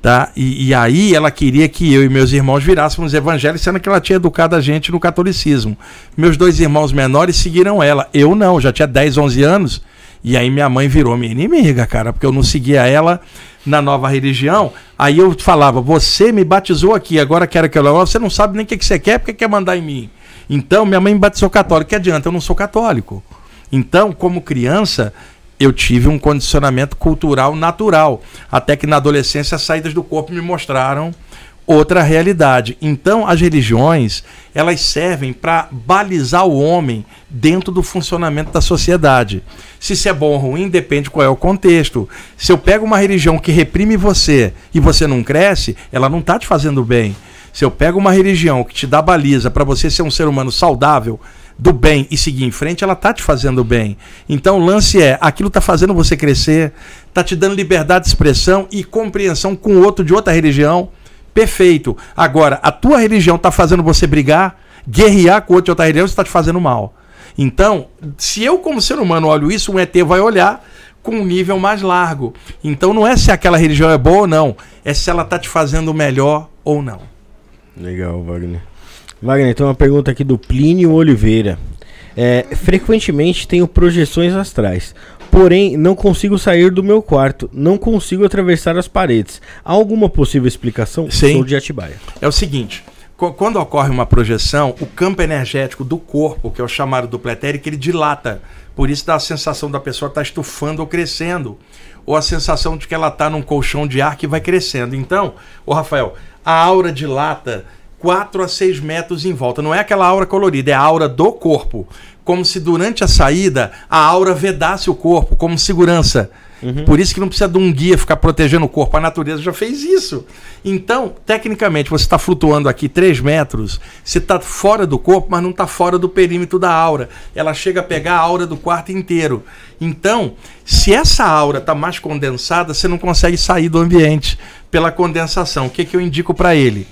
Tá? E, e aí ela queria que eu e meus irmãos virássemos evangélicos, sendo que ela tinha educado a gente no catolicismo. Meus dois irmãos menores seguiram ela. Eu não, já tinha 10, 11 anos. E aí minha mãe virou minha inimiga, cara, porque eu não seguia ela na nova religião. Aí eu falava: Você me batizou aqui, agora quero que eu. Você não sabe nem o que você quer, porque quer mandar em mim. Então minha mãe me batizou católico. Que adianta? Eu não sou católico. Então, como criança, eu tive um condicionamento cultural natural. Até que na adolescência as saídas do corpo me mostraram outra realidade. Então, as religiões, elas servem para balizar o homem dentro do funcionamento da sociedade. Se isso é bom ou ruim, depende qual é o contexto. Se eu pego uma religião que reprime você e você não cresce, ela não está te fazendo bem. Se eu pego uma religião que te dá baliza para você ser um ser humano saudável, do bem e seguir em frente, ela tá te fazendo bem. Então o lance é, aquilo tá fazendo você crescer, tá te dando liberdade de expressão e compreensão com outro de outra religião. Perfeito. Agora, a tua religião tá fazendo você brigar, guerrear com outro de outra religião, isso tá te fazendo mal. Então, se eu como ser humano olho isso, um ET vai olhar com um nível mais largo. Então não é se aquela religião é boa ou não, é se ela tá te fazendo melhor ou não. Legal, Wagner. Wagner, tem uma pergunta aqui do Plínio Oliveira. É, frequentemente tenho projeções astrais, porém não consigo sair do meu quarto, não consigo atravessar as paredes. Há alguma possível explicação? Sim. Sou de Atibaia. É o seguinte, qu- quando ocorre uma projeção, o campo energético do corpo, que é o chamado duplo etérico, ele dilata. Por isso dá a sensação da pessoa estar estufando ou crescendo. Ou a sensação de que ela está num colchão de ar que vai crescendo. Então, ô Rafael, a aura dilata 4 a 6 metros em volta. Não é aquela aura colorida, é a aura do corpo. Como se durante a saída a aura vedasse o corpo, como segurança. Por isso que não precisa de um guia ficar protegendo o corpo. A natureza já fez isso. Então, tecnicamente, você está flutuando aqui 3 metros, você está fora do corpo, mas não está fora do perímetro da aura. Ela chega a pegar a aura do quarto inteiro. Então, se essa aura está mais condensada, você não consegue sair do ambiente pela condensação. O que, que eu indico para ele?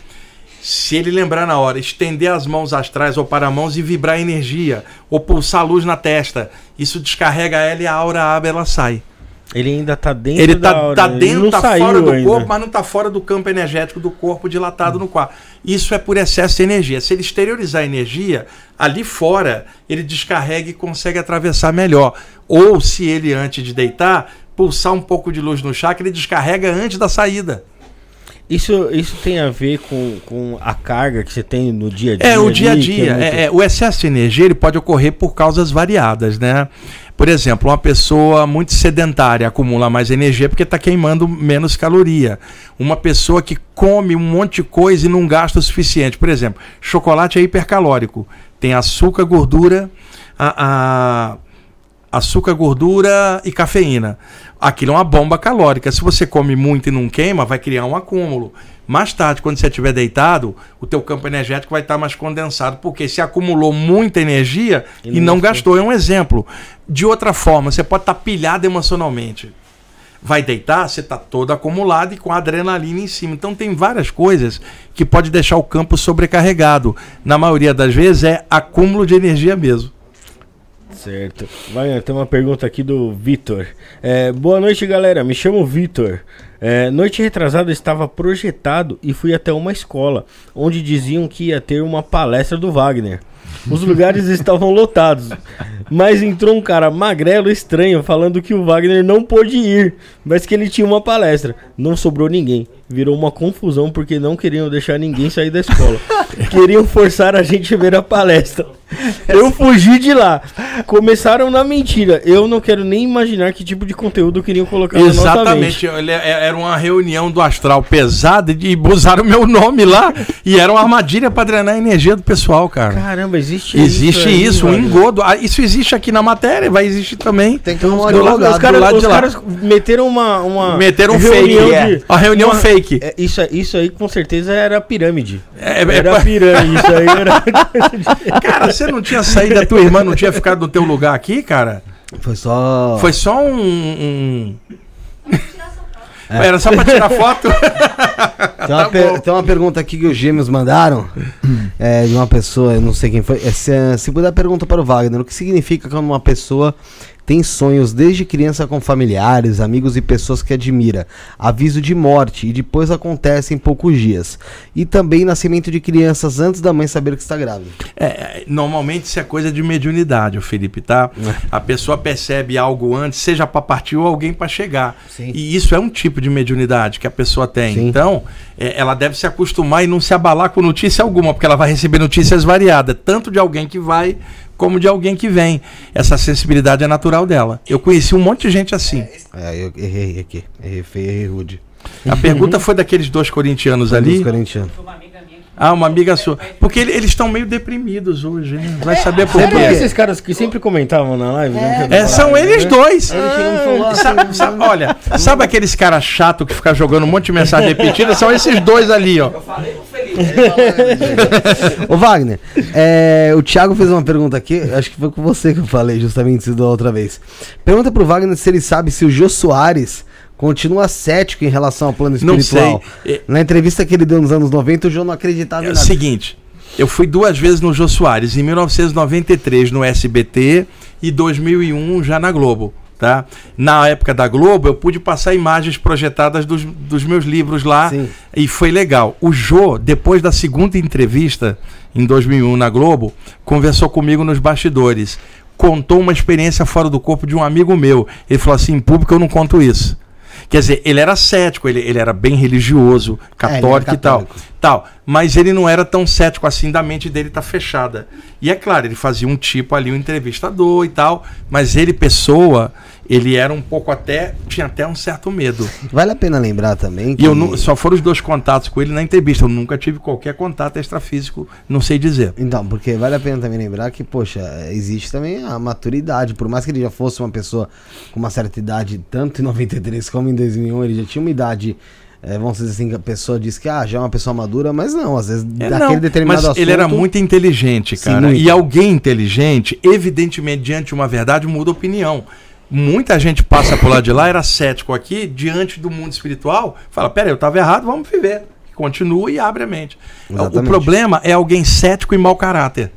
Se ele lembrar na hora, estender as mãos astrais ou para mãos e vibrar energia, ou pulsar luz na testa, isso descarrega ela e a aura abre, ela sai. Ele ainda tá dentro Ele da tá, aura, tá ele dentro, não tá fora do ainda. corpo, mas não tá fora do campo energético do corpo dilatado no quarto. Isso é por excesso de energia. Se ele exteriorizar a energia, ali fora ele descarrega e consegue atravessar melhor. Ou se ele, antes de deitar, pulsar um pouco de luz no chakra, ele descarrega antes da saída. Isso, isso tem a ver com, com a carga que você tem no dia a dia? É, o dia a ali, que dia. muito- É, é, o excesso de energia ele pode ocorrer por causas variadas, né? Por exemplo, uma pessoa muito sedentária acumula mais energia porque está queimando menos caloria. Uma pessoa que come um monte de coisa e não gasta o suficiente. Por exemplo, chocolate é hipercalórico. Tem açúcar, gordura, a, a- açúcar, gordura e cafeína. Aquilo é uma bomba calórica. Se você come muito e não queima, vai criar um acúmulo. Mais tarde, quando você estiver deitado, o teu campo energético vai estar mais condensado, porque se acumulou muita energia E e, não não gastou. É um exemplo. De outra forma, você pode estar pilhado emocionalmente. Vai deitar, você está todo acumulado e com adrenalina em cima. Então tem várias coisas que pode deixar o campo sobrecarregado. Na maioria das vezes é acúmulo de energia mesmo. Certo. Vai, tem uma pergunta aqui do Vitor. É, boa noite, galera. Me chamo Vitor. É, noite retrasada estava projetado e fui até uma escola onde diziam que ia ter uma palestra do Wagner. Os lugares *laughs* estavam lotados, mas entrou um cara magrelo estranho falando que o Wagner não pôde ir, mas que ele tinha uma palestra. Não sobrou ninguém. Virou uma confusão porque não queriam deixar ninguém sair da escola. *laughs* Queriam forçar a gente a ver a palestra. Eu fugi de lá. Começaram na mentira. Eu não quero nem imaginar que tipo de conteúdo queriam colocar na nossa Exatamente. mente. Ele- é- Era uma reunião do astral pesada e usaram o meu nome lá. e era uma armadilha para drenar a energia do pessoal, cara. Caramba, existe Existe aí, isso, um engodo. Ah, Isso existe aqui na matéria, vai existir também. Tem que ter um do lado- advogado. Os caras, do lado os de lá. caras meteram uma, uma Meteram um reunião fake. de- é. A reunião uma- fake. É, isso, isso aí com certeza era pirâmide. É, é, Era *laughs* pirâmide, isso aí era. *laughs* Cara, você não tinha saído, a tua irmã não tinha ficado no teu lugar aqui, cara? Foi só. Foi só um. um- Era só pra tirar foto? *laughs* Tem uma, Tá per- tem uma pergunta aqui que os gêmeos mandaram é, de uma pessoa, eu não sei quem foi. É, se, se puder, pergunta para o Wagner: o que significa quando uma pessoa tem sonhos desde criança com familiares, amigos e pessoas que admira, aviso de morte e depois acontece em poucos dias, e também nascimento de crianças antes da mãe saber que está grávida? É, é, normalmente isso é coisa de mediunidade, o Felipe, tá? A pessoa percebe algo antes, seja para partir ou alguém para chegar. Sim. E isso é um tipo de mediunidade que a pessoa tem. Sim. Então, é, ela deve se acostumar e não se abalar com notícia alguma, porque ela vai receber notícias variadas, tanto de alguém que vai como de alguém que vem. Essa sensibilidade é natural dela. Eu conheci um monte de gente assim. É, eu errei aqui, errei feio, errei rude. A pergunta foi daqueles dois corintianos Dos ali. corintianos. Ah, uma amiga sua. Porque ele- eles estão meio deprimidos hoje, né? Vai saber por quê. esses caras que sempre comentavam na live? né? É, são eles dois. Assim, Sabe, sabe- olha, sabe aqueles caras chato que fica jogando um monte de mensagem repetida? São esses dois ali, ó. Ô Wagner, é, o Thiago fez uma pergunta aqui, acho que foi com você que eu falei justamente isso da outra vez. Pergunta pro Wagner se ele sabe se o Jô Soares continua cético em relação ao plano Não espiritual. sei. É- Na entrevista que ele deu nos anos 90, o Jô não acreditava É em o nada. seguinte, eu fui duas vezes no Jô Soares, em 1993 no SBT e 2001 já na Globo. Tá? Na época da Globo, eu pude passar imagens projetadas dos, dos meus livros lá Sim. e foi legal. O Jô, depois da segunda entrevista, em 2001 na Globo, conversou comigo nos bastidores. Contou uma experiência fora do corpo de um amigo meu. Ele falou assim: em público eu não conto isso. Quer dizer, ele era cético, ele, ele era bem religioso, católico, É, era e tal, católico. tal. Mas ele não era tão cético assim, da mente dele tá fechada. E é claro, ele fazia um tipo ali, um entrevistador e tal, mas ele, pessoa, ele era um pouco até, tinha até um certo medo. Vale a pena lembrar também que... E eu nu- só foram os dois contatos com ele na entrevista. Eu nunca tive qualquer contato extrafísico, não sei dizer. Então, porque vale a pena também lembrar que, poxa, existe também a maturidade. Por mais que ele já fosse uma pessoa com uma certa idade, tanto em 93 como em 2001, ele já tinha uma idade, eh, vamos dizer assim, a pessoa diz que ah, já é uma pessoa madura, mas não, às vezes É, daquele não, determinado mas assunto... ele era muito inteligente, Sim, cara. muito. E alguém inteligente, evidentemente, diante de uma verdade, muda opinião. Muita gente passa por lá de lá, era cético aqui, diante do mundo espiritual, fala: peraí, eu estava errado, vamos viver. Continua e abre a mente. O Exatamente. problema é alguém cético e mau caráter.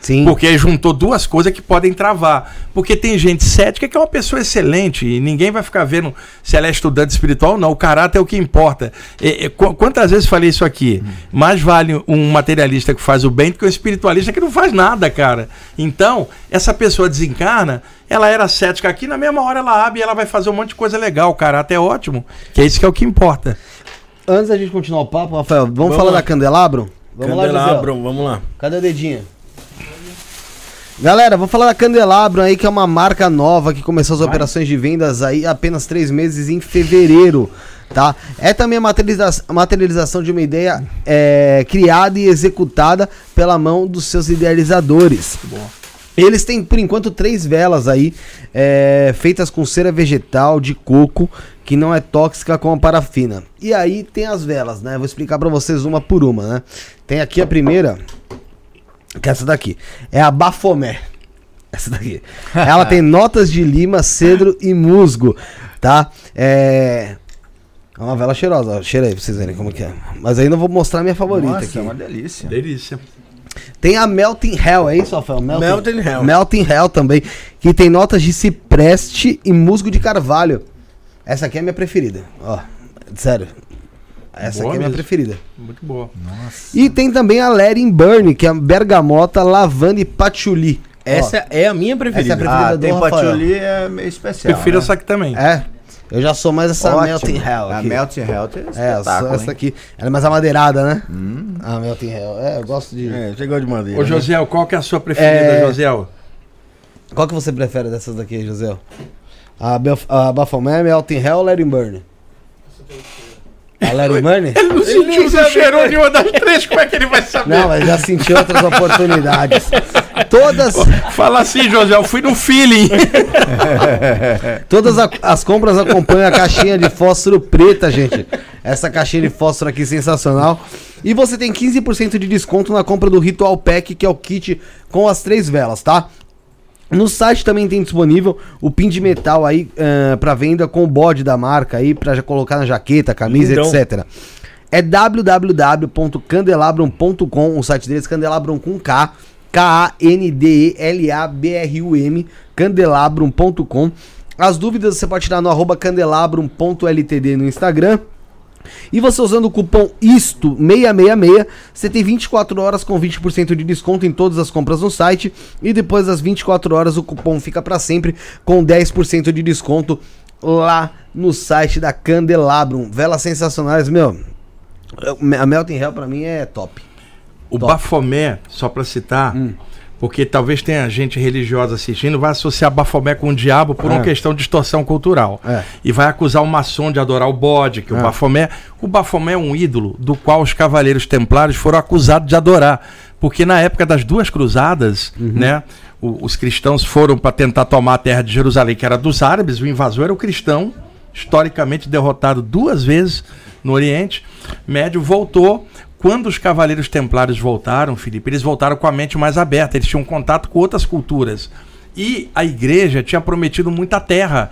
Sim, Porque juntou duas coisas que podem travar. Porque tem gente cética que é uma pessoa excelente e ninguém vai ficar vendo se ela é estudante espiritual ou não. O caráter é o que importa. É, qu- quantas vezes falei isso aqui? Mais vale um materialista que faz o bem do que um espiritualista que não faz nada, cara. Então, essa pessoa desencarna, ela era cética aqui, na mesma hora ela abre e ela vai fazer um monte de coisa legal. O caráter é ótimo, que é isso que é o que importa. Antes da gente continuar o papo, Rafael, vamos, Vamos falar lá. da Candelabro? Vamos lá, Candelabro, José. vamos lá. Cadê o dedinho? Galera, vamos falar da Candelabro aí, que é uma marca nova que começou as operações de vendas aí há apenas três meses em fevereiro, tá? É também a materializa- materialização de uma ideia é, criada e executada pela mão dos seus idealizadores. Eles têm, por enquanto, três velas aí, é, feitas com cera vegetal de coco, que não é tóxica como a parafina. E aí tem as velas, né? Vou explicar pra vocês uma por uma, né? Tem aqui a primeira, que é essa daqui. É a Bafomé. Essa daqui. Ela tem *laughs* notas de lima, cedro e musgo, tá? É... É uma vela cheirosa, ó. cheira aí pra vocês verem como que é. Mas aí não vou mostrar a minha favorita Nossa, aqui. é uma delícia. Delícia. Tem a Melting Hell, é isso, Rafael? Melting Hell. Melting Hell também, que tem notas de cipreste e musgo de carvalho. Essa aqui é a minha preferida, ó. Sério. Essa Boa aqui é a minha preferida. Muito boa. E tem também a Letting Burn, que é a bergamota, lavanda e patchouli. Essa é a minha preferida. Essa é a preferida Ah, do tem Rafael. patchouli é meio especial. Prefiro né? essa aqui também. É. Eu já sou mais essa Ótimo. Melting Hell A aqui. Melting Hell tem É, essa aqui. Ela é mais amadeirada, né? Hum. A Melting Hell. É, eu gosto de... É, chegou de madeira. Ô, né? Josiel, qual que é a sua preferida, É. Josiel? Qual que você prefere dessas daqui, José? A, Belf- a Bafomé, Melting Hell ou Letting Burn? A Letting Burn? Ele não sentiu, não cheirou nenhuma das três, como é que ele vai saber? Não, mas já senti outras oportunidades. Todas, Fala assim, José, eu fui no feeling. todas a- as compras acompanham a caixinha de fósforo preta, gente. Essa caixinha de fósforo aqui sensacional. E você tem 15% de desconto na compra do Ritual Pack, que é o kit com as três velas, tá? No site também tem disponível o pin de metal aí para pra venda com o bode da marca aí, já colocar na jaqueta, camisa, Lindão. etc. É www.candelabrum.com, o site deles, Candelabrum com K, K-A-N-D-E-L-A-B-R-U-M, candelabrum.com. As dúvidas você pode tirar no arroba candelabrum.ltd no Instagram. E você usando o cupom ISTO666, você tem 24 horas com 20% de desconto em todas as compras no site. E depois das 24 horas o cupom fica para sempre com 10% de desconto lá no site da Candelabrum. Velas sensacionais, meu. A Melting Hell pra mim é top. O Top. Bafomé, só pra citar, Hum. Porque talvez tenha gente religiosa assistindo, vai associar Bafomé com o diabo por É. uma questão de distorção cultural. É. E vai acusar o maçom de adorar o bode, que É. o Bafomé. O Bafomé é um ídolo do qual os cavaleiros templários foram acusados de adorar. Porque na época das duas cruzadas, Uhum. né? o- os cristãos foram para tentar tomar a terra de Jerusalém, que era dos árabes, o invasor era o cristão, historicamente derrotado duas vezes no Oriente Médio, voltou Quando os cavaleiros templários voltaram, Felipe, eles voltaram com a mente mais aberta, eles tinham contato com outras culturas. E a igreja tinha prometido muita terra.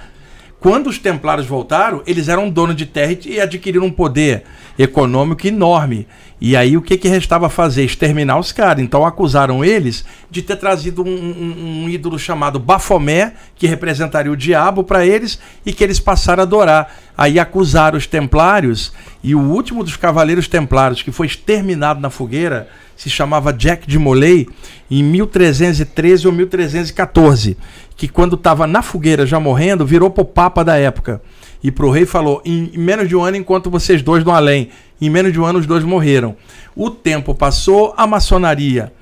Quando os templários voltaram, eles eram donos de terra e adquiriram um poder econômico enorme. E aí o que, que restava fazer? Exterminar os caras. Então acusaram eles de ter trazido um, um- um ídolo chamado Bafomé, que representaria o diabo para eles, e que eles passaram a adorar. Aí acusaram os templários, e o último dos cavaleiros templários, que foi exterminado na fogueira, se chamava Jack de Molay, em 1313 ou 1314, que quando estava na fogueira já morrendo, virou pro papa da época. E pro rei falou: em menos de um ano, enquanto vocês dois não além, em menos de um ano os dois morreram. O tempo passou, a maçonaria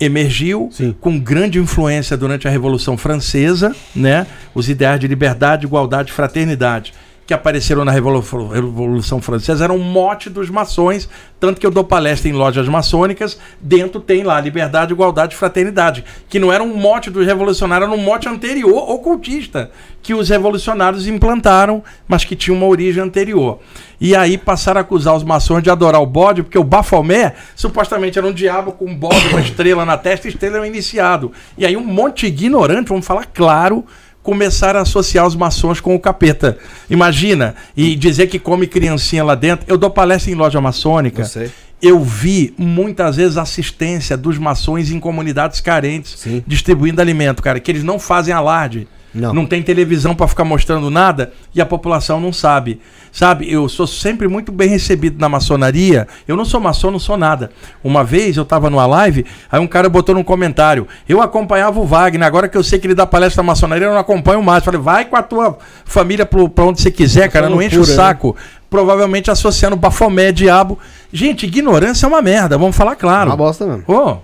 emergiu Sim. com grande influência durante a Revolução Francesa, né? Os ideais de liberdade, igualdade e fraternidade que apareceram na Revolu- Revolução Francesa eram um mote dos maçons, tanto que eu dou palestra em lojas maçônicas, dentro tem lá liberdade, igualdade e fraternidade, que não era um mote dos revolucionários, era um mote anterior, ocultista, que os revolucionários implantaram, mas que tinha uma origem anterior. E aí passaram a acusar os maçons de adorar o bode, porque o Bafomé supostamente era um diabo com um bode, uma estrela na testa, estrela era um iniciado. E aí um monte de ignorante, vamos falar claro, começaram a associar os maçons com o capeta. Imagina, e dizer que come criancinha lá dentro. Eu dou palestra em loja maçônica. Eu. Eu vi muitas vezes assistência dos maçons em comunidades carentes, Sim. distribuindo alimento, cara, que eles não fazem alarde. Não. Não tem televisão para ficar mostrando nada e a população não sabe. Sabe, eu sou sempre muito bem recebido na maçonaria. Eu não sou maçom, não sou nada. Uma vez eu tava numa live, aí um cara botou num comentário: Eu acompanhava o Wagner, agora que eu sei que ele dá palestra na maçonaria, eu não acompanho mais. Falei, vai com a tua família pra onde você quiser, cara, não enche o né? saco. Provavelmente associando Bafomé, diabo. Gente, ignorância é uma merda, vamos falar claro. Uma bosta mesmo. Ô,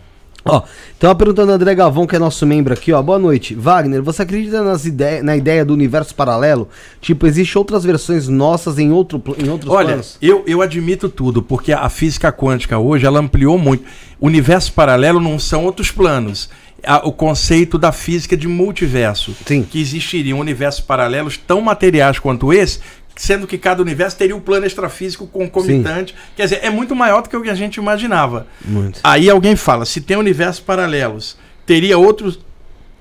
Ó, então uma pergunta do André Galvão, que é nosso membro aqui, ó. Boa noite. Wagner, você acredita nas ide na ideia do universo paralelo? Tipo, existe outras versões nossas em, outro, em outros Olha, planos? eu, eu admito tudo, porque a física quântica hoje ela ampliou muito. O universo paralelo não são outros planos. A- o conceito da física de multiverso. Sim. Que existiriam universos paralelos tão materiais quanto esse, sendo que cada universo teria um plano extrafísico concomitante. Quer dizer, é muito maior do que o que a gente imaginava. Muito. Aí alguém fala, se tem universos paralelos, teria outros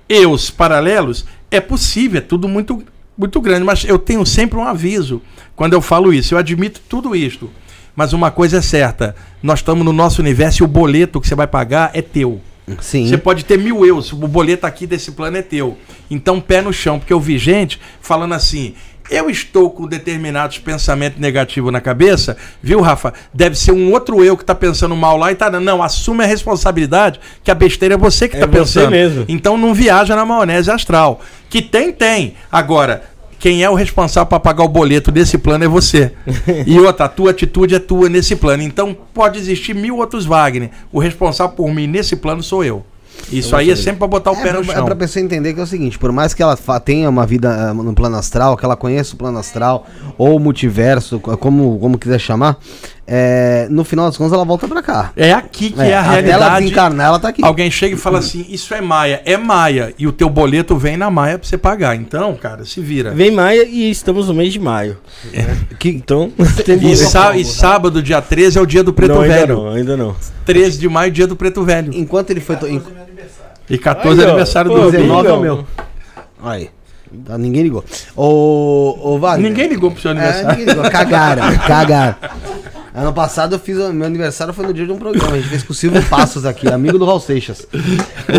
eus paralelos? É possível, é tudo muito, muito grande, mas eu tenho sempre um aviso quando eu falo isso. Eu admito tudo isto. Mas uma coisa é certa, nós estamos no nosso universo e o boleto que você vai pagar é teu. Sim. Você pode ter mil euros, o boleto aqui desse plano é teu. Então, pé no chão, porque eu vi gente falando assim. Eu estou com determinados pensamentos negativos na cabeça, viu, Rafa? Deve ser um outro eu que está pensando mal lá e tá. Não, assume a responsabilidade que a besteira é você que É está você pensando. mesmo. Então não viaja na maionese astral. Que tem, tem. Agora, quem é o responsável para pagar o boleto desse plano é você. *laughs* E outra, a tua atitude é tua nesse plano. Então pode existir mil outros Wagner. O responsável por mim nesse plano sou eu. Isso aí é sempre para botar o pé É, no pra- é chão. pra pessoa entender que é o seguinte, por mais que ela tenha uma vida ah, no plano astral, que ela conheça o plano astral, ou o multiverso, co- como, como quiser chamar, é, no final das contas ela volta pra cá. É aqui que é, É, a até ela realidade. desencarnar, ela tá aqui. Alguém chega e fala assim: Isso é Maia. É Maia. E o teu boleto vem na Maia para você pagar. Então, cara, se vira. Vem maio e estamos no mês de maio. Que, Então, *laughs* E, sá- e sábado, dia 13, é o dia do Preto não, ainda Velho. não, ainda não. 13 de maio, dia do Preto Velho. enquanto ele foi... to- E 14 é Aí, ó. aniversário do 19 é o meu. Aí. Tá, ninguém ligou. Ô, ô Wagner. Ninguém ligou pro seu É, aniversário. ninguém ligou. Cagaram, *laughs* cagaram. Ano passado eu fiz. Meu aniversário foi no dia de um programa. A gente fez com o Silvio Passos aqui, amigo do Raul Seixas.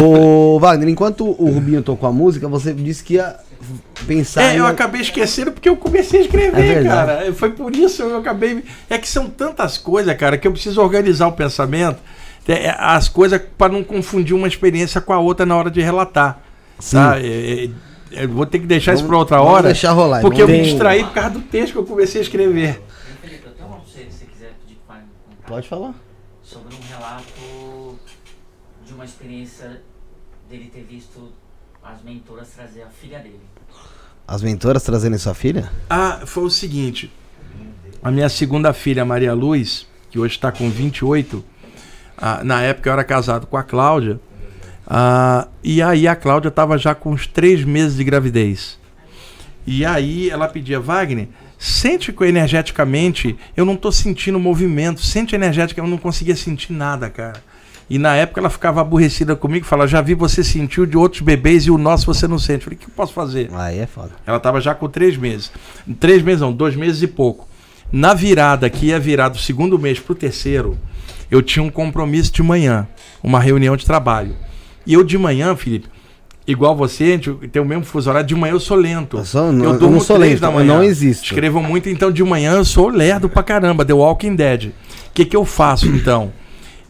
Ô, Wagner, enquanto o Rubinho tocou a música, você disse que ia pensar. É, eu em- acabei esquecendo porque eu comecei a É escrever, verdade. cara. Foi por isso que eu acabei. É que são tantas coisas, cara, que eu preciso organizar o pensamento, é, é, as coisas para não confundir uma experiência com a outra na hora de relatar. Tá? É, é, eu vou ter que deixar isso Vamos- para outra vamos hora. deixar rolar, Porque eu vamos- me distraí por causa do texto que eu comecei a escrever. Felipe, eu tenho uma você, se você quiser pedir para contar. Pode falar. Sobre um relato de uma experiência dele ter visto as mentoras trazer a filha dele. As mentoras trazendo sua filha? Ah, foi o seguinte. A minha segunda filha, Maria Luz, que hoje está com 28, ah, na época eu era casado com a Cláudia, ah, e aí a Cláudia estava já com uns três meses de gravidez. E aí ela pedia, Wagner, Sente energeticamente eu não tô sentindo movimento. Sente energética, eu não conseguia sentir nada, cara. E na época ela ficava aborrecida comigo, falava, já vi você sentiu de outros bebês e o nosso você não sente. Eu falei, o que eu posso fazer? Aí é foda. Ela estava já com três meses. Três meses não, dois meses e pouco. Na virada, que ia virar do segundo mês pro terceiro, eu tinha um compromisso de manhã, uma reunião de trabalho. E eu de manhã, Felipe, igual você, a gente tem o mesmo fuso horário, de manhã eu sou lento. Eu, sou, não, eu durmo não sou lento, da manhã. não existo. Escrevam muito, então de manhã eu sou lerdo pra caramba, The Walking Dead. O que, que eu faço então?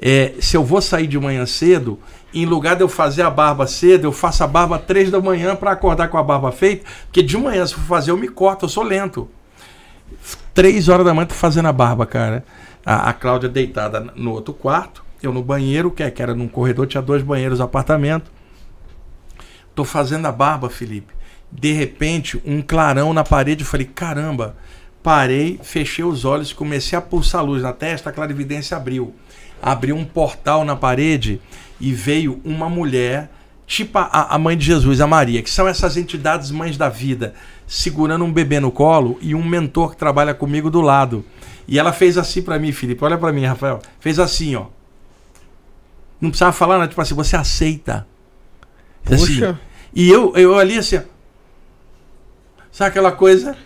É, se eu vou sair de manhã cedo, em lugar de eu fazer a barba cedo, eu faço a barba três da manhã para acordar com a barba feita, porque de manhã, se eu for fazer, eu me corto, eu sou lento. Três horas da manhã tô fazendo a barba, cara. A, a Cláudia deitada no outro quarto, eu no banheiro, que, é- que era num corredor, tinha dois banheiros apartamento. Tô fazendo a barba, Felipe. De repente, um clarão na parede, eu falei, caramba. Parei, fechei os olhos, comecei a pulsar luz na testa, a clarividência abriu. Abriu um portal na parede e veio uma mulher, tipo a, a mãe de Jesus, a Maria, que são essas entidades mães da vida, segurando um bebê no colo e um mentor que trabalha comigo do lado. E ela fez assim pra mim, Felipe. Olha pra mim, Rafael. Fez assim, ó. Não precisava falar nada, tipo assim, você aceita. Assim. Puxa. E eu, eu ali assim, ó. sabe aquela coisa?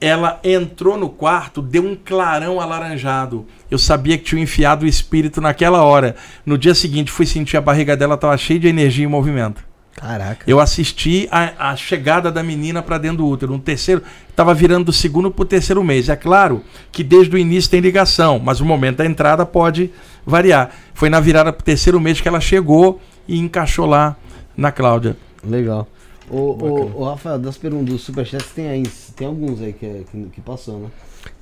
Ela entrou no quarto, deu um clarão alaranjado. Eu sabia que tinha enfiado o espírito naquela hora. No dia seguinte, fui sentir a barriga dela, estava cheia de energia e movimento. Caraca. Eu assisti a, a chegada da menina para dentro do útero. No terceiro, estava virando do segundo para o terceiro mês. É claro que desde o início tem ligação, mas o momento da entrada pode variar. Foi na virada para o terceiro mês que ela chegou e encaixou lá na Cláudia. Legal. Ô, ô, ô, Rafael, das perguntas dos superchats tem aí. Tem alguns aí que, que, que passou, né?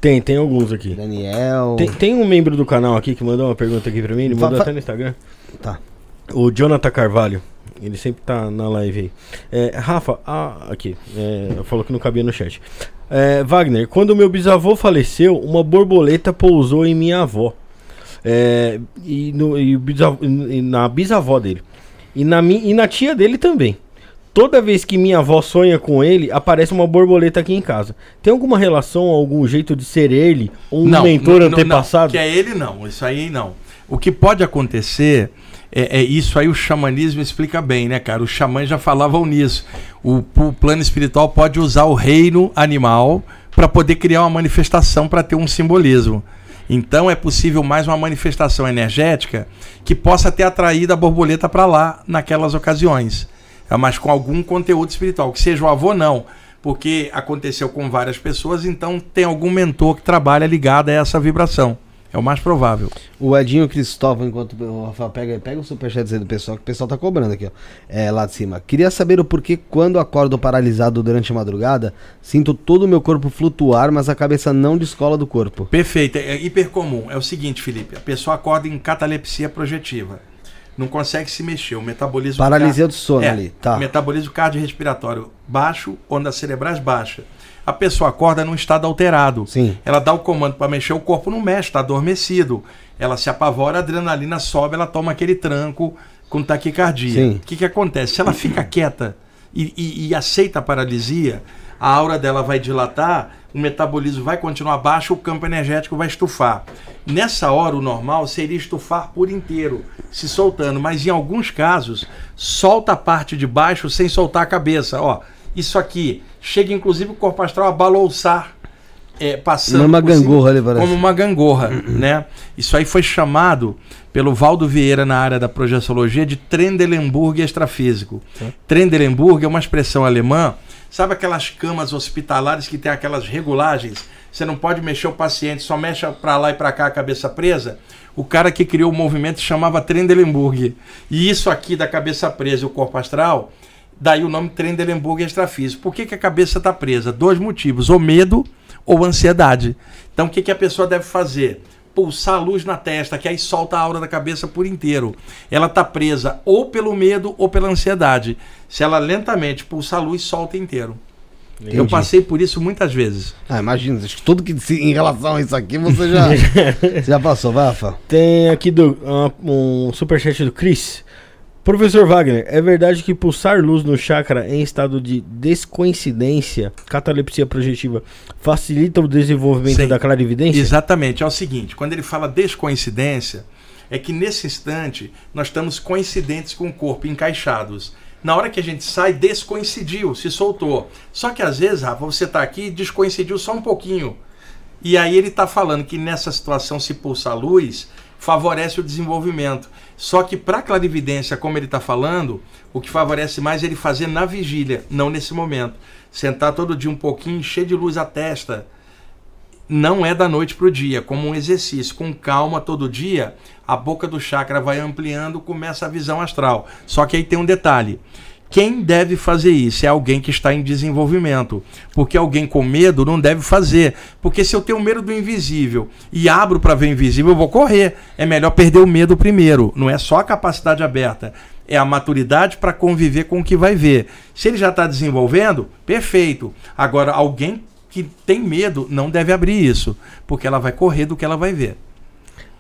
Tem, tem alguns aqui. Daniel. Tem, tem um membro do canal aqui que mandou uma pergunta aqui pra mim, ele Fa- mandou fa- até no Instagram. Tá. O Jonathan Carvalho. Ele sempre tá na live aí. É, Rafa, ah, aqui. É, falou que não cabia no chat. É, Wagner, quando meu bisavô faleceu, uma borboleta pousou em minha avó. É, e, no, e bisavô- e na bisavó dele. E na, mi, e na tia dele também. Toda vez que minha avó sonha com ele, aparece uma borboleta aqui em casa. Tem alguma relação, algum jeito de ser ele? Um mentor não, não, antepassado? que é ele não, isso aí não. O que pode acontecer é, é isso aí o xamanismo explica bem, né, cara? Os xamãs já falavam nisso. O, o plano espiritual pode usar o reino animal para poder criar uma manifestação para ter um simbolismo. Então é possível mais uma manifestação energética que possa ter atraído a borboleta para lá naquelas ocasiões. É, mas com algum conteúdo espiritual, que seja o avô não, porque aconteceu com várias pessoas, então tem algum mentor que trabalha ligado a essa vibração. É o mais provável. O Edinho Cristóvão, enquanto o Rafael pega, pega o superchat do pessoal, que o pessoal tá cobrando aqui, ó. É, lá de cima. Queria saber o porquê quando acordo paralisado durante a madrugada, sinto todo o meu corpo flutuar, mas a cabeça não descola do corpo. Perfeito, é hiper comum. É o seguinte, Felipe, a pessoa acorda em catalepsia projetiva. Não consegue se mexer, o metabolismo Paralisia do sono É, ali, tá. Metabolismo cardiorrespiratório baixo, ondas cerebrais baixas. A pessoa acorda num estado alterado. Sim. Ela dá o comando para mexer, o corpo não mexe, está adormecido. Ela se apavora, a adrenalina sobe, ela toma aquele tranco com taquicardia. Sim. O que, que acontece? Se ela fica quieta e, e- e aceita a paralisia, a aura dela vai dilatar, o metabolismo vai continuar baixo, o campo energético vai estufar. Nessa hora, o normal seria estufar por inteiro, se soltando, mas em alguns casos, solta a parte de baixo sem soltar a cabeça. Ó, isso aqui chega inclusive o corpo astral a balouçar, é, passando Uma cima, gangorra parece. como uma gangorra, né? Isso aí foi chamado pelo Valdo Vieira na área da projeciologia de Trendelenburg extrafísico. Trendelenburg é uma expressão alemã. Sabe aquelas camas hospitalares que tem aquelas regulagens? Você não pode mexer o paciente, só mexe para lá e para cá a cabeça presa. O cara que criou o movimento chamava Trendelenburg. E isso aqui da cabeça presa e o corpo astral, daí o nome Trendelenburg extrafísico. Por que, que a cabeça está presa? Dois motivos: ou medo ou ansiedade. Então o que, que a pessoa deve fazer? Pulsar a luz na testa, que aí solta a aura da cabeça por inteiro. Ela está presa ou pelo medo ou pela ansiedade. Se ela lentamente pulsar a luz, solta inteiro. Eu Entendi. passei por isso muitas vezes. Ah, imagina, acho que tudo que se- em relação a isso aqui você já, *laughs* já passou, vai, Rafa. Tem aqui do, ah, um superchat do Chris. Professor Wagner, é verdade que pulsar luz no chakra em estado de descoincidência, catalepsia projetiva, facilita o desenvolvimento Sim. da clarividência? Exatamente. É o seguinte: quando ele fala descoincidência, é que nesse instante nós estamos coincidentes com o corpo, encaixados. Na hora que a gente sai, descoincidiu, se soltou. Só que às vezes, Rafa, você está aqui e descoincidiu só um pouquinho. E aí ele está falando que nessa situação, se pulsa a luz, favorece o desenvolvimento. Só que para clarividência, como ele está falando, o que favorece mais é ele fazer na vigília, não nesse momento. Sentar todo dia um pouquinho, cheio de luz à testa, não é da noite para o dia, como um exercício. Com calma todo dia, a boca do chakra vai ampliando, começa a visão astral. Só que aí tem um detalhe. Quem deve fazer isso é alguém que está em desenvolvimento. Porque alguém com medo não deve fazer. Porque se eu tenho medo do invisível e abro para ver o invisível, eu vou correr. É melhor perder o medo primeiro. Não é só a capacidade aberta. É a maturidade para conviver com o que vai ver. Se ele já está desenvolvendo, perfeito. Agora, alguém que tem medo não deve abrir isso. Porque ela vai correr do que ela vai ver.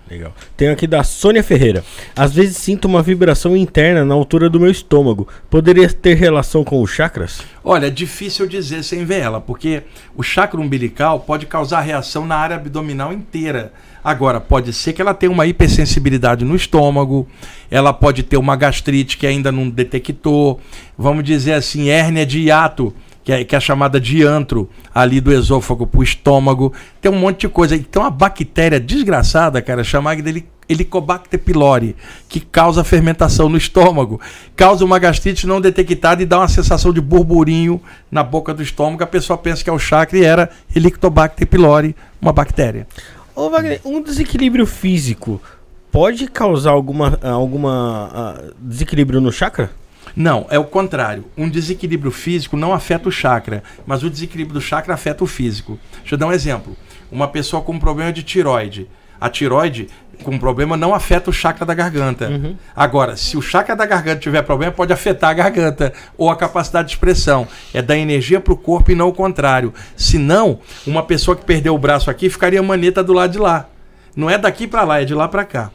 Legal. Tem aqui da Sônia Ferreira. Às vezes sinto uma vibração interna na altura do meu estômago. Poderia ter relação com os chakras? Olha, é difícil dizer sem ver ela, porque o chakra umbilical pode causar reação na área abdominal inteira. Agora, pode ser que ela tenha uma hipersensibilidade no estômago, ela pode ter uma gastrite que ainda não detectou, vamos dizer assim, hérnia de hiato, que é, que é chamada de antro, ali do esôfago para o estômago. Tem um monte de coisa. Então, a bactéria desgraçada, cara, chamada de Helicobacter pylori, que causa fermentação no estômago, causa uma gastrite não detectada e dá uma sensação de burburinho na boca do estômago. A pessoa pensa que é o chakra e era Helicobacter pylori, uma bactéria. Ô Wagner, um desequilíbrio físico pode causar alguma, alguma ah, desequilíbrio no chakra? Não, é o contrário. Um desequilíbrio físico não afeta o chakra, mas o desequilíbrio do chakra afeta o físico. Deixa eu dar um exemplo. Uma pessoa com problema de tiroide. A tiroide com problema não afeta o chakra da garganta. Agora, se o chakra da garganta tiver problema, pode afetar a garganta ou a capacidade de expressão. É dar energia para o corpo e não o contrário. Se não, uma pessoa que perdeu o braço aqui ficaria maneta do lado de lá. Não é daqui para lá, é de lá para cá.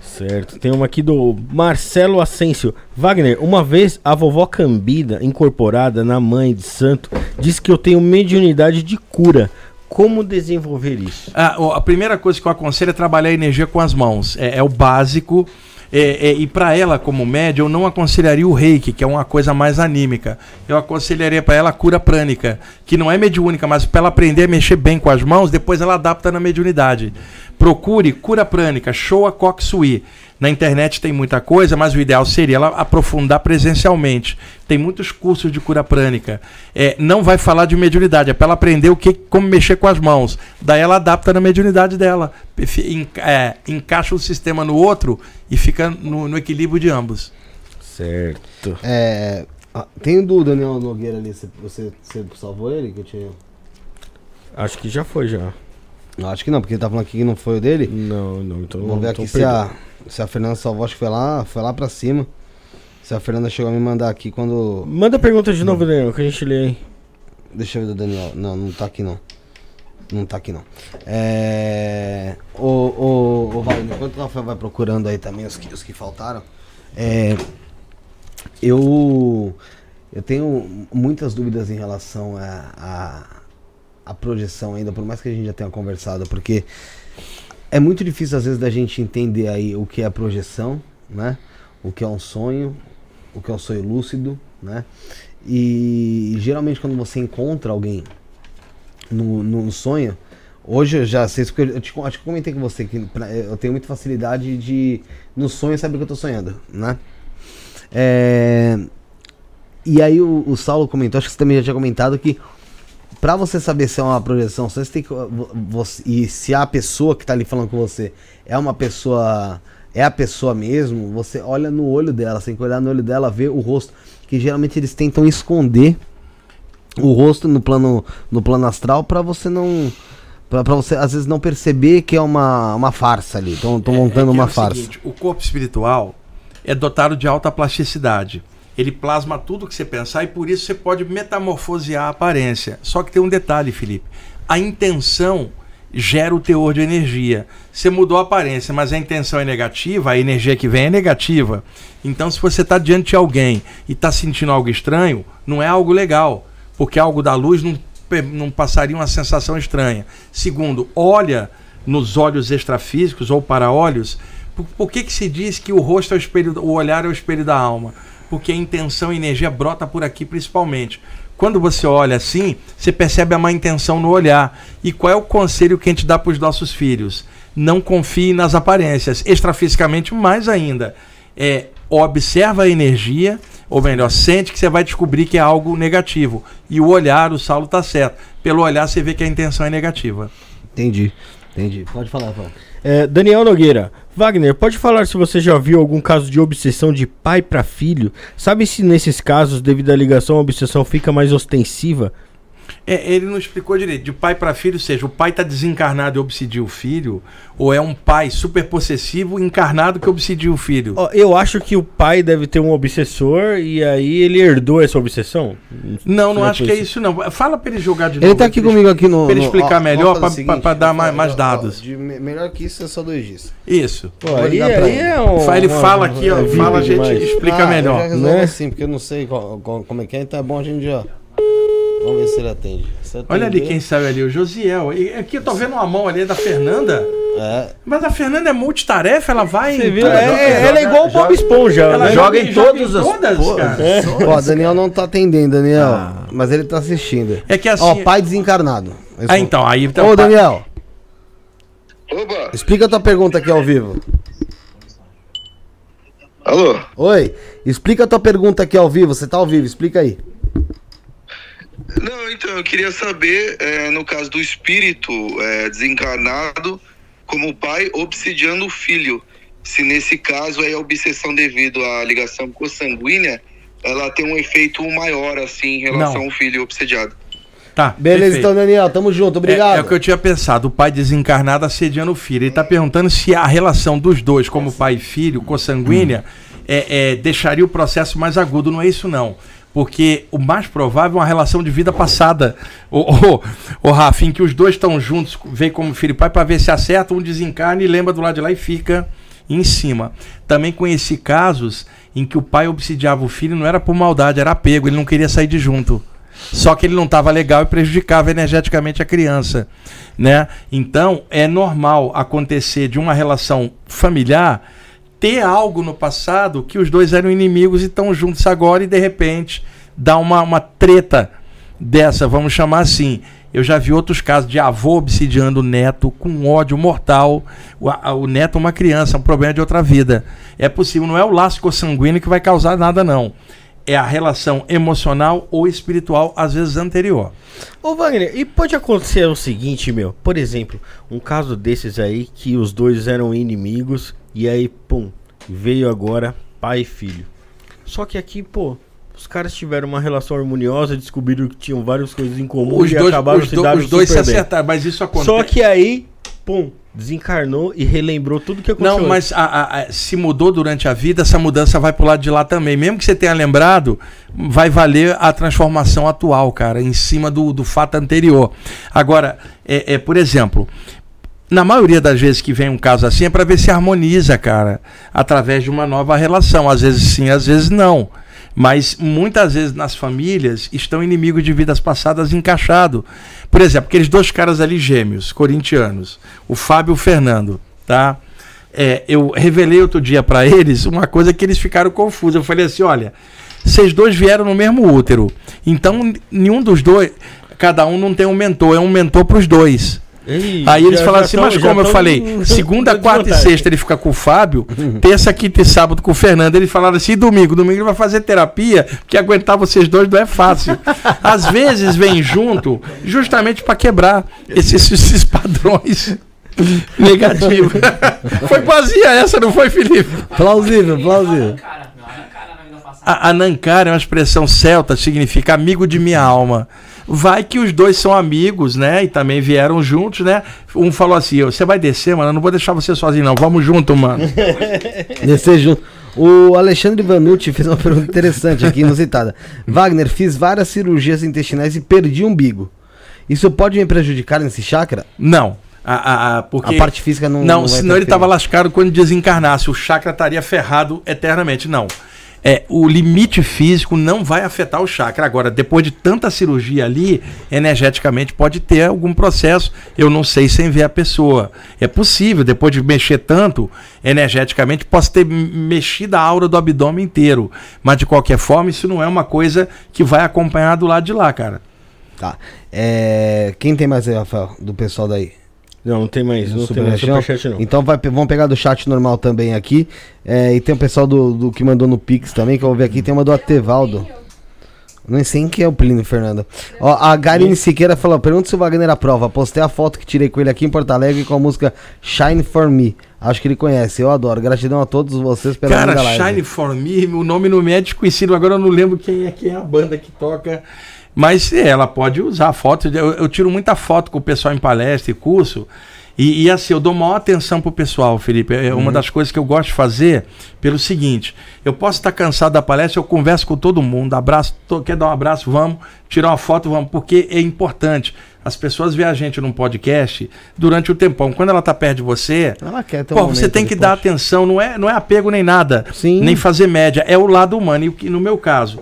Certo. Tem uma aqui do Marcelo Asensio. Wagner, uma vez a vovó Cambida, incorporada na mãe de santo, disse que eu tenho mediunidade de cura. Como desenvolver isso? Ah, a primeira coisa que eu aconselho é trabalhar a energia com as mãos. É, é o básico. É, é, e para ela, como média, eu não aconselharia o reiki, que é uma coisa mais anímica. Eu aconselharia para ela a cura prânica, que não é mediúnica, mas para ela aprender a mexer bem com as mãos, depois ela adapta na mediunidade. Procure cura prânica, Showa Koksui. Na internet tem muita coisa, mas o ideal seria ela aprofundar presencialmente. Tem muitos cursos de cura prânica. É, não vai falar de mediunidade, é para ela aprender o que, como mexer com as mãos. Daí ela adapta na mediunidade dela. É, encaixa um sistema no outro e fica no, no equilíbrio de ambos. Certo. É, ah, tem o do Daniel Nogueira ali, você, você, salvou ele? Que eu tinha... Acho que já foi já. Não, acho que não, porque ele tá falando aqui que não foi o dele. Não, não. Então, Vamos ver então aqui se a, se a Fernanda salvou, acho que foi lá, foi lá pra cima. Se a Fernanda chegou a me mandar aqui quando. Manda pergunta de novo, Daniel, que a gente lê aí. Deixa eu ver do Daniel. Não, não tá aqui não. Não tá aqui não. É. O, o, o Wagner, enquanto o Rafael vai procurando aí também os que, os que faltaram. É. Eu. Eu tenho muitas dúvidas em relação a, a, a projeção ainda, por mais que a gente já tenha conversado, porque é muito difícil às vezes da gente entender aí o que é projeção, né? O que é um sonho, o que é um sonho lúcido, né? E geralmente quando você encontra alguém no, no sonho, hoje eu já sei porque eu te, acho que comentei com você que eu tenho muita facilidade de no sonho saber o que eu tô sonhando, né? É, e aí o, o Saulo comentou, acho que você também já tinha comentado que Pra você saber se é uma projeção, você tem que. vo- você- e se a pessoa que tá ali falando com você é uma pessoa. É a pessoa mesmo, você olha no olho dela, você tem que olhar no olho dela, ver o rosto. Que geralmente eles tentam esconder o rosto no plano, no plano astral pra você não. Pra você às vezes não perceber que é uma, uma farsa ali. Estão É- montando é que uma é o farsa. seguinte, o corpo espiritual é dotado de alta plasticidade. Ele plasma tudo que você pensar e por isso você pode metamorfosear a aparência. Só que tem um detalhe, Felipe. A intenção gera o teor de energia. Você mudou a aparência, mas a intenção é negativa, a energia que vem é negativa. Então, se você está diante de alguém e está sentindo algo estranho, não é algo legal, porque algo da luz não, não passaria uma sensação estranha. Segundo, olha nos olhos extrafísicos ou para olhos. Por, por que, que se diz que o rosto é o espelho, o olhar é o espelho da alma? Porque a intenção e energia brota por aqui principalmente. Quando você olha assim, você percebe a má intenção no olhar. E qual é o conselho que a gente dá para os nossos filhos? Não confie nas aparências, extrafisicamente mais ainda. É, observa a energia, ou melhor, sente que você vai descobrir que é algo negativo. E o olhar, o Saulo está certo. Pelo olhar você vê que a intenção é negativa. Entendi. Entendi. Pode falar, Rafael. É, Daniel Nogueira. Wagner, pode falar se você já viu algum caso de obsessão de pai para filho? Sabe se nesses casos, devido à ligação, a obsessão fica mais ostensiva? É, ele não explicou direito. De pai para filho, ou seja, o pai está desencarnado e obsidia o filho, ou é um pai super possessivo encarnado que obsidia o filho? Eu acho que o pai deve ter um obsessor e aí ele herdou essa obsessão. Não, não acho que é isso. não. Fala para ele jogar de Ele novo. tá aqui ele- comigo aqui no. pra ele explicar ó, melhor, pra- pra dar mais- mais ó, dados. de me- melhor que isso é só dois dias. Isso. Pô, aí, aí ele. é um, ele uma- fala aqui, ó. é fala, a gente demais. explica Ah, melhor. Eu já né? assim, porque eu não sei qual- qual- como é que é, então é bom a gente já. Vamos ver se ele atende. Se Olha ali quem sabe ali, o Josiel. E aqui eu tô vendo uma mão ali da Fernanda. É. Mas a Fernanda é multitarefa, ela vai. Você viu? Ela É, é- ela é igual o Bob Esponja. Ela né? joga em todas as- todas, cara. Ó, Daniel não tá atendendo, Daniel. Ah. Mas ele tá assistindo. É que assim. Ó, pai desencarnado. Ah, então, aí. Então, Ô, Daniel, Opa! explica a tua pergunta aqui ao vivo. Alô? Oi, explica a tua pergunta aqui ao vivo. Você tá ao vivo, explica aí. Não, então, eu queria saber, é, no caso do espírito é, desencarnado, como o pai obsidiando o filho, se nesse caso aí a obsessão devido à ligação consanguínea, ela tem um efeito maior, assim, em relação Não. ao filho obsidiado. Tá. Beleza, perfeito. então, Daniel, tamo junto, obrigado. É, é o que eu tinha pensado, o pai desencarnado assediando o filho. Ele tá perguntando se a relação dos dois, como pai e filho, consanguínea, é, é, deixaria o processo mais agudo. Não é isso, não. Porque o mais provável é uma relação de vida passada. O, o, o Rafa, em que os dois estão juntos, vem como filho e pai, para ver se acerta, um desencarna e lembra do lado de lá e fica em cima. Também conheci casos em que o pai obsidiava o filho, não era por maldade, era apego, ele não queria sair de junto. Só que ele não estava legal e prejudicava energeticamente a criança, né? Então é normal acontecer de uma relação familiar ter algo no passado que os dois eram inimigos e estão juntos agora e de repente dá uma, uma treta dessa, vamos chamar assim. Eu já vi outros casos de avô obsidiando o neto com ódio mortal. O, a- o neto é uma criança, um problema de outra vida. É possível, não é o laço consanguíneo que vai causar nada, não. É a relação emocional ou espiritual, às vezes anterior. Ô Wagner, e pode acontecer o seguinte, meu, por exemplo, um caso desses aí que os dois eram inimigos e aí, pum, veio agora pai e filho. Só que aqui, pô, os caras tiveram uma relação harmoniosa, descobriram que tinham várias coisas em comum Os e dois, acabaram os se do- dando os dois se acertaram, mas isso acontece. Só que aí, pum, desencarnou e relembrou tudo que aconteceu. Não, mas a- a- a- se mudou durante a vida, essa mudança vai pro lado de lá também. Mesmo que você tenha lembrado, vai valer a transformação atual, cara, em cima do, do fato anterior. Agora, é, é, por exemplo, na maioria das vezes que vem um caso assim é para ver se harmoniza, cara, através de uma nova relação. Às vezes sim, às vezes não. Mas muitas vezes nas famílias estão inimigos de vidas passadas encaixados. Por exemplo, aqueles dois caras ali gêmeos, corintianos, o Fábio e o Fernando, tá? É, eu revelei outro dia para eles uma coisa que eles ficaram confusos. Eu falei assim: olha, vocês dois vieram no mesmo útero, então nenhum dos dois, cada um não tem um mentor, é um mentor para os dois. Ei, Aí eles já- falaram já assim, tão- mas como eu falei, *laughs* segunda, quarta e sexta ele fica com o Fábio, terça, quinta e sábado com o Fernando. Eles falaram assim, e domingo, domingo ele vai fazer terapia, porque aguentar vocês dois não é fácil. *laughs* Às vezes vem junto, justamente para quebrar esses, esses padrões *laughs* negativos. foi quase essa, não foi, Felipe? Plausível, plausível. Cara. A, Anankara é uma expressão celta, significa amigo de minha alma. Vai que os dois são amigos, né? E também vieram juntos, né? Um falou assim: você vai descer, mano, eu não vou deixar você sozinho, não. Vamos junto, mano. *laughs* Descer junto. O Alexandre Vanucci fez uma pergunta interessante aqui, inusitada. *laughs* Wagner, fiz várias cirurgias intestinais e perdi o umbigo. Isso pode me prejudicar nesse chakra? Não. A, a- a- porque A parte física não. não, vai senão ele estava lascado quando desencarnasse. O chakra estaria ferrado eternamente. Não. É, o limite físico não vai afetar o chakra. Agora, depois de tanta cirurgia ali, energeticamente pode ter algum processo. Eu não sei sem ver a pessoa. É possível, depois de mexer tanto, energeticamente, posso ter mexido a aura do abdômen inteiro. Mas de qualquer forma, isso não é uma coisa que vai acompanhar do lado de lá, cara. Tá. É, Quem tem mais aí, Rafael? Do pessoal daí? Não, não tem mais. Não tem mais Superchat, não. Então vai, vamos pegar do chat normal também aqui. É, e tem o pessoal do, do que mandou no Pix também, que eu vou ver aqui. Tem uma do Atevaldo. Não sei quem é o Plínio, Fernanda. Ó, a Garine Siqueira falou: pergunta se o Wagner aprova. Postei a foto que tirei com ele aqui em Porto Alegre com a música Shine for Me. Acho que ele conhece, eu adoro. Gratidão a todos vocês pela Cara, linda live. Shine For Me, o nome não me é desconhecido, agora eu não lembro quem é, quem é a banda que toca. Mas é, ela pode usar foto. Eu, eu tiro muita foto com o pessoal em palestra e curso. E, e, assim, eu dou maior atenção pro pessoal, Felipe. É uma das coisas que eu gosto de fazer pelo seguinte: eu posso estar cansado da palestra, eu converso com todo mundo, abraço, to- quer dar um abraço, vamos, tirar uma foto, vamos, porque é importante. As pessoas veem a gente num podcast durante o tempão. Quando ela tá perto de você, Ela quer ter um Pô, você tem que dar poxa. atenção, não é, não é apego nem nada, Sim. nem fazer média, é o lado humano. E no meu caso,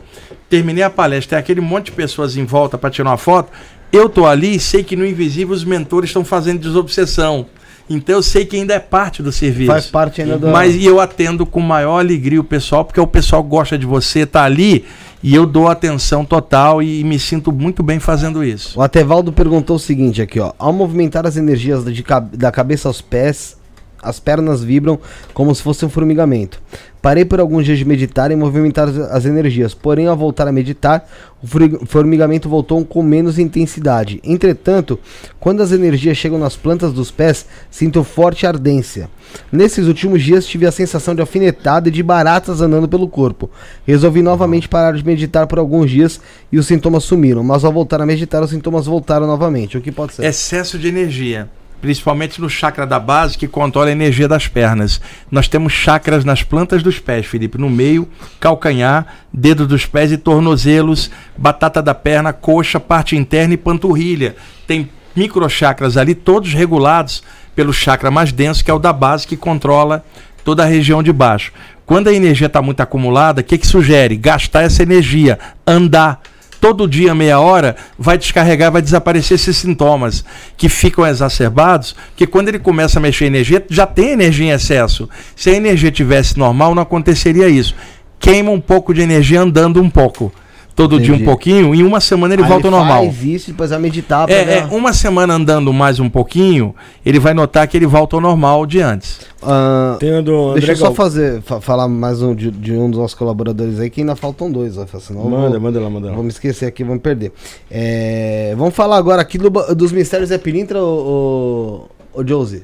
terminei a palestra, tem aquele monte de pessoas em volta para tirar uma foto, eu tô ali e sei que no invisível os mentores estão fazendo desobsessão. Então eu sei que ainda é parte do serviço. Faz parte ainda do. Mas eu atendo com maior alegria o pessoal, porque o pessoal gosta de você, tá ali, e eu dou atenção total e, me sinto muito bem fazendo isso. O Atevaldo perguntou o seguinte aqui, ó. Ao movimentar as energias de da cabeça aos pés, as pernas vibram como se fosse um formigamento. Parei por alguns dias de meditar e movimentar as- as energias, porém ao voltar a meditar, o formigamento voltou com menos intensidade. Entretanto, quando as energias chegam nas plantas dos pés, sinto forte ardência. Nesses últimos dias tive a sensação de alfinetada e de baratas andando pelo corpo. Resolvi novamente parar de meditar por alguns dias e os sintomas sumiram, mas ao voltar a meditar os sintomas voltaram novamente. O que pode ser? Excesso de energia. Principalmente no chakra da base, que controla a energia das pernas. Nós temos chakras nas plantas dos pés, Felipe. No meio, calcanhar, dedo dos pés e tornozelos, batata da perna, coxa, parte interna e panturrilha. Tem microchakras ali, todos regulados pelo chakra mais denso, que é o da base, que controla toda a região de baixo. Quando a energia está muito acumulada, o que, que sugere? Gastar essa energia, andar todo dia, meia hora, vai descarregar, vai desaparecer esses sintomas que ficam exacerbados, que quando ele começa a mexer energia, já tem energia em excesso. Se a energia tivesse normal, não aconteceria isso. Queima um pouco de energia andando um pouco. Todo dia Entendi. um pouquinho, em uma semana ele Aí volta ao normal. Faz isso, depois vai meditar pra É, ver é, uma semana andando mais um pouquinho, ele vai notar que ele volta ao normal de antes. Ah, Tem a do André Deixa eu só fazer, fa- falar mais um de, de um dos nossos colaboradores aí, que ainda faltam dois, senão Manda, vou, manda lá, manda lá. me esquecer aqui, vamos perder. É, vamos falar agora aqui do dos mistérios Zé Pilintra, ô, ô, ô Josie.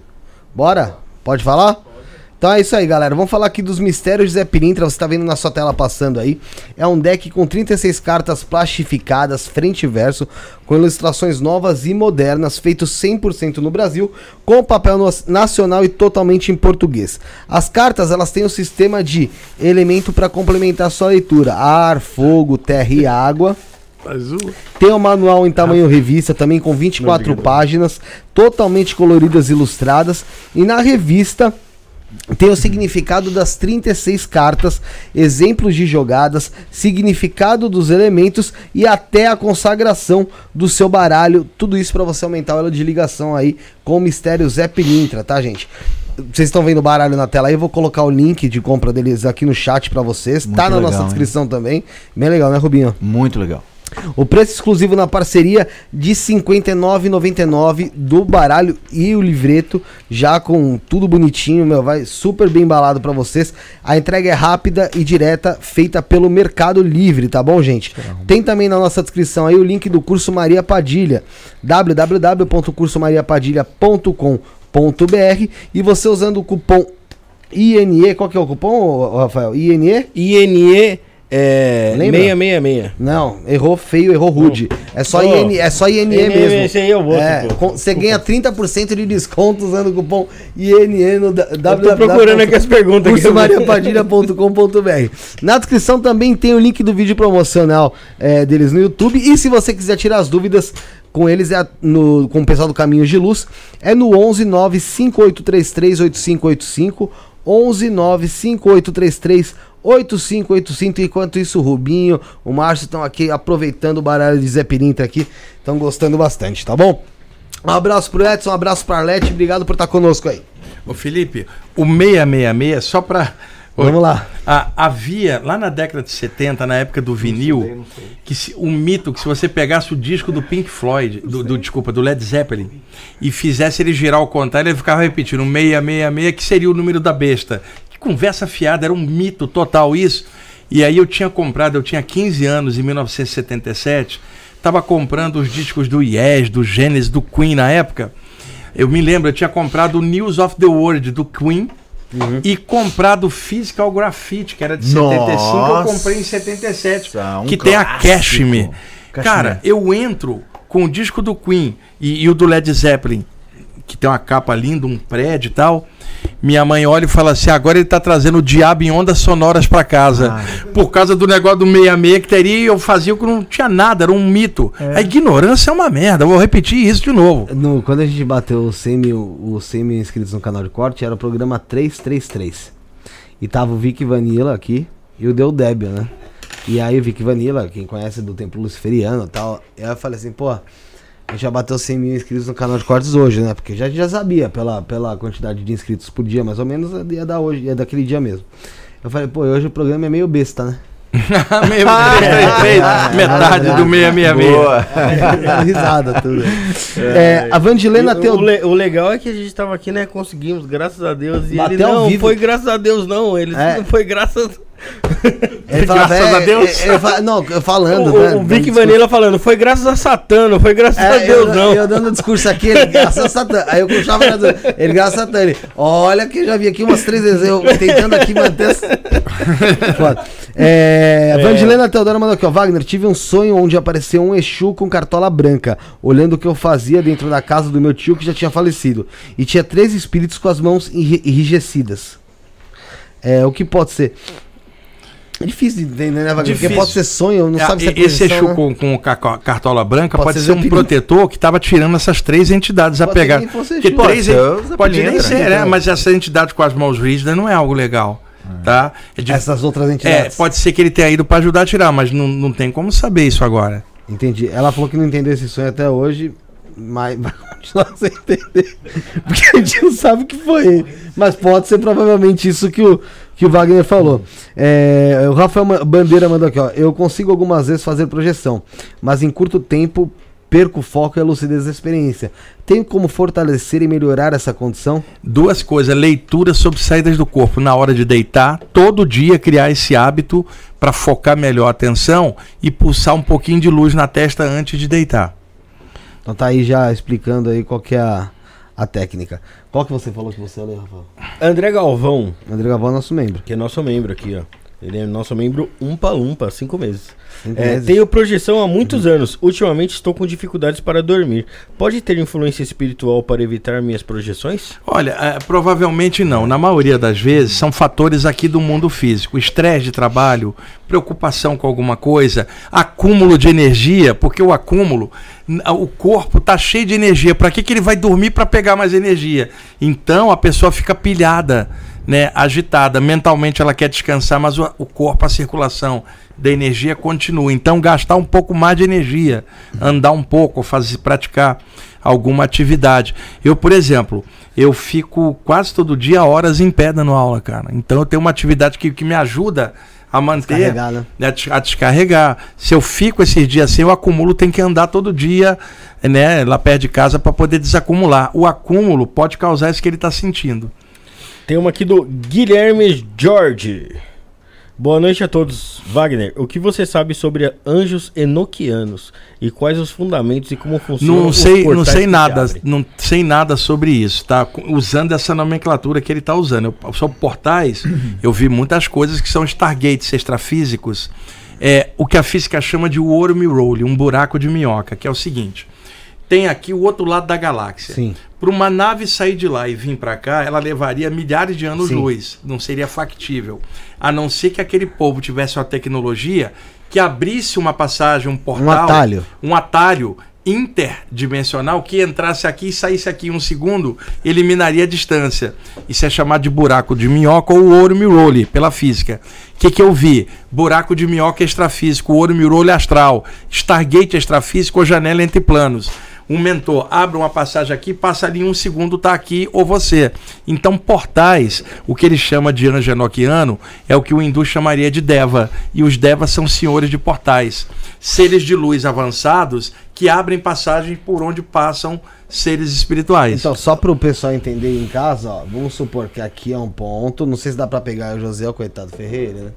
Bora? Pode falar? Então é isso aí, galera. Vamos falar aqui dos mistérios de Zé Pilintra. Você tá vendo na sua tela passando aí. É um deck com 36 cartas plastificadas, frente e verso, com ilustrações novas e modernas, feito 100% no Brasil, com papel nacional e totalmente em português. As cartas, elas têm o sistema de elemento para complementar sua leitura: ar, fogo, terra e água. Tem o manual em tamanho revista, também com 24 páginas, totalmente coloridas e ilustradas. E na revista tem o significado das 36 cartas, exemplos de jogadas, significado dos elementos e até a consagração do seu baralho. Tudo isso para você aumentar o elo de ligação aí com o mistério Zé Pilintra, tá, gente? Vocês estão vendo o baralho na tela aí, eu vou colocar o link de compra deles aqui no chat para vocês. Muito tá na legal, nossa hein? descrição também. Bem legal, né, Rubinho? Muito legal. O preço exclusivo na parceria de R$ 59,99 do baralho e o livreto, já com tudo bonitinho, meu, vai super bem embalado para vocês. A entrega é rápida e direta, feita pelo Mercado Livre, tá bom, gente? Tem também na nossa descrição aí o link do curso Maria Padilha, www.cursomariapadilha.com.br e você usando o cupom INE, qual que é o cupom, Rafael? INE? INE é, Lembra? 666. Não, errou feio, errou rude. É só, Oh. IN, é só INE INE, mesmo. esse aí é o outro, É, pô. com- Você ganha 30% de desconto usando o cupom INE no Eu tô procurando aqui as perguntas. aqui. cursomariapadilha.com.br Na descrição também tem o link do vídeo promocional é, deles no YouTube. E se você quiser tirar as dúvidas, com eles, é no, com o pessoal do Caminhos de Luz, é no 11 95833 8585, 11 95833 8585. Enquanto isso, o Rubinho, o Márcio estão aqui aproveitando o baralho de Zé Pirintra aqui, estão gostando bastante, tá bom? Um abraço pro Edson, um abraço pra Arlete, obrigado por estar conosco aí. Ô Felipe, o 666, só pra. Vamos lá. Ah, havia, lá na década de 70, na época do vinil, que se, um mito que se você pegasse o disco do Pink Floyd, do, do- desculpa, do Led Zeppelin, e fizesse ele girar ao contrário, ele ficava repetindo 666, que seria o número da besta. Conversa fiada, era um mito total isso. E aí eu tinha comprado, eu tinha 15 anos, em 1977, estava comprando os discos do Yes, do Genesis, do Queen na época. Eu me lembro, eu tinha comprado o News of the World do Queen e comprado Physical Graffiti, que era de 75, eu Nossa, comprei em 77, um que tem a clássico. Cashmere. Cara, eu entro com o disco do Queen e, e o do Led Zeppelin, que tem uma capa linda, um prédio e tal. Minha mãe olha e fala assim: agora ele tá trazendo o diabo em ondas sonoras pra casa. Por causa do negócio do 66 que teria, eu fazia o que não tinha nada, era um mito. A ignorância é uma merda, eu vou repetir isso de novo. No, quando a gente bateu os 100 mil, os 100 mil inscritos no canal de corte, era o programa 333. E tava o Vic Vanilla aqui e o Del Débio, né? E aí o Vic Vanilla, quem conhece do Templo Luciferiano e tal, eu falei assim, pô, a gente já bateu 100 mil inscritos no canal de cortes hoje, né? Porque já, já sabia pela, pela quantidade de inscritos por dia, mais ou menos, ia dar hoje, ia daquele dia mesmo. Eu falei, pô, hoje o programa é meio besta, né? *laughs* Meio 333, *laughs* metade do 666. Boa. *laughs* Dando risada, tudo. É, a Vandilena E o, le- o legal é que a gente tava aqui, né? Conseguimos, graças a Deus. E Bater ele não vivo. foi graças a Deus, não. Ele É. não foi graças. Ele falava, Graças a é, Deus. é, eu fa- não, falando, o, né? o Vic Vanilla falando, foi graças a Satã, não foi graças a É, Deus, eu, não. eu dando discurso aqui, ele graças a Satã. Aí eu puxava ele graças a Satã. Ele, olha que eu já vi aqui umas três vezes, eu tentando aqui manter. essa- *laughs* Foda. É, Vandilena Teodora mandou aqui, ó. Wagner, tive um sonho onde apareceu um Exu com cartola branca, olhando o que eu fazia dentro da casa do meu tio que já tinha falecido. E tinha três espíritos com as mãos enri- enrijecidas. É, o que pode ser? É difícil de entender, né, Wagner? Porque pode ser sonho, não É, sabe se é esse Exu né? com, com ca- cartola branca Pode pode, ser ser, um protetor que estava tirando essas três entidades a Pode ser pegar. que Porque Exu. três Pode pode nem ser, é, Então. mas essa entidade com as mãos rígidas não é algo legal. Tá? É, de- Essas outras é, entidades. pode ser que ele tenha ido para ajudar a tirar, mas não, não tem como saber isso agora. Entendi. Ela falou que não entendeu esse sonho até hoje, mas *laughs* vai continuar sem entender. Porque a gente não sabe o que foi. Mas pode ser provavelmente isso que o, que o Wagner falou. É, o Rafael Bandeira mandou aqui, ó. Eu consigo algumas vezes fazer projeção, mas em curto tempo perco o foco e a lucidez da experiência. Tem como fortalecer e melhorar essa condição? Duas coisas: leitura sobre saídas do corpo na hora de deitar, todo dia criar esse hábito para focar melhor a atenção e pulsar um pouquinho de luz na testa antes de deitar. Então tá aí já explicando aí qual que é a, a técnica. Qual que você falou que você leu, Rafael? André Galvão, André Galvão é nosso membro. que é nosso membro aqui, ó. Ele é nosso membro umpa umpa, cinco meses. Cinco É, meses. tenho projeção há muitos anos. Ultimamente estou com dificuldades para dormir. Pode ter influência espiritual para evitar minhas projeções? Olha, é, provavelmente não. Na maioria das vezes são fatores aqui do mundo físico: estresse de trabalho, preocupação com alguma coisa, acúmulo de energia, porque o acúmulo, o corpo tá cheio de energia. Para que, que ele vai dormir para pegar mais energia? Então a pessoa fica pilhada, né, agitada. Mentalmente ela quer descansar, mas o, o corpo, a circulação da energia continua. Então gastar um pouco mais de energia, andar um pouco, fazer, praticar alguma atividade. Eu, por exemplo, eu fico quase todo dia horas em pé dando aula, cara. Então eu tenho uma atividade que, que me ajuda a manter, Descarregar, né? a descarregar. Se eu fico esses dias assim, eu acumulo, tem que andar todo dia, né, lá perto de casa para poder desacumular. O acúmulo pode causar isso que ele está sentindo. Tem uma aqui do Guilherme Jorge. Boa noite a todos. Wagner, o que você sabe sobre anjos enoquianos? E quais os fundamentos e como funcionam Não os sei, não sei nada, não sei nada sobre isso, tá? Usando essa nomenclatura que ele está usando. Eu, sobre portais, eu vi muitas coisas que são stargates extrafísicos. É o que a física chama de worm hole, um buraco de minhoca, que é o seguinte: tem aqui o outro lado da galáxia. Sim. Para uma nave sair de lá e vir para cá, ela levaria milhares de anos-luz. Não seria factível. A não ser que aquele povo tivesse uma tecnologia que abrisse uma passagem, um portal, atalho. um atalho interdimensional que entrasse aqui e saísse aqui em um segundo, eliminaria a distância. Isso é chamado de buraco de minhoca ou ouro mirole, pela física. O que, que eu vi? Buraco de minhoca extrafísico, ouro mirole astral, Stargate extrafísico ou janela entre planos. Um mentor abre uma passagem aqui, passa ali um segundo, tá aqui ou você. Então, portais, o que ele chama de anjo enoquiano, é o que o hindu chamaria de deva. E os devas são senhores de portais. Seres de luz avançados que abrem passagem por onde passam seres espirituais. Então, só para o pessoal entender em casa, ó, vamos supor que aqui é um ponto. Não sei se dá para pegar o José, o coitado Ferreira, né?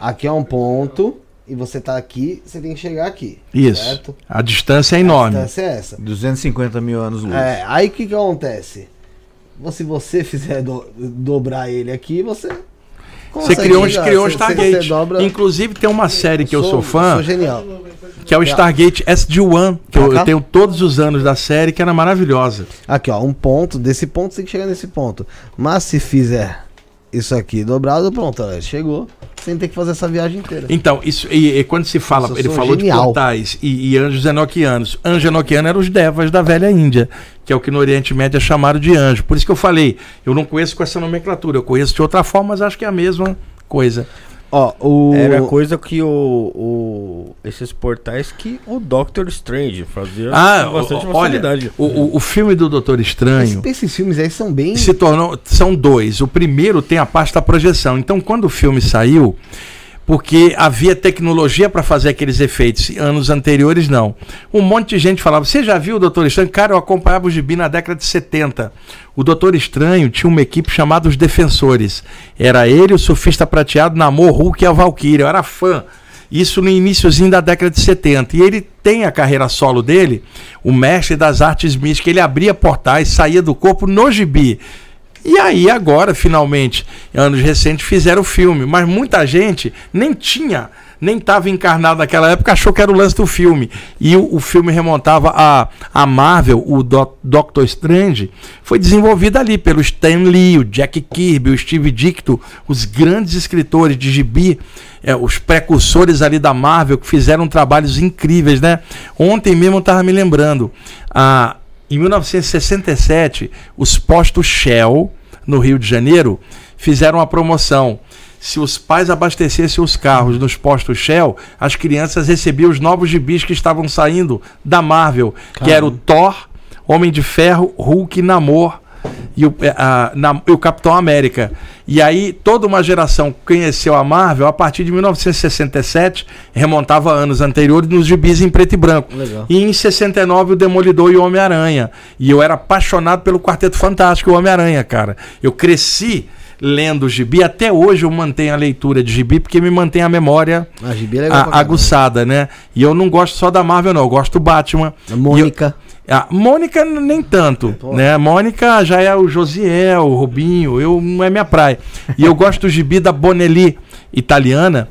Aqui é um ponto e você tá aqui, você tem que chegar aqui. Isso. Certo? A distância é A enorme. distância é essa. 250 mil anos luz. É, aí o que, que acontece? Se você fizer do- dobrar ele aqui, você. Você criou, chegar. criou um Você- Stargate. você dobra- Inclusive tem uma série que eu sou fã, Sou genial. que é o Stargate SG-1, que eu, eu tenho todos os anos da série, que era maravilhosa. Aqui, ó, um ponto. Desse ponto você tem que chegar nesse ponto. Mas se fizer isso aqui dobrado, pronto, chegou. Sem ter que fazer essa viagem inteira. Então, isso e, e quando se fala, Nossa, ele falou de genial. portais e, e anjos enoquianos. Anjo enoquiano eram os devas da velha Índia, que é o que no Oriente Médio é chamado de anjo. Por isso que eu falei, eu não conheço com essa nomenclatura, eu conheço de outra forma, mas acho que é a mesma coisa. Ó, o. Era coisa que o, o- Esses portais que o Doctor Strange fazia Ah, com bastante o- olha, facilidade. o, o, o filme do Doutor Estranho. Esses, esses filmes aí são bem. se tornou são dois. O primeiro tem a parte da projeção. Então, quando o filme saiu, porque havia tecnologia para fazer aqueles efeitos, anos anteriores não. Um monte de gente falava: "Você já viu o Doutor Estranho?" Cara, eu acompanhava o gibi na década de 70. O Doutor Estranho tinha uma equipe chamada os Defensores. Era ele, o surfista prateado, Namor, Hulk e a Valkyria. Eu era fã. Isso no iníciozinho da década de 70. E ele tem a carreira solo dele, o mestre das artes místicas. Ele abria portais, saía do corpo no gibi. E aí, agora, finalmente, anos recentes, fizeram o filme. Mas muita gente nem tinha, nem estava encarnado naquela época, achou que era o lance do filme. E o, o filme remontava a, a Marvel, o Do- Doctor Strange, foi desenvolvido ali pelo Stan Lee, o Jack Kirby, o Steve Dicto, os grandes escritores de gibi, é, os precursores ali da Marvel, que fizeram trabalhos incríveis, né? Ontem mesmo eu estava me lembrando. A, em 1967, os postos Shell, no Rio de Janeiro, fizeram uma promoção. Se os pais abastecessem os carros nos postos Shell, as crianças recebiam os novos gibis que estavam saindo da Marvel, que era o Thor, Homem de Ferro, Hulk e Namor e o, eh, a- na- e o Capitão América. E aí toda uma geração conheceu a Marvel a partir de 1967, remontava a anos anteriores nos gibis em preto e branco. Legal. E em 69 o Demolidor e o Homem-Aranha. E eu era apaixonado pelo Quarteto Fantástico e o Homem-Aranha, cara. Eu cresci lendo gibi, até hoje eu mantenho a leitura de gibi porque me mantém a memória A gibi é a- pra caramba. aguçada, né? E eu não gosto só da Marvel, não. Eu gosto do Batman. A Mônica. A Mônica n- nem tanto, né? A Mônica já é o Josiel, o Rubinho, eu não é minha praia. E eu gosto do gibi da Bonelli italiana,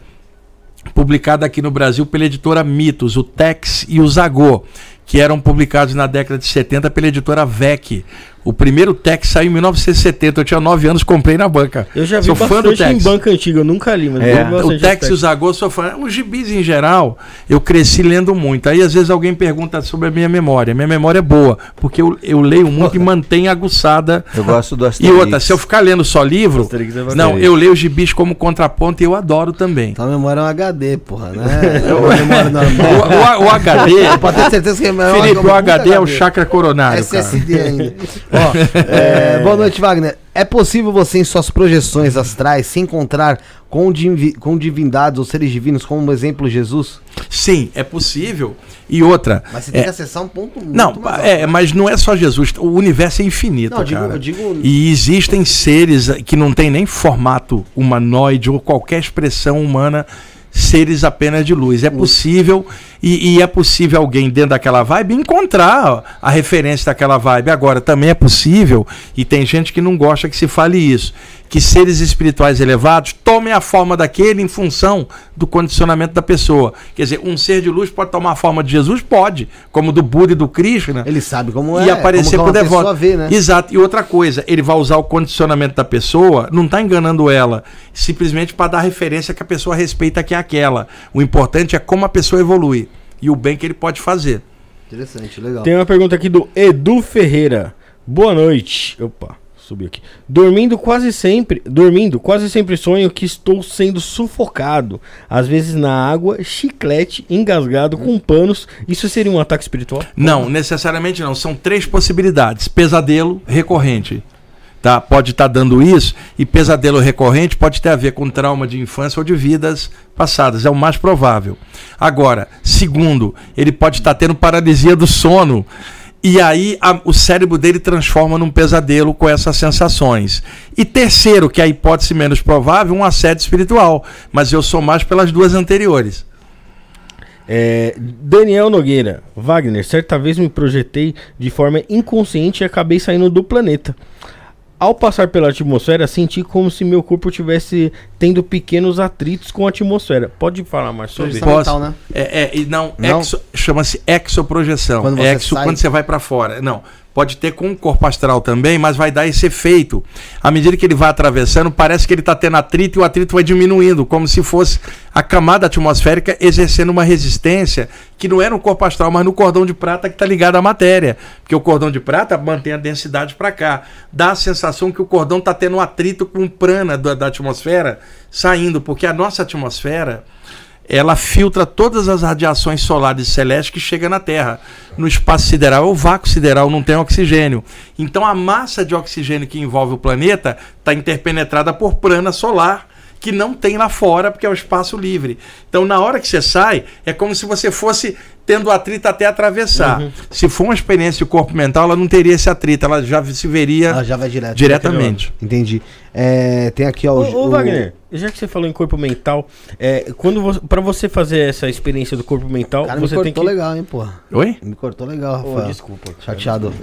publicada aqui no Brasil pela editora Mitos, o Tex e o Zagô, que eram publicados na década de 70 pela editora VEC. O primeiro Tex saiu em 1970, eu tinha 9 anos, comprei na banca. Eu já vi Sou fã do bastante em Tex. banca antiga, eu nunca li, mas É, O Tex e o Zagô, sou fã. Os gibis em geral, eu cresci lendo muito. Aí às vezes alguém pergunta sobre a minha memória. Minha memória é boa, porque eu, eu leio muito e mantenho aguçada. Eu gosto do E Asterix. outra, se eu ficar lendo só livro, Asterix é não, eu leio os gibis como contraponto e eu adoro também. Tua memória é um HD, porra, né? *laughs* É uma memória normal. *laughs* O, o- o HD, Pode ter certeza que é uma- Felipe, o HD é o chakra coronário, cara. SSD ainda. *laughs* Ó, *laughs* é, boa noite, Wagner. É possível você, em suas projeções astrais, se encontrar com, divi- com divindades ou seres divinos, como o exemplo Jesus? Sim, é possível. E outra, Mas você tem É. que acessar um ponto muito Não, mais é, alto. mas não é só Jesus. O universo é infinito, Não, eu digo- cara. eu digo- E existem seres que não tem nem formato humanoide ou qualquer expressão humana, seres apenas de luz. É possível, e, e é possível alguém dentro daquela vibe encontrar a referência daquela vibe. Agora, também é possível, e tem gente que não gosta que se fale isso, que seres espirituais elevados tomem a forma daquele em função do condicionamento da pessoa. Quer dizer, um ser de luz pode tomar a forma de Jesus? Pode, como do Buda e do Krishna Ele sabe como é. e aparecer como pro que uma pessoa devoto. vê, né? Exato. E outra coisa, ele vai usar o condicionamento da pessoa, não está enganando ela, simplesmente para dar referência que a pessoa respeita que é aquela. O importante é como a pessoa evolui e o bem que ele pode fazer. Interessante, legal. Tem uma pergunta aqui do Edu Ferreira. Boa noite. Opa, aqui. Dormindo quase sempre, dormindo quase sempre sonho que estou sendo sufocado, às vezes na água, chiclete, engasgado com panos. Isso seria um ataque espiritual? Não, necessariamente não. São três possibilidades. Pesadelo recorrente. Tá? Pode estar dando isso, e pesadelo recorrente pode ter a ver com trauma de infância ou de vidas passadas. É o mais provável. Agora, segundo, ele pode estar tendo paralisia do sono. E aí a- o cérebro dele transforma num pesadelo com essas sensações. E terceiro, que é a hipótese menos provável, um assédio espiritual. Mas eu sou mais pelas duas anteriores. É, Daniel Nogueira, Wagner, certa vez me projetei de forma inconsciente e acabei saindo do planeta. Ao passar pela atmosfera, senti como se meu corpo tivesse tendo pequenos atritos com a atmosfera. Pode falar mais sobre isso? Mental, né? É, é, e não, Não? exo- chama-se exoprojeção. Quando você Exo sai- quando você vai para fora. Não, pode ter com o corpo astral também, mas vai dar esse efeito. À medida que ele vai atravessando, parece que ele está tendo atrito e o atrito vai diminuindo, como se fosse a camada atmosférica exercendo uma resistência que não é no corpo astral, mas no cordão de prata que está ligado à matéria. Porque o cordão de prata mantém a densidade para cá. Dá a sensação que o cordão está tendo um atrito com o prana da, da atmosfera saindo, porque a nossa atmosfera ela filtra todas as radiações solares e celestes que chegam na Terra. No espaço sideral, o vácuo sideral não tem oxigênio. Então a massa de oxigênio que envolve o planeta está interpenetrada por prana solar, que não tem lá fora, porque é o espaço livre. Então na hora que você sai, é como se você fosse tendo atrito até atravessar. Se for uma experiência de corpo mental, ela não teria esse atrito, ela já se veria Ela já vai direto. diretamente. Entendi. É, tem aqui, ó. Ô, o- ô, o- Wagner, já que você falou em corpo mental, é, quando você, para você fazer essa experiência do corpo mental, Cara, me você cortou tem que legal, hein, porra. Oi? Me cortou legal, Rafael. desculpa. Chateado.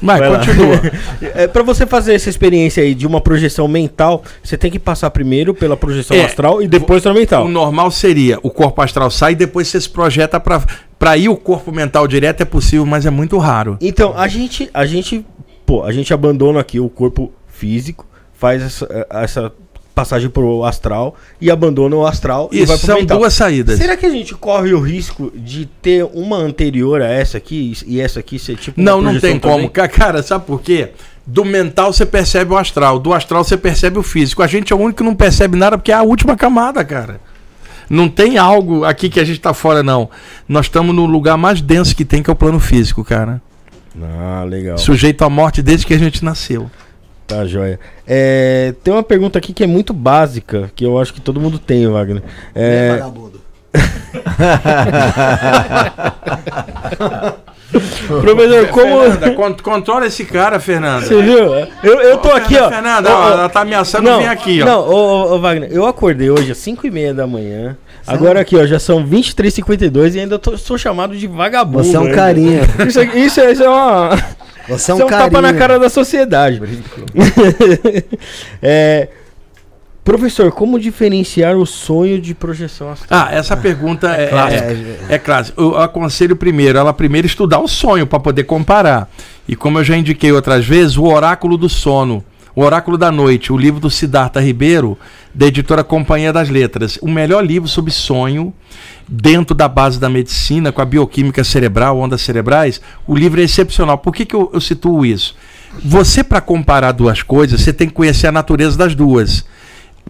Mas Vai continua. *laughs* É, para você fazer essa experiência aí de uma projeção mental, você tem que passar primeiro pela projeção É, astral e depois pela mental. O normal seria o corpo astral sai e depois você se projeta para para ir o corpo mental direto é possível, mas é muito raro. Então, a gente, a gente, pô, a gente abandona aqui o corpo físico, faz essa, eh, essa passagem pro astral e abandona o astral e vai Isso pro são mental. duas saídas. Será que a gente corre o risco de ter uma anterior a essa aqui e essa aqui ser tipo Não, não tem como. também? Ca- Cara, sabe por quê? Do mental você percebe o astral, do astral você percebe o físico. A gente é o único que não percebe nada porque é a última camada, cara. Não tem algo aqui que a gente tá fora, não. Nós estamos no lugar mais denso que tem, que é o plano físico, cara. Ah, legal. Sujeito à morte desde que a gente nasceu. Tá joia. É, tem uma pergunta aqui que é muito básica, que eu acho que todo mundo tem, Wagner. É... É, Vagabundo. *laughs* professor, como. Fernanda, con- controla esse cara, Fernanda. Você viu? Eu, eu tô Ô, aqui, ó. Fernanda, Ó, ó, ela tá ameaçando vir aqui, ó. Não, ô, ô, ô, Wagner, eu acordei hoje às 5 e meia da manhã. Agora aqui, ó, já são 23h52 e ainda tô, sou chamado de vagabundo. Você é um ainda. carinha. Isso, isso, é- isso é uma. Você é um isso é um tapa na cara da sociedade. *laughs* É, professor, como diferenciar o sonho de projeção astral? Ah, essa pergunta é, clássica. é, é clássica. Eu aconselho primeiro, ela primeiro estudar o sonho para poder comparar. E como eu já indiquei outras vezes, o Oráculo do Sono, o Oráculo da Noite, o livro do Siddhartha Ribeiro, da editora Companhia das Letras. O melhor livro sobre sonho, dentro da base da medicina, com a bioquímica cerebral, ondas cerebrais. O livro é excepcional. Por que, que eu, eu situo isso? Você, para comparar duas coisas, você tem que conhecer a natureza das duas.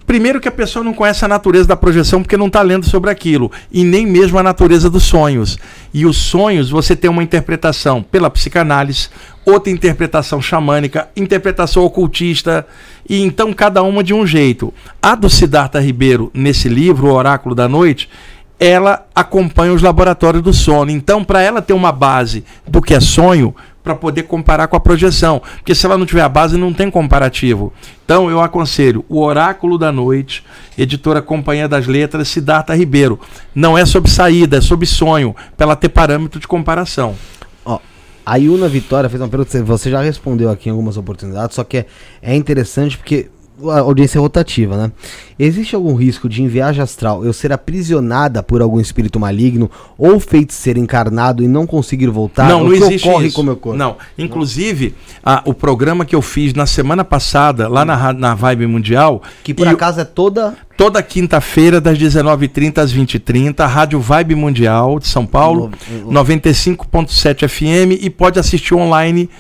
Primeiro que a pessoa não conhece a natureza da projeção porque não está lendo sobre aquilo, e nem mesmo a natureza dos sonhos. E os sonhos você tem uma interpretação pela psicanálise, outra interpretação xamânica, interpretação ocultista, e então cada uma de um jeito. A do Siddhartha Ribeiro, nesse livro, O Oráculo da Noite, ela acompanha os laboratórios do sono. Então, para ela ter uma base do que é sonho, para poder comparar com a projeção. Porque se ela não tiver a base, não tem comparativo. Então, eu aconselho O Oráculo da Noite, editora Companhia das Letras, Siddhartha Ribeiro. Não é sobre saída, é sobre sonho, para ela ter parâmetro de comparação. Ó, a Yuna Vitória fez uma pergunta você já respondeu aqui em algumas oportunidades, só que é, é interessante porque a audiência é rotativa, né? Existe algum risco de em viagem astral eu ser aprisionada por algum espírito maligno ou feiticeiro encarnado e não conseguir voltar? não, não existe ocorre isso. com o meu corpo? Não, inclusive a- o programa que eu fiz na semana passada lá na, na Vibe Mundial Que por acaso é toda Toda quinta-feira, das 19h30 às 20h30, Rádio Vibe Mundial de São Paulo, 95.7 FM e pode assistir online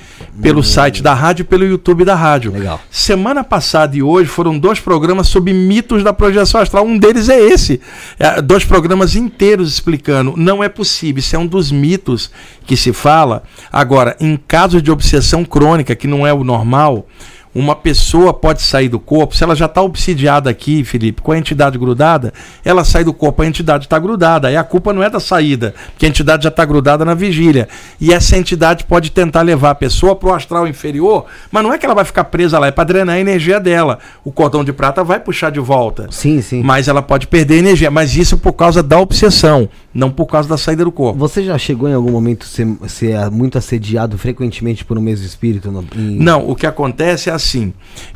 pelo site da rádio e pelo YouTube da rádio. Legal. Semana passada e hoje foram dois programas sobre mitos da projeção astral. Um deles é esse. É, dois programas inteiros explicando. Não é possível. Isso é um dos mitos que se fala. Agora, em casos de obsessão crônica, que não é o normal, uma pessoa pode sair do corpo, se ela já está obsidiada aqui, Felipe, com a entidade grudada, ela sai do corpo, a entidade está grudada. Aí a culpa não é da saída, porque a entidade já está grudada na vigília. E essa entidade pode tentar levar a pessoa para o astral inferior, mas não é que ela vai ficar presa lá, é para drenar a energia dela. O cordão de prata vai puxar de volta. Sim, sim. Mas ela pode perder energia. Mas isso por causa da obsessão, não por causa da saída do corpo. Você já chegou em algum momento a ser, ser muito assediado frequentemente por um mesmo espírito? no- em- Não, o que acontece é assim,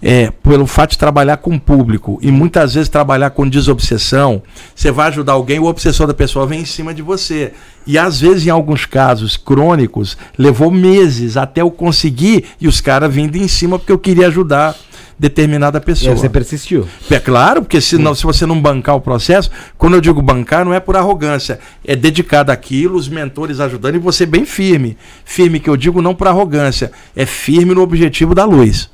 é, pelo fato de trabalhar com o público e muitas vezes trabalhar com desobsessão, você vai ajudar alguém, o obsessor da pessoa vem em cima de você. E às vezes, em alguns casos crônicos, levou meses até eu conseguir e os caras vindo em cima porque eu queria ajudar determinada E pessoa. aí você persistiu. É claro, porque se, não, se você não bancar o processo, quando eu digo bancar, não é por arrogância, é dedicado àquilo, os mentores ajudando e você bem firme. Firme que eu digo não por arrogância, é firme no objetivo da luz.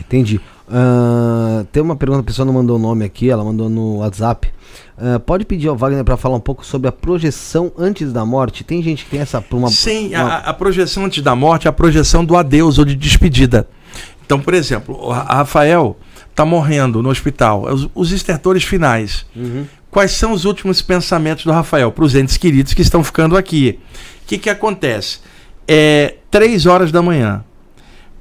Entendi. Ah, tem uma pergunta, a pessoa não mandou o nome aqui, ela mandou no WhatsApp. Ah, pode pedir ao Wagner para falar um pouco sobre a projeção antes da morte? Tem gente que tem essa. Uma, Sim, uma- a, a projeção antes da morte é a projeção do adeus ou de despedida. Então, por exemplo, o Ra- Rafael está morrendo no hospital, os, os estertores finais. Uhum. Quais são os últimos pensamentos do Rafael para os entes queridos que estão ficando aqui? O que, que acontece? É três horas da manhã.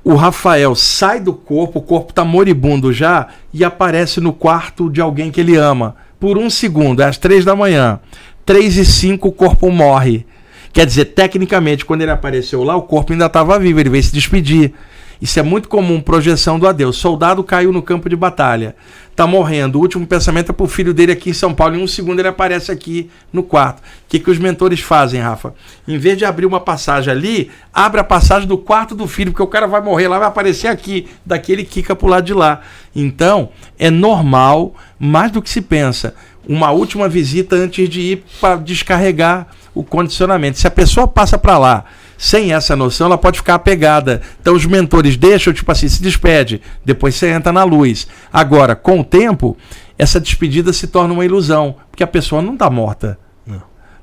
O Rafael sai do corpo, o corpo está moribundo já e aparece no quarto de alguém que ele ama. Por um segundo, é às três da manhã. Três e cinco, o corpo morre. Quer dizer, tecnicamente, quando ele apareceu lá, o corpo ainda estava vivo, ele veio se despedir. Isso é muito comum, projeção do adeus. Soldado caiu no campo de batalha, tá morrendo. O último pensamento é pro filho dele aqui em São Paulo. Em um segundo ele aparece aqui no quarto. O que, que os mentores fazem, Rafa? Em vez de abrir uma passagem ali, abre a passagem do quarto do filho, porque o cara vai morrer lá, vai aparecer aqui. Daqui ele quica pro lado de lá. Então, é normal, mais do que se pensa, uma última visita antes de ir para descarregar o condicionamento. Se a pessoa passa para lá sem essa noção, ela pode ficar apegada. Então os mentores deixam, tipo assim, se despede, depois você entra na luz. Agora, com o tempo, essa despedida se torna uma ilusão, porque a pessoa não está morta.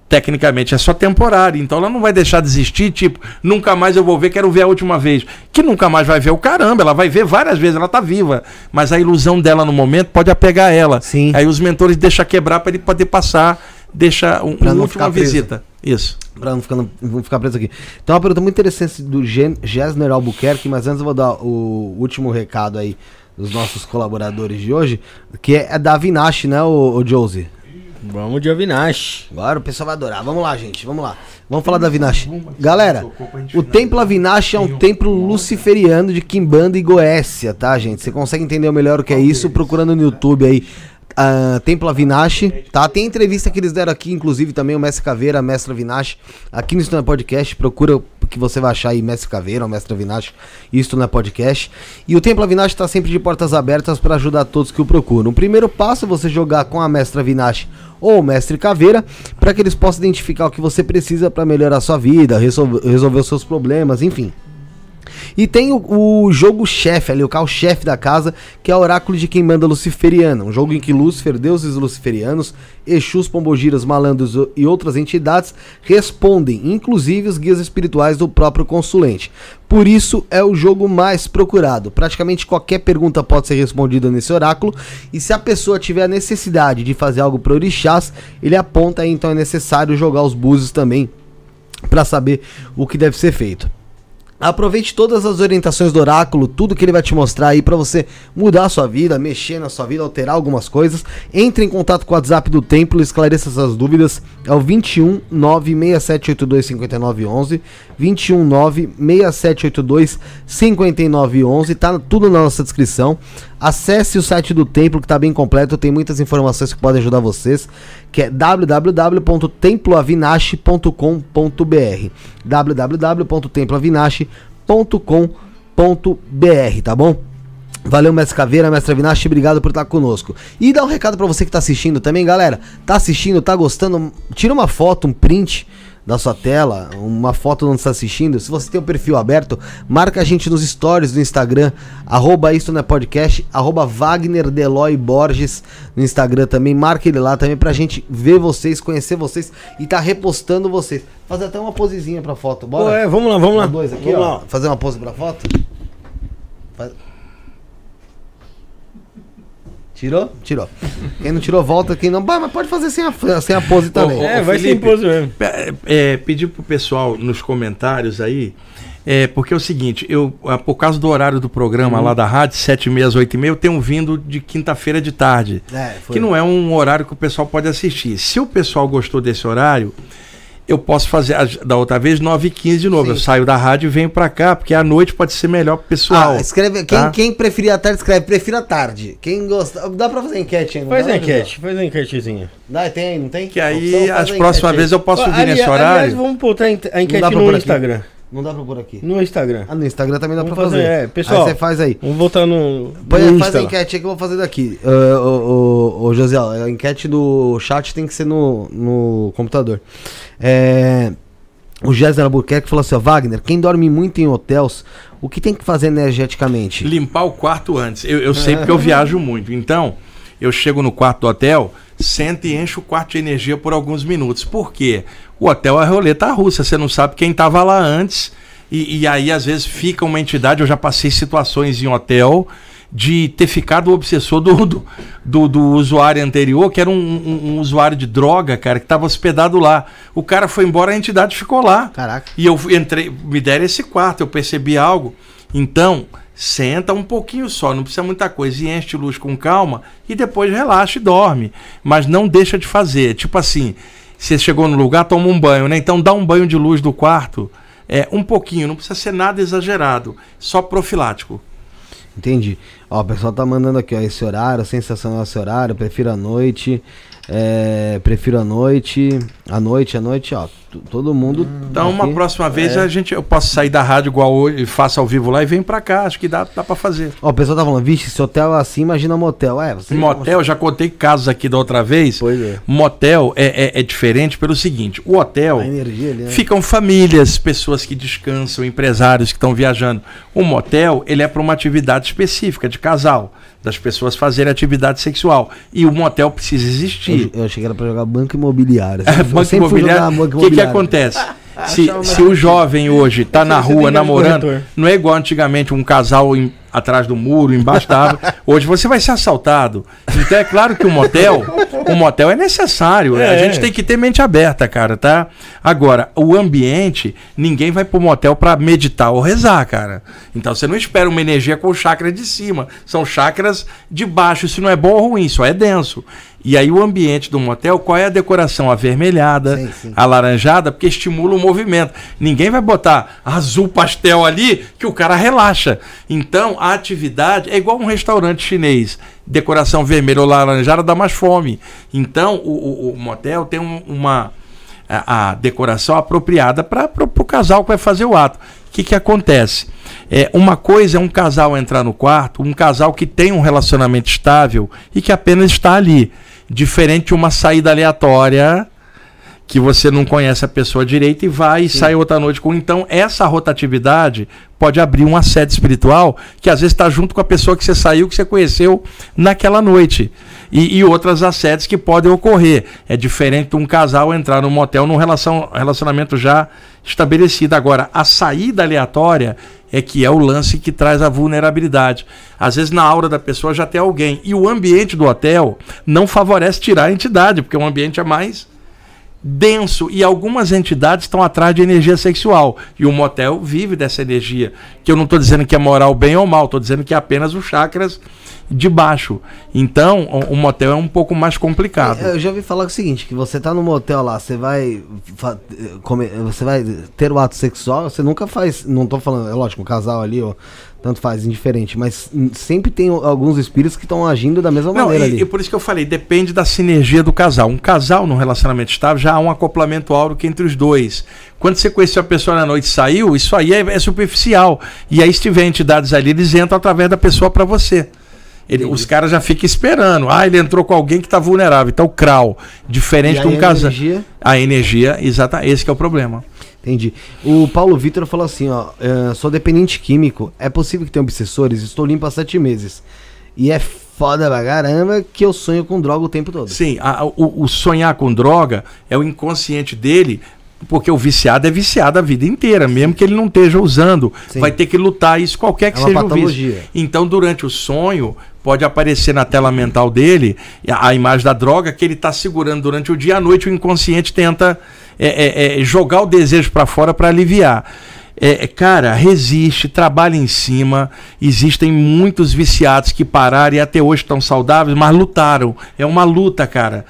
Tecnicamente é só temporário, então ela não vai deixar de existir, tipo, nunca mais eu vou ver, quero ver a última vez. Que nunca mais vai ver o caramba, ela vai ver várias vezes, ela tá viva. Mas a ilusão dela no momento pode apegar ela. Sim. Aí os mentores deixam quebrar para ele poder passar, deixa um, Pra uma última visita. Isso. Pra não ficar, não ficar preso aqui. Então, uma pergunta muito interessante do Gessner Albuquerque, mas antes eu vou dar o último recado aí dos nossos colaboradores de hoje, que é da Vinash, né, o, o Josie? Vamos de Avinash. Agora o pessoal vai adorar. Vamos lá, gente, vamos lá. Vamos falar da Vinash. Galera, o Templo Avinash é um templo luciferiano de Quimbanda e Goécia, tá, gente? Você consegue entender melhor o que é isso procurando no YouTube aí. Ah, Templo Avinash, tá? Tem entrevista que eles deram aqui, inclusive também o Mestre Caveira, Mestre Avinash, aqui no é Podcast, procura que você vai achar aí Mestre Caveira ou Mestre Avinash, Isto é Podcast. E o Templo Avinash está sempre de portas abertas para ajudar todos que o procuram. O primeiro passo é você jogar com a Mestre Avinash ou o Mestre Caveira, para que eles possam identificar o que você precisa para melhorar a sua vida, resolver os seus problemas, enfim. E tem o, o jogo chefe ali, o carro-chefe da casa, que é o Oráculo de quem manda Luciferiana. Um jogo em que Lúcifer, deuses luciferianos, Exus, Pombogiras, Malandros e outras entidades respondem, inclusive os guias espirituais do próprio consulente. Por isso é o jogo mais procurado. Praticamente qualquer pergunta pode ser respondida nesse oráculo. E se a pessoa tiver a necessidade de fazer algo para orixás, ele aponta então é necessário jogar os búzios também para saber o que deve ser feito. Aproveite todas as orientações do oráculo, tudo que ele vai te mostrar aí para você mudar a sua vida, mexer na sua vida, alterar algumas coisas. Entre em contato com o WhatsApp do templo, esclareça essas dúvidas. É o 21 96782 5911, 21 96782 5911, tá tudo na nossa descrição. Acesse o site do templo que tá bem completo, tem muitas informações que podem ajudar vocês, que é www.temploavinache.com.br www.temploavinache.com.br, tá bom? Valeu, Mestre Caveira, Mestre Avinash, obrigado por estar conosco. E dá um recado pra você que tá assistindo também, galera. Tá assistindo, tá gostando? Tira uma foto, um print da sua tela, uma foto onde está assistindo. Se você tem o perfil aberto, marca a gente nos stories do Instagram, arroba isto não é podcast, arroba Wagner Deloy Borges no Instagram também. Marca ele lá também pra gente ver vocês, conhecer vocês e tá repostando vocês. Fazer até uma posezinha pra foto, bora? Pô, é, vamos lá, vamos lá. Dois aqui, vamos ó. lá. Fazer uma pose pra foto? Faz- Tirou? Tirou. Quem não tirou, volta. Quem não. Bah, mas pode fazer sem a, sem a pose também. Ô, É, vai Felipe, imposto mesmo. É, é, pedir pro pessoal nos comentários aí, é, porque é o seguinte, eu, ah, por causa do horário do programa lá da rádio, 7 e meia às 8 e meia, eu tenho vindo de quinta-feira de tarde. É, foi. Que não é um horário que o pessoal pode assistir. Se o pessoal gostou desse horário, eu posso fazer da outra vez 9 e 15 de novo. Sim. Eu saio da rádio e venho pra cá, porque à noite pode ser melhor pro pessoal. Ah, escreve. Quem, tá? quem preferir a tarde, escreve. Prefiro a tarde. Quem gosta. Dá pra fazer enquete ainda? Faz dá, enquete, faz a enquetezinha. Dá, tem, não tem? Que aí, as próximas vezes eu posso vir Ali- nesse Aliás, horário. vamos botar a enquete no pôr aqui? Não dá pra pôr aqui. No Instagram. Ah, no Instagram também dá Vamos pra fazer. fazer, é, pessoal. Aí você faz aí. Vamos botar no. Põe, no faz a enquete aí que eu vou fazer daqui. Uh, o, o, José, a enquete do chat tem que ser no, no computador. É, o Jéssica Albuquerque falou assim: ó, Wagner, quem dorme muito em hotéis, o que tem que fazer energeticamente? limpar o quarto antes. Eu, eu sei porque eu viajo muito. Então, eu chego no quarto do hotel, sento e encho o quarto de energia por alguns minutos. Por quê? O hotel é roleta russa. Você não sabe quem estava lá antes. E, e aí, às vezes, fica uma entidade. Eu já passei situações em hotel de ter ficado o obsessor do, do, do- do usuário anterior, que era um, um- um usuário de droga, cara, que estava hospedado lá. O cara foi embora, a entidade ficou lá. Caraca. E eu entrei, me deram esse quarto, eu percebi algo. Então, senta um pouquinho só, não precisa muita coisa. E enche luz com calma e depois relaxa e dorme. Mas não deixa de fazer. Tipo assim, você chegou no lugar, toma um banho, né? Então dá um banho de luz do quarto. É, um pouquinho, não precisa ser nada exagerado, só profilático. Entendi. Ó, o pessoal tá mandando aqui, ó, esse horário, sensacional esse horário, prefiro a noite. É, prefiro a noite. A noite, a noite, ó. Todo mundo. Então, uma aqui. próxima vez É. a gente, eu posso sair da rádio igual hoje, faço ao vivo lá e venho pra cá. Acho que dá, dá pra fazer. Ó, o pessoal tá falando, vixe, se hotel é assim, imagina motel. É, você. Motel, já contei casos aqui da outra vez. Pois é. Motel é, é, é diferente pelo seguinte: o hotel energia né? ficam famílias, pessoas que descansam, empresários que estão viajando. O motel ele é para uma atividade específica de casal, das pessoas fazerem atividade sexual. E o motel precisa existir. Eu, eu achei que era pra jogar banco imobiliário. É, *laughs* banco imobiliário. O que, que acontece? *laughs* Se, se o jovem hoje está na rua namorando, não é igual antigamente um casal em- atrás do muro, embaixo da árvore. Hoje você vai ser assaltado. Então é claro que o motel, o motel é necessário. A É. gente tem que ter mente aberta, cara, tá? Agora, o ambiente, ninguém vai pro motel para meditar ou rezar, cara. Então você não espera uma energia com o chakra de cima. São chakras de baixo. Isso não é bom ou ruim, só é denso. E aí o ambiente do motel, qual é a decoração? Avermelhada, Sim, sim. alaranjada, porque estimula o movimento. Ninguém vai botar azul pastel ali que o cara relaxa. Então, a atividade é igual um restaurante chinês. Decoração vermelha ou laranjada dá mais fome. Então, o, o- o motel tem um- uma a, a decoração apropriada para o casal que vai fazer o ato. O que, que acontece? É, uma coisa é um casal entrar no quarto, um casal que tem um relacionamento estável e que apenas está ali. Diferente de uma saída aleatória que você não conhece a pessoa direito e vai e sai outra noite com. Então, essa rotatividade pode abrir um assédio espiritual que às vezes está junto com a pessoa que você saiu, que você conheceu naquela noite. E, e outras assédios que podem ocorrer. É diferente de um casal entrar num motel num relação, relacionamento já estabelecido. Agora, a saída aleatória é que é o lance que traz a vulnerabilidade. Às vezes na aura da pessoa já tem alguém. E o ambiente do hotel não favorece tirar a entidade, porque o ambiente é mais denso e algumas entidades estão atrás de energia sexual. E o motel vive dessa energia que eu não estou dizendo que é moral bem ou mal estou dizendo que é apenas os chakras de baixo. Então o, motel é um pouco mais complicado. Eu já ouvi falar o seguinte, que você tá no motel lá, você vai fa- comer, você vai ter o ato sexual, você nunca faz, não tô falando, é lógico, um casal ali, ó, tanto faz, indiferente, mas sempre tem alguns espíritos que estão agindo da mesma Não, maneira e, ali. e por isso que eu falei, depende da sinergia do casal. Um casal num relacionamento estável já há um acoplamento áurico entre os dois. Quando você conheceu a pessoa na noite e saiu, isso aí é, é superficial. E aí, se tiver entidades ali, eles entram através da pessoa para você. Ele- os caras já ficam esperando. Ah, ele entrou com alguém que está vulnerável. Então, crau. Diferente E de um a casal. energia- A energia, exata, esse que é o problema. Entendi. O Paulo Vitor falou assim, ó, "Ah, sou dependente químico, é possível que tenha obsessores, estou limpo há sete meses. E é foda pra caramba que eu sonho com droga o tempo todo. Sim, a- o, o sonhar com droga é o inconsciente dele, porque o viciado é viciado a vida inteira, mesmo que ele não esteja usando, Sim. vai ter que lutar isso qualquer que É seja o vício. patologia. Então, durante o sonho, pode aparecer na tela mental dele a, a imagem da droga que ele está segurando durante o dia, à noite o inconsciente tenta é, é, é, jogar o desejo para fora para aliviar. É, cara, resiste, trabalha em cima. Existem muitos viciados que pararam e até hoje estão saudáveis, mas lutaram. É uma luta, cara.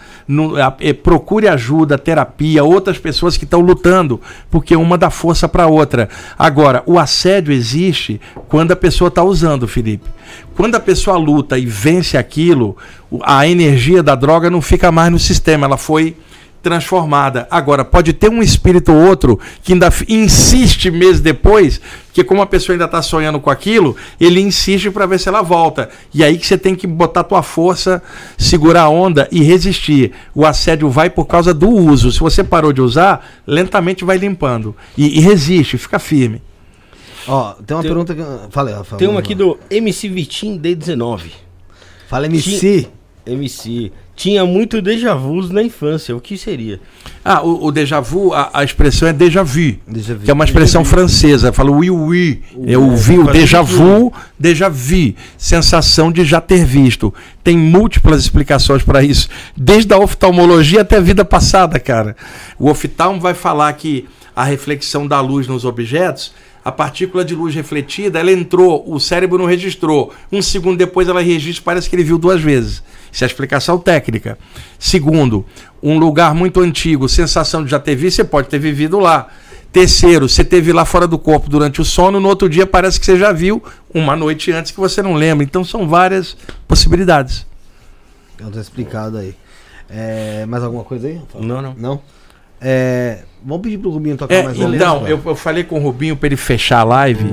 A- é, procure ajuda, terapia, outras pessoas que estão lutando, porque uma dá força para outra. Agora, o assédio existe quando a pessoa está usando, Felipe. Quando a pessoa luta e vence aquilo, a energia da droga não fica mais no sistema, ela foi transformada. Agora, pode ter um espírito ou outro que ainda insiste meses depois, porque como a pessoa ainda está sonhando com aquilo, ele insiste para ver se ela volta. E aí que você tem que botar tua força, segurar a onda e resistir. O assédio vai por causa do uso. Se você parou de usar, lentamente vai limpando. E, e resiste, fica firme. Ó, tem uma Tem- pergunta que... Fala. Tem uma aqui do MC Vitim D19. Fala MC. MC. Tinha muito déjà vus na infância. O que seria? Ah, o, o déjà vu, a, a expressão é déjà vu. Déjà vu. Que é uma expressão francesa. Fala oui, oui. Eu vi o déjà vu, déjà vu. Sensação de já ter visto. Tem múltiplas explicações para isso. Desde a oftalmologia até a vida passada, cara. O oftalmo vai falar que a reflexão da luz nos objetos, a partícula de luz refletida, ela entrou, o cérebro não registrou. Um segundo depois ela registra, parece que ele viu duas vezes. Isso é a explicação técnica. Segundo, um lugar muito antigo, sensação de já ter visto, você pode ter vivido lá. Terceiro, você teve lá fora do corpo durante o sono, no outro dia parece que você já viu uma noite antes que você não lembra. Então são várias possibilidades. Então tá explicado aí. É, mais alguma coisa aí? Não, não. Não? É, vamos pedir pro Rubinho tocar É, mais uma então, eu, eu falei com o Rubinho para ele fechar a live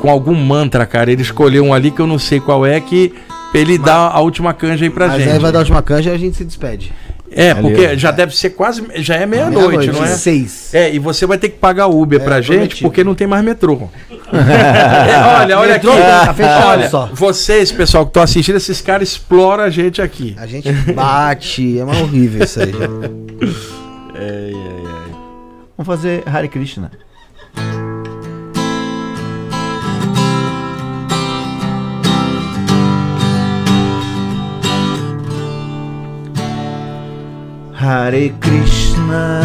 com algum mantra, cara. Ele escolheu um ali que eu não sei qual é, que pra ele dar a última canja aí pra Mas gente. aí vai dar a última canja e a gente se despede. É, porque Ali, já deve ser quase. Já é meia-noite, não é? Seis. É, e você vai ter que pagar Uber É, pra gente prometido. porque não tem mais metrô. *laughs* É, olha, olha aqui. Metrô tá fechado olha, só. vocês, pessoal que estão assistindo, esses caras exploram a gente aqui. A gente bate, é mais horrível isso aí. *laughs* Vamos fazer Hare Krishna. Hare Krishna,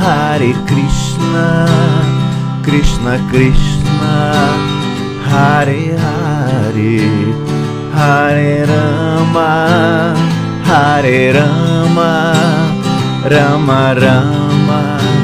Hare Krishna, Krishna Krishna, Hare Hare, Hare Rama, Hare Rama, Rama Rama,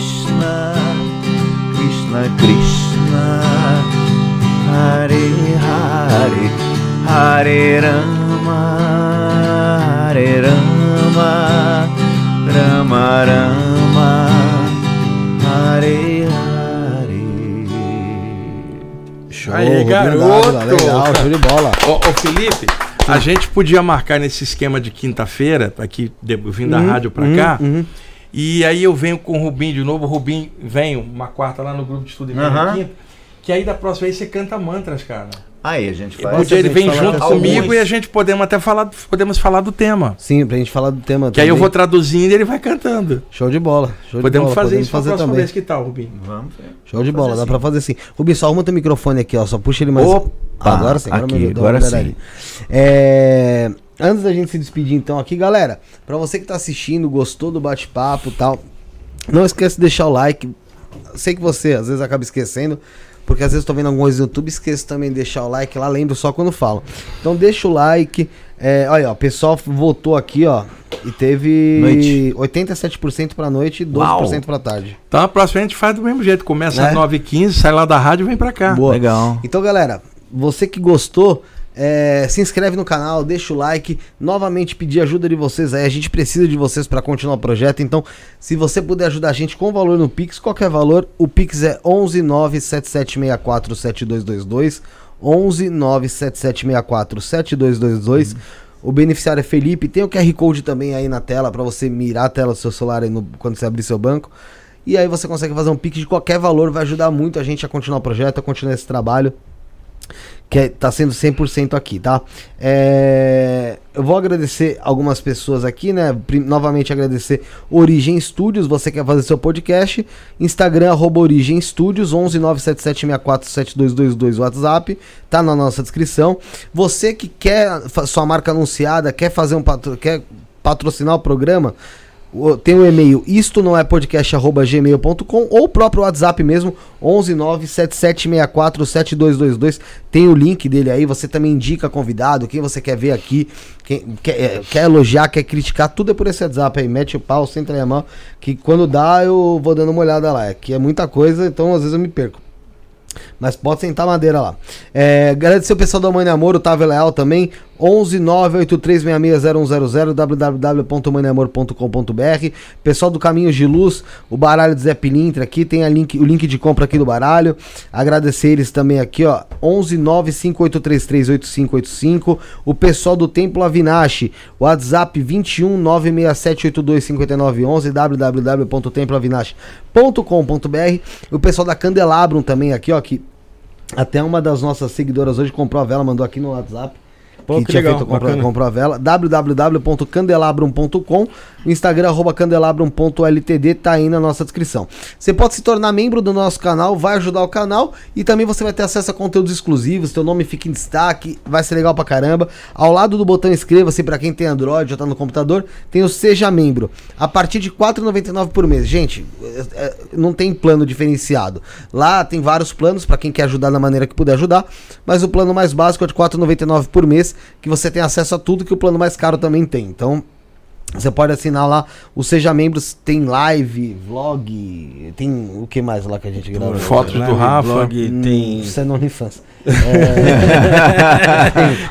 Krishna Hare Hare, Hare Rama, Hare Rama, Rama Rama, Hare Hare. Show, Aí, garoto! Dávila, Legal, show de bola. Ô, ô, Felipe, a gente podia marcar nesse esquema de quinta-feira, aqui de- vindo da rádio pra cá. uhum. E aí eu venho com o Rubinho de novo. O Rubinho vem uma quarta lá no grupo de estudo e vem Aham. quinta. Que aí da próxima vez você canta mantras, cara. Aí a gente faz. Ele gente vem junto comigo alguns. e a gente podemos até falar, podemos falar do tema. Sim, pra gente falar do tema Que aí eu também. vou traduzindo e ele vai cantando. Show de bola. Show de Podemos bola. fazer podemos isso pra fazer próxima também. vez. Que tal, Rubinho? Vamos. Show de bola, fazer dá assim. pra fazer sim. Rubinho, só arruma teu microfone aqui, ó. Só puxa ele mais. Opa, agora sim, agora, aqui, agora sim. É, Antes da gente se despedir, então, aqui, galera, pra você que tá assistindo, gostou do bate-papo e tal, Não esquece de deixar o like. Sei que você às vezes acaba esquecendo, porque às vezes estou vendo alguma coisa no YouTube, esqueço também de deixar o like lá, lembro só quando falo. Então deixa o like. É, olha, ó, o pessoal votou aqui, ó, e teve Noite. 87% pra noite e 12% Uau. pra tarde. Então a próxima a gente faz do mesmo jeito. Começa Né? às 9h15, sai lá da rádio e vem pra cá. Boa. Legal. Então, galera, você que gostou, é, se inscreve no canal, deixa o like. Novamente pedir ajuda de vocês aí. A gente precisa de vocês para continuar o projeto. Então, se você puder ajudar a gente com valor no Pix, qualquer valor, o Pix é 11 97764 7222. 11 97764 7222. O beneficiário é Felipe. Tem o QR Code também aí na tela para você mirar a tela do seu celular no- quando você abrir seu banco. E aí você consegue fazer um Pix de qualquer valor, vai ajudar muito a gente a continuar o projeto, a continuar esse trabalho que é- tá sendo 100% aqui, tá? É, eu vou agradecer algumas pessoas aqui, né? Prim- novamente agradecer Origem Studios, você quer fazer seu podcast, Instagram, arroba Origem Studios, 11977647222, WhatsApp, tá na nossa descrição. Você que quer sua marca anunciada, quer fazer um patro, quer patrocinar o programa, tem o e-mail isto não é podcast arroba gmail.com ou o próprio WhatsApp mesmo 11977647222 tem o link dele aí você também indica convidado quem você quer ver aqui quem quer, é, quer elogiar quer criticar tudo é por esse WhatsApp aí mete o pau senta aí a mão que quando dá eu vou dando uma olhada lá que é muita coisa então às vezes eu me perco mas pode sentar madeira lá. É, agradecer o pessoal da Mãe Amor, o Otávio Leal também. 11 983660100 www.maneamor.com.br Pessoal do Caminhos de Luz, o baralho do Zé Pilintra aqui, tem a link, o link de compra aqui do baralho. Agradecer eles também aqui, ó. 11 958338585. O pessoal do Templo Avinashi, WhatsApp 21 967825911 www.temploavinashi.com.br. O pessoal da Candelabrum também aqui, ó, que até uma das nossas seguidoras hoje comprou a vela, mandou aqui no WhatsApp. Pô, que legal, comprou, bacana. comprou a vela. www.candelabrum.com Instagram, arroba candelabrum.ltd, tá aí na nossa descrição. Você pode se tornar membro do nosso canal, vai ajudar o canal e também você vai ter acesso a conteúdos exclusivos, teu nome fica em destaque, vai ser legal pra caramba. Ao lado do botão inscreva-se pra quem tem Android ou tá no computador, tem o Seja Membro. A partir de R$ 4,99 por mês. Gente, é- é- não tem plano diferenciado. Lá tem vários planos pra quem quer ajudar da maneira que puder ajudar, mas o plano mais básico é de R$ 4,99 por mês, que você tem acesso a tudo que o plano mais caro também tem. Então, você pode assinar lá o Seja Membros, tem live, vlog, tem o que mais lá que a gente grava? Fotos do Rafa. blog, Hum, tem, Isso é no OnlyFans. *laughs*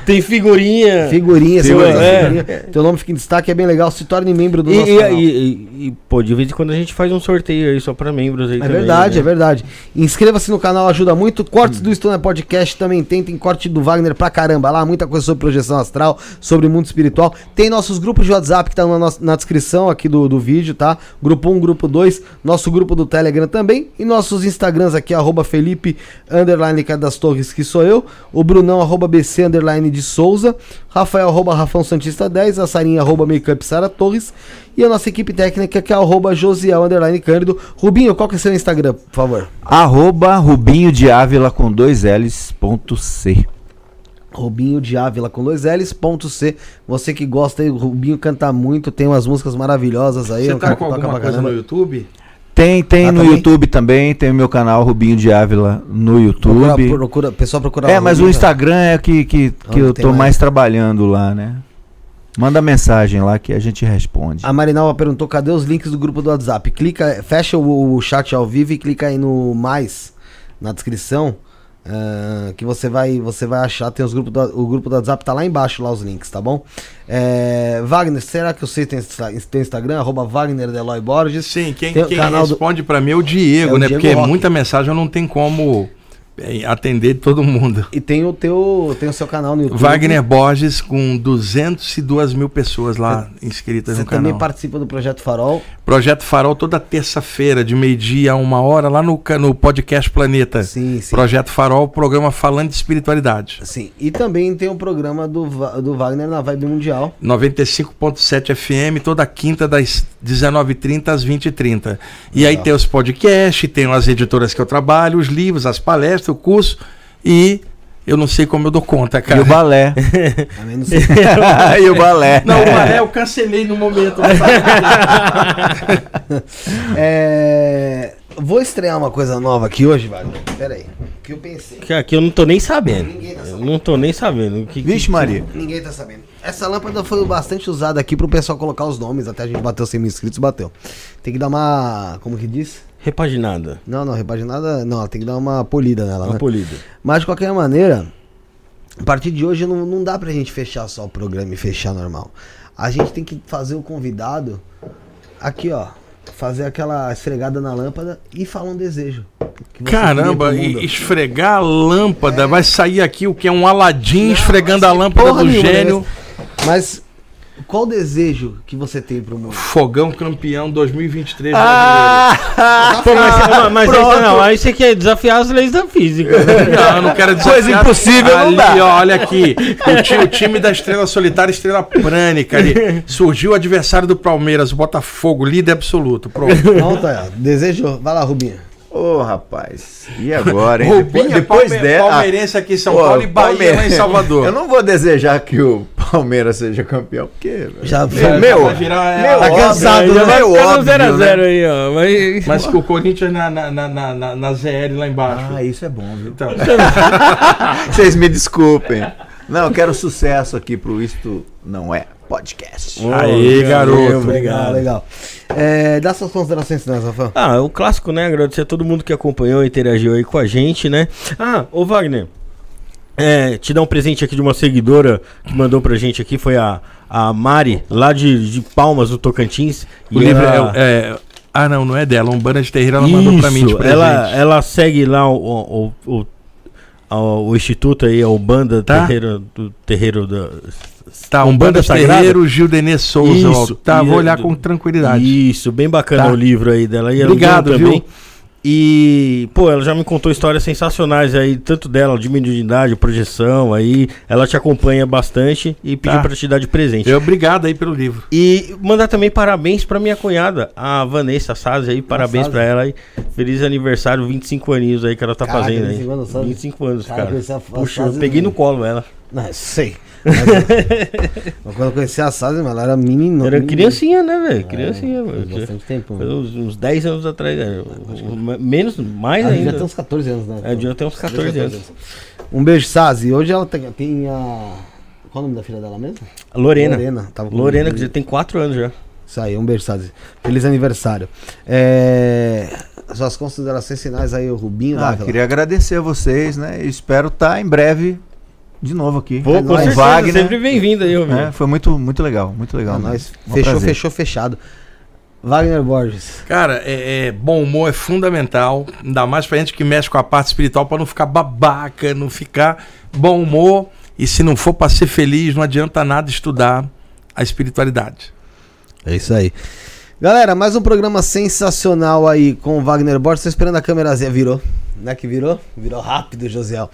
tem figurinha. Figurinha, vai é. figurinha. Teu nome fica em destaque, é bem legal. Se torne membro do E, nosso e, canal. e, e- e, pô, de vez em quando a gente faz um sorteio aí só pra membros aí É também, verdade, né? é verdade. Inscreva-se no canal, ajuda muito. Cortes do Stoner Podcast também tem. Tem corte do Wagner pra caramba lá. Muita coisa sobre projeção astral, sobre mundo espiritual. Tem nossos grupos de WhatsApp que estão na, nossa- na descrição aqui do, do vídeo, tá? Grupo 1, grupo 2. Nosso grupo do Telegram também. E nossos Instagrams aqui, arroba Felipe, underline das Torres, que sou eu. O Brunão, arroba BC, underline de Souza. Rafael, arroba Rafão Santista 10. A Sarinha, arroba Makeup Sara Torres. E a nossa equipe técnica, que é arroba Josiel, underline Cândido. Rubinho, qual que é seu Instagram, por favor? Arroba Rubinho de Ávila com dois L's ponto C. Rubinho de Ávila com dois L's, ponto C. Você que gosta aí, o Rubinho canta muito, tem umas músicas maravilhosas aí. Você tá com alguma pra coisa no. YouTube? Tem, tem Ah, no também? YouTube também, tem o meu canal Rubinho de Ávila no YouTube. Procura, procura, pessoal procura é, mas o Rubinho, Instagram é que, que, que eu tô mais? mais trabalhando lá, né? Manda mensagem lá que a gente responde. A Marinalva perguntou cadê os links do grupo do WhatsApp. Clica, fecha o, o chat ao vivo e clica aí no mais na descrição. Ah, que você vai você vai achar, tem os grupos do, o grupo do WhatsApp tá lá embaixo lá os links, tá bom? É, Wagner, será que você tem, tem Instagram? Arroba Wagner Deloy Borges. Sim, quem, Tem quem canal do- responde pra mim é o Diego, É o né? Diego Porque Roque. muita mensagem eu não tenho como atender todo mundo. E tem o teu tem o seu canal no YouTube. Wagner Borges com 202 mil pessoas lá inscritas Você no também canal. participa do Projeto Farol. Projeto Farol toda terça-feira, de meio-dia a uma hora, lá no, no podcast Planeta. Sim, sim. Projeto Farol, programa falando de espiritualidade. Sim. E também tem o programa do, do Wagner na Vibe Mundial. 95.7 FM, toda quinta das 19h30 às 20h30. E aí tem os podcasts, tem as editoras que eu trabalho, os livros, as palestras, o curso e eu não sei como eu dou conta, E cara. o balé. *laughs* *laughs* E o balé. Não, o balé eu cancelei no momento. *laughs* É, Vou estrear uma coisa nova aqui hoje, Wagner. Pera aí. O que eu pensei? Que aqui eu não tô nem sabendo. Ninguém tá Eu sabendo. não tô nem sabendo. Que, Vixe, Maria. Ninguém tá sabendo. Essa lâmpada foi bastante usada aqui pro pessoal colocar os nomes. Até a gente bateu 100 mil inscritos, bateu. Tem que dar uma. Como que diz? Repaginada. Não, não, repaginada. Não, tem que dar uma polida nela, Uma né? polida. Mas de qualquer maneira, a partir de hoje não, não dá pra gente fechar só o programa e fechar normal. A gente tem que fazer o convidado aqui, ó. Fazer aquela esfregada na lâmpada e falar um desejo. que você Caramba, esfregar a lâmpada. Vai sair aqui o que é um Aladim esfregando a lâmpada do gênio. Mas qual desejo que você tem pro mundo? Fogão campeão 2023. Ah! Pô, mas, mas Pronto. aí, não, aí você quer desafiar as leis da física. né? Não, eu não quero dizer Coisa impossível não ali, dá. ó, olha aqui. O, ti- o time da Estrela Solitária, Estrela Prânica. Ali, *laughs* surgiu o adversário do Palmeiras, o Botafogo, líder absoluto. Pronto. Não, tá, ó. Desejo. Vai lá, Rubinho. Ô, rapaz. E agora, hein? *laughs* Roupinha, depois Palme- dela. Palmeirense aqui em São Pô, Paulo e Bahia Palmeiras- lá em Salvador. Eu não vou desejar que o *laughs* Palmeiras seja campeão, porque. Já meu, meu, vai virar- meu tá óbvio, cansado, né? né? Meu óbvio, 0 a 0 né? aí, ó. Mas... Mas que o Corinthians na, na, na, na, na- na ZL lá embaixo. Ah, isso é bom, viu? Então, *laughs* Vocês me desculpem. Não, eu quero sucesso aqui pro Isto Não É Podcast. Aí, garoto. Legal, legal. É, dá suas considerações finais, Rafael. Ah, o clássico, né? Agradecer a todo mundo que acompanhou e interagiu aí com a gente, né? Ah, ô Wagner, é, te dar um presente aqui de uma seguidora que mandou pra gente aqui, foi a, a Mari, lá de, de Palmas, do Tocantins. o E livro ela- é, é- Ah, não, não é dela. Umbanda de Terreiro, ela mandou pra mim de Isso, presente. ela, ela segue lá o, o, o, o- o instituto aí, a Umbanda Tá. Terreiro, do Terreiro da... Tá, Umbanda Umbanda Sagrada? Terreiro, Gil Denê Souza. Isso, ó. Tá, e vou é olhar com tranquilidade. Isso, bem bacana Tá. o livro aí dela. E ela Obrigado, também. E, pô, ela já me contou histórias sensacionais aí, tanto dela, de mediunidade, projeção aí. Ela te acompanha bastante e pediu Tá. pra te dar de presente. Eu, obrigado aí pelo livro. E mandar também parabéns pra minha cunhada, a Vanessa Sazzi aí, parabéns Sazzi. pra ela aí. Feliz aniversário, 25 aninhos aí que ela tá Caraca, fazendo 25 aí. anos, Sazzi? 25 anos, Cara, cara. Puxa, eu peguei no- no colo ela. Não, sei. Mas, mas quando eu conheci a Sazzi, ela era menino. Era menino. criancinha, né, velho? Criancinha, Faz velho. bastante tempo. Foi uns, uns 10 anos atrás, né? menos, mais Ela ainda. devia ter uns 14 anos, né? É, devia ter uns 14 anos. Um beijo, Sazi. Hoje ela tem, tem a. Qual o nome da filha dela mesmo? Lorena. Lorena. Tava Lorena, que já tem 4 anos já. Isso aí, um beijo, Sazi. Feliz aniversário. É... Suas considerações finais aí, o Rubinho. Ah, Dávila. queria agradecer a vocês, né? Espero estar em breve de novo aqui. Pô, É com certeza, Wagner. sempre bem-vindo aí, Rubinho. É, foi muito, muito legal, muito legal. É. Um Fechou, prazer. fechou, fechado. Wagner Borges. Cara, é, é, bom humor é fundamental, ainda mais pra gente que mexe com a parte espiritual, pra não ficar babaca, não ficar bom humor. E se não for pra ser feliz, não adianta nada estudar a espiritualidade. É isso aí. Galera, mais um programa sensacional aí com o Wagner Borges. Tô esperando a câmerazinha. Virou? Não é que virou? Virou rápido, Josiel.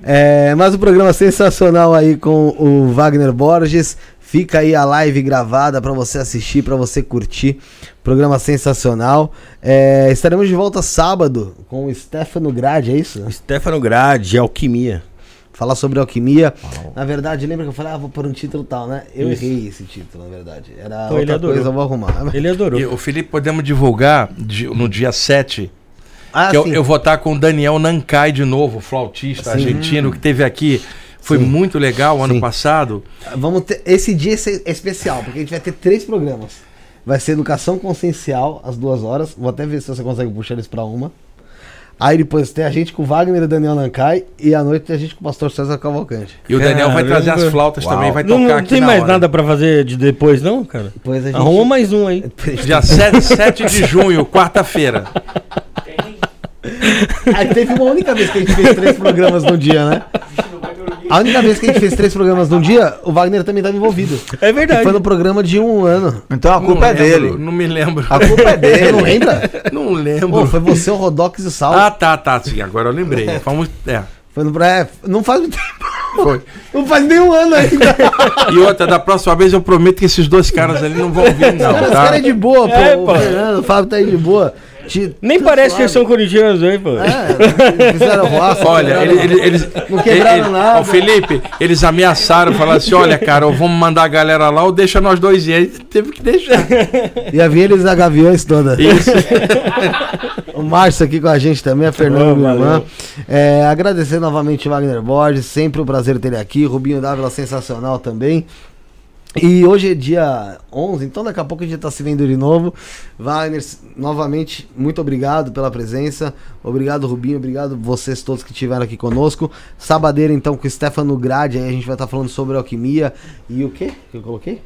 É, mais um programa sensacional aí com o Wagner Borges. Fica aí a live gravada pra você assistir, pra você curtir. Programa sensacional. É, estaremos de volta sábado com o Stefano Grade, é isso? Stefano Grade, Alquimia. Falar sobre alquimia. Na verdade, lembra que eu falei, ah, vou pôr um título tal, né? Eu Isso. errei esse título, na verdade. Era Pô, ele outra adorou. coisa, eu vou arrumar. *laughs* Ele adorou. E o Felipe, podemos divulgar no dia 7, Ah, que eu, sim. eu vou estar com o Daniel Nancai de novo, flautista Sim. argentino, que teve aqui. Foi Sim. muito legal ano Sim. passado. Vamos ter, esse dia é especial, porque a gente vai ter três programas. Vai ser Educação Consciencial, às duas horas. Vou até ver se você consegue puxar eles pra uma. Aí depois tem a gente com o Wagner e Daniel Nancai. E à noite tem a gente com o pastor César Cavalcante. E o Daniel vai trazer as flautas Uau. também, vai Não, tocar não aqui tem na mais hora. nada pra fazer de depois, não, cara? Depois a gente. Arruma mais um aí. Dia 7, 7 de junho, quarta-feira. Aí teve uma única vez que a gente fez três programas num dia, né? A única vez que a gente fez três programas num dia, o Wagner também estava envolvido. É verdade. foi no programa de um ano. Então a culpa é Não lembro, dele. Não me lembro. A culpa é Você dele. não lembra? Não lembro. Pô, foi você, o Rodox e o Sal. Ah, tá, tá. Sim, agora eu lembrei. Vamos, é, Foi no. É, não faz muito tempo. foi. Não faz nem um ano ainda. E outra, da próxima vez eu prometo que esses dois caras ali não vão vir, não, Cara, Os tá? caras é de boa, pô. É, o pô. Fernando, o Fábio tá aí de boa. Te- Nem tá parece que suave. eles são corintianos aí, pô. É, fizeram *laughs* roça. Olha, quebraram- ele- ele- eles. Não quebraram ele- nada. Ó, Felipe, eles ameaçaram, falaram assim: olha, cara, ou vamos mandar a galera lá ou deixa nós dois ir. Aí teve que deixar. Ia vir eles a Gaviões toda. Isso. *laughs* O Márcio aqui com a gente também, a Fernanda, minha irmã. É, agradecer novamente o Wagner Borges, sempre um prazer ter ele aqui. Rubinho Dávila, sensacional também. E hoje é dia 11, então daqui a pouco a gente tá se vendo de novo. Wagner, novamente, muito obrigado pela presença. Obrigado, Rubinho. Obrigado vocês todos que estiveram aqui conosco. Sabadeira, então, com o Stefano Grade. Aí a gente vai estar falando sobre alquimia e o quê que eu coloquei?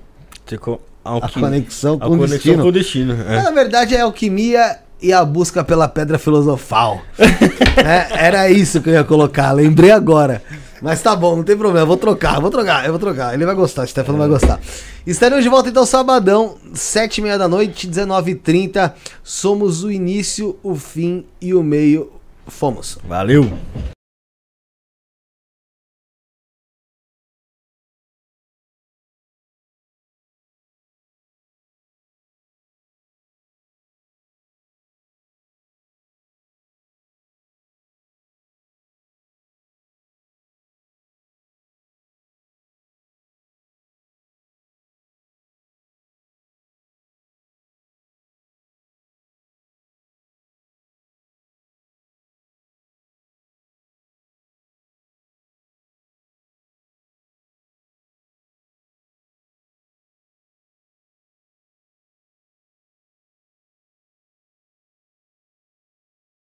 Você co- A alquim- conexão a com o conexão destino. com o destino. é. Na verdade é alquimia e a busca pela pedra filosofal. *laughs* É, era isso que eu ia colocar, lembrei agora. Mas tá bom, não tem problema, vou trocar, vou trocar, eu vou trocar. Ele vai gostar, o Stefano vai gostar. Estaremos de volta então sabadão, sete e meia da noite, 19h30. Somos o início, o fim e o meio. Fomos. Valeu.